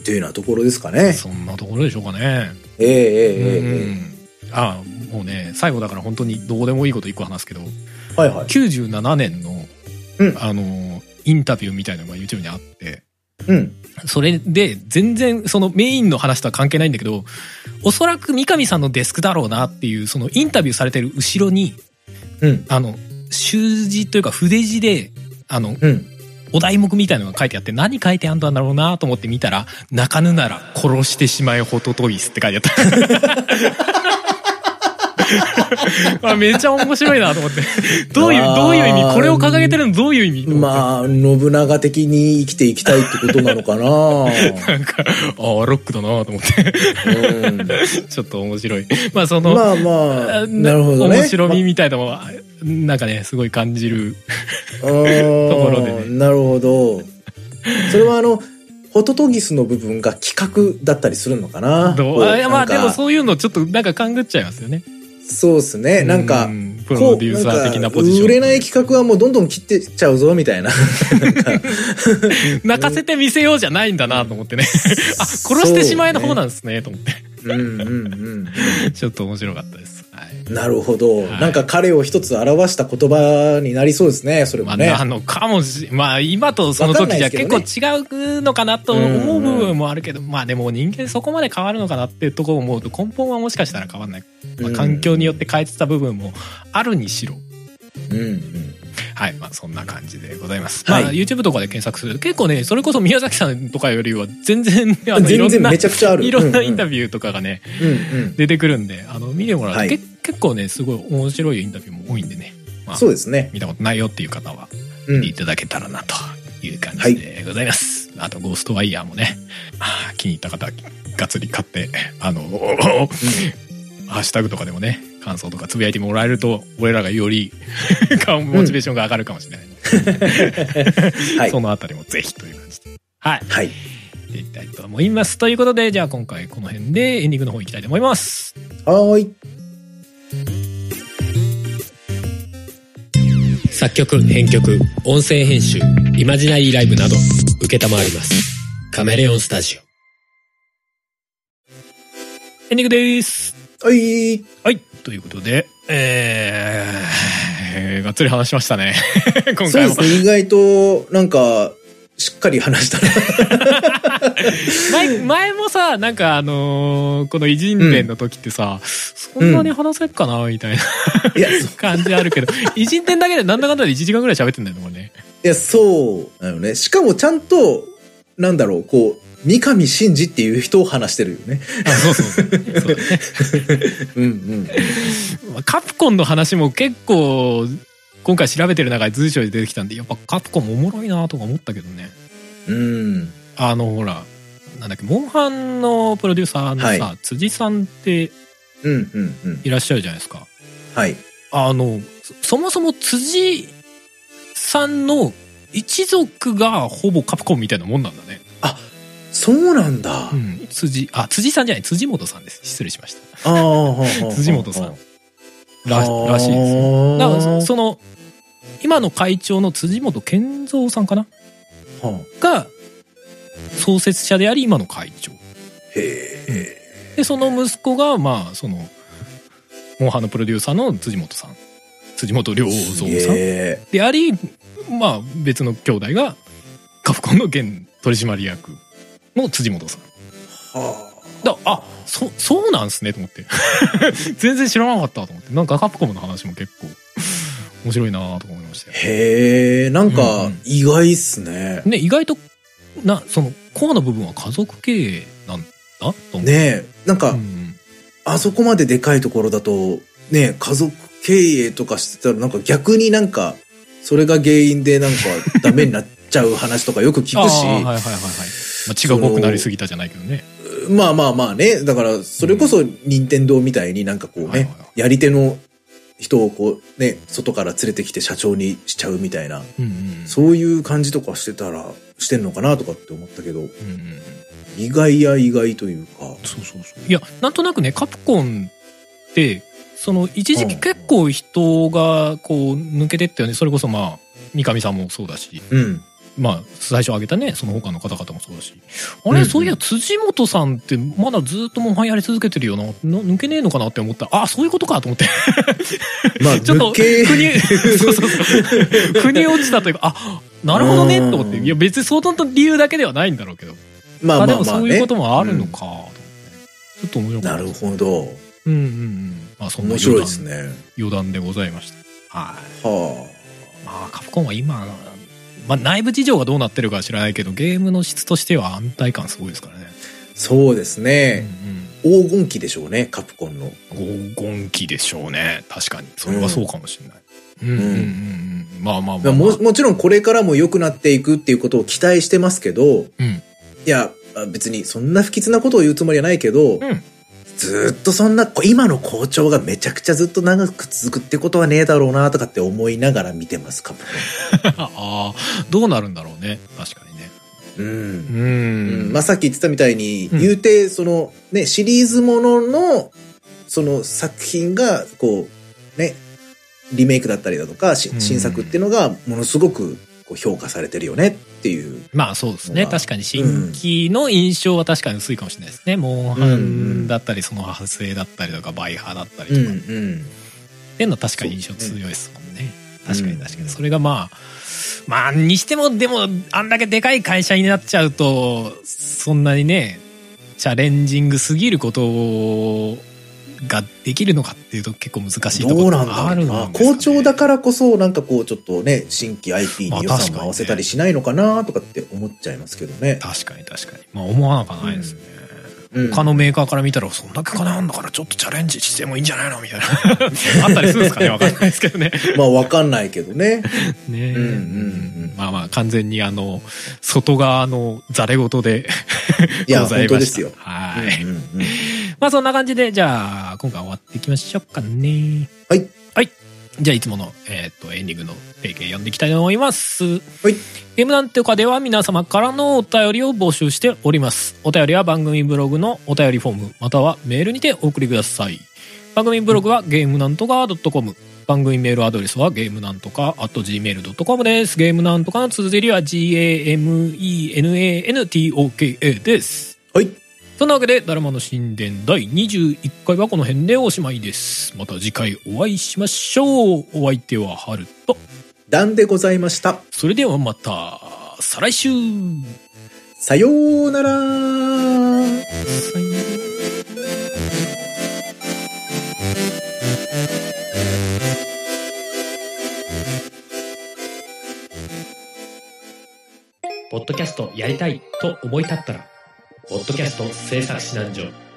っていうようなところですかね。そんなところでしょうかねええええええうんあもうね最後だから本当にどうでもいいこと一個話すけどはいはい。97年の、うんあのインタビューみたいなのが YouTube にあってうん。それで全然そのメインの話とは関係ないんだけどおそらく三上さんのデスクだろうなっていうそのインタビューされてる後ろにうん。あの習字というか筆字であのうん。お題目みたいなのが書いてあって何書いてあんだろうなと思って見たら「泣かぬなら殺してしまえホトトギス」って書いてあった。あめっちゃ面白いなと思って。どういうどういう意味これを掲げてるの？どういう意味？まあ、信長的に生きていきたいってことなのかな。なんかああロックだなと思って。うん。ちょっと面白い。まあその、まあまあ、あなるほどね。面白みみたいなのはなんかねすごい感じる。ところでね。なるほど。それはあの、ホトトギスの部分が企画だったりするのかな。どこういやまあでもそういうのちょっとなんか勘ぐっちゃいますよねそうですね。なんか、うんプロデューサー的なポジション売れない企画はもうどんどん切ってっちゃうぞ、みたいな。泣かせてみせようじゃないんだなと思ってね あ殺してしまえの方なんですねと思ってうんうんうん。ちょっと面白かったですはいなるほど。はいなんか彼を一つ表した言葉になりそうですね、それまあ、もね。なのかもしまあ今とその時じゃ結構違うのかなと思う部分もあるけど、まあでも人間そこまで変わるのかなっていうところを思うと根本はもしかしたら変わんない、まあ、環境によって変えてた部分もあるにしろうんうん。はいまあそんな感じでございます、はいまあ YouTube とかで検索すると結構ねそれこそ宮崎さんとかよりは全然 あのいろ全然んなめちゃくちゃある。いろんなインタビビューとかがね。うんうん。出てくるんであの見てもらうと、はいけ結構ねすごい面白いインタビューも多いんでね、まあ、そうですね。見たことないよっていう方はうん見ていただけたらなという感じでございます、あと「ゴーストワイヤー」もね気に入った方はがっつり買ってあの、ハッシュタグとかでもね感想とかつぶやいてもらえると俺らがより モチベーションが上がるかもしれない、はい。そ。のあたりもぜひという感じで。はい。はい。やっていきたいと思います。ということでじゃあ今回この辺でエンディングの方行きたいと思います。はーい。作曲編曲音声編集イマジナリーライブなど承ります。カメレオンスタジオ。エンディングです。はい。はいということでえー、えーがっつり話しましたね 今回もそうですね。意外と、なんか、しっかり話したな。前前もさなんかあのーこの偉人伝の時ってさ、そんなに話せっかなみたいな、感じあるけど偉人伝だけでなんだかんだで1時間ぐらい喋ってんだよねこれねいや、そうなのね。しかもちゃんと、なんだろう、こう、三上真司っていう人を話してるよね。あそうそうそうそう うんうん。まあカプコンの話も結構今回調べてる中で随所で出てきたんでやっぱカプコンもおもろいなとか思ったけどねうん。あのほらなんだっけモンハンのプロデューサーのさ、は辻さんってうんうんうん。いらっしゃるじゃないですかはい。あのそそもそも辻さんの一族がほぼカプコンみたいなもんなんだねそうなんだ。うん、辻、あ、辻さんじゃない、辻元さんです。失礼しました。辻元さんはらあらしいですよ。だからその、今の会長の辻元健三さんかな？はが、創設者であり、今の会長。あへで、その息子が、まあ、その、モンハンのプロデューサーの辻元さん。辻元良え。三さん。へであり、まあ、別の兄弟が、カプコンの現取締役の辻元さん。え。はだあ、そ、そうなんすね、と思って。全然知らなかったと思って。なんかカプコンの話も結構、面白いなと思いました。へえ、なんうんうかん意外っすね。ね、意外と、な、その、コアの部分は家族経営なんだと思って。ねえ、なんか、うんあそこまででかいところだと、ね、家族経営とかしてたら、なんか逆になんか、それが原因でなんかダメになっちゃう話とかよく聞くし、まあ、血が濃くなりすぎたじゃないけどね。まあまあまあね、だからそれこそ任天堂みたいになんかこうねはいはいは、やり手の人をこうね、外から連れてきて社長にしちゃうみたいな、うんうん。そういう感じとかしてたら、してんのかなとかって思ったけど、うんうんうん。意外や意外というか、そうそうそう。いや、なんとなくね、カプコンって、その、一時期結構人が、こう、抜けてったよね。それこそまあ、三上さんもそうだし、うん。まあ、最初挙げたね、その他の方々もそうだし。あれ、うんそういや、辻元さんって、まだずっとモンハンやり続けてるよな。な抜けねえのかなって思ったら、あ、そういうことかと思って。まあ、ちょっと、国、そうそうそう。国落ちたというか、あ、なるほどね、と思って。いや、別に相当の理由だけではないんだろうけど。まああ、でもまあまあね。そういうこともあるのか、と思って。ちょっと面白かったなるほど。うんうんうん。まあそんな面白い余談ですね。余談でございました。はい。はまあカプコンは今、まあ内部事情がどうなってるかは知らないけど、ゲームの質としては安泰感すごいですからね。あ。そうですうんね。黄金期でしょうね、カプコンの。うん。黄金期でしょうね。確かに。それはそうかもしれない。うんうんうんうん。まあまあまあ、まあ。ももちろんこれからも良くなっていくっていうことを期待してますけど、うん。いや、あ別にそんな不吉なことを言うつもりはないけど、うん。ずーっとそんな、こ今の校長がめちゃくちゃずっと長く続くってことはねえだろうなとかって思いながら見てます、カプああ、どうなるんだろうね。確かにね。うん。ううんん。まあ、さっき言ってたみたいに、うん言うて、その、ね、シリーズものの、その作品が、こう、ね、リメイクだったりだとか、新作っていうのが、ものすごくこう評価されてるよねっていう。まあそうですね。まあ確かに新規の印象は確かに薄いかもしれないですね。モンハンだったり、その派生だったりとか、バイハーだったりとか。うん、うん。っていうのは確かに印象強いですもんね。確かに確かうんに。それがまあ、まあ、にしても、でも、あんだけでかい会社になっちゃうと、そんなにね、チャレンジングすぎることができるのかっていうと結構難しいところがあるんな。ですかね校長だからこそ、なんかこう、ちょっとね、新規 IP に予算も合わせたりしないのかなとかって思っちゃいますけどね。確かに確かに。まあ思わなくはないですね。うん他のメーカーから見たら、そんだけ金あんだからちょっとチャレンジしてもいいんじゃないのみたいな。あったりするんですかねわかんないですけどね。まあ、わかんないけどね。ねえ、うんうんうんまあまあ完全にあの外側のざれ言でいやございました本当ですよはい、うんうんうんまあそんな感じでじゃあ今回終わっていきましょうかねはいはいじゃあいつもの、えー、とエンディングの提携読んでいきたいと思いますはい。ゲームなんていうかでは皆様からのお便りを募集しております。お便りは番組ブログのお便りフォームまたはメールにてお送りください。番組ブログはゲームなんとか .com。番組メールアドレスはゲームなんとか .gmail.com です。ゲームなんとかの綴りは GAMENANTOKA です。はい。そんなわけで、だるまの神殿第21回はこの辺でおしまいです。また次回お会いしましょう。お相手はハルト。ダンでございました。それではまた、再来週さようなら。さよならポッドキャストやりたいと思い立ったら、ポッドキャスト制作指南所。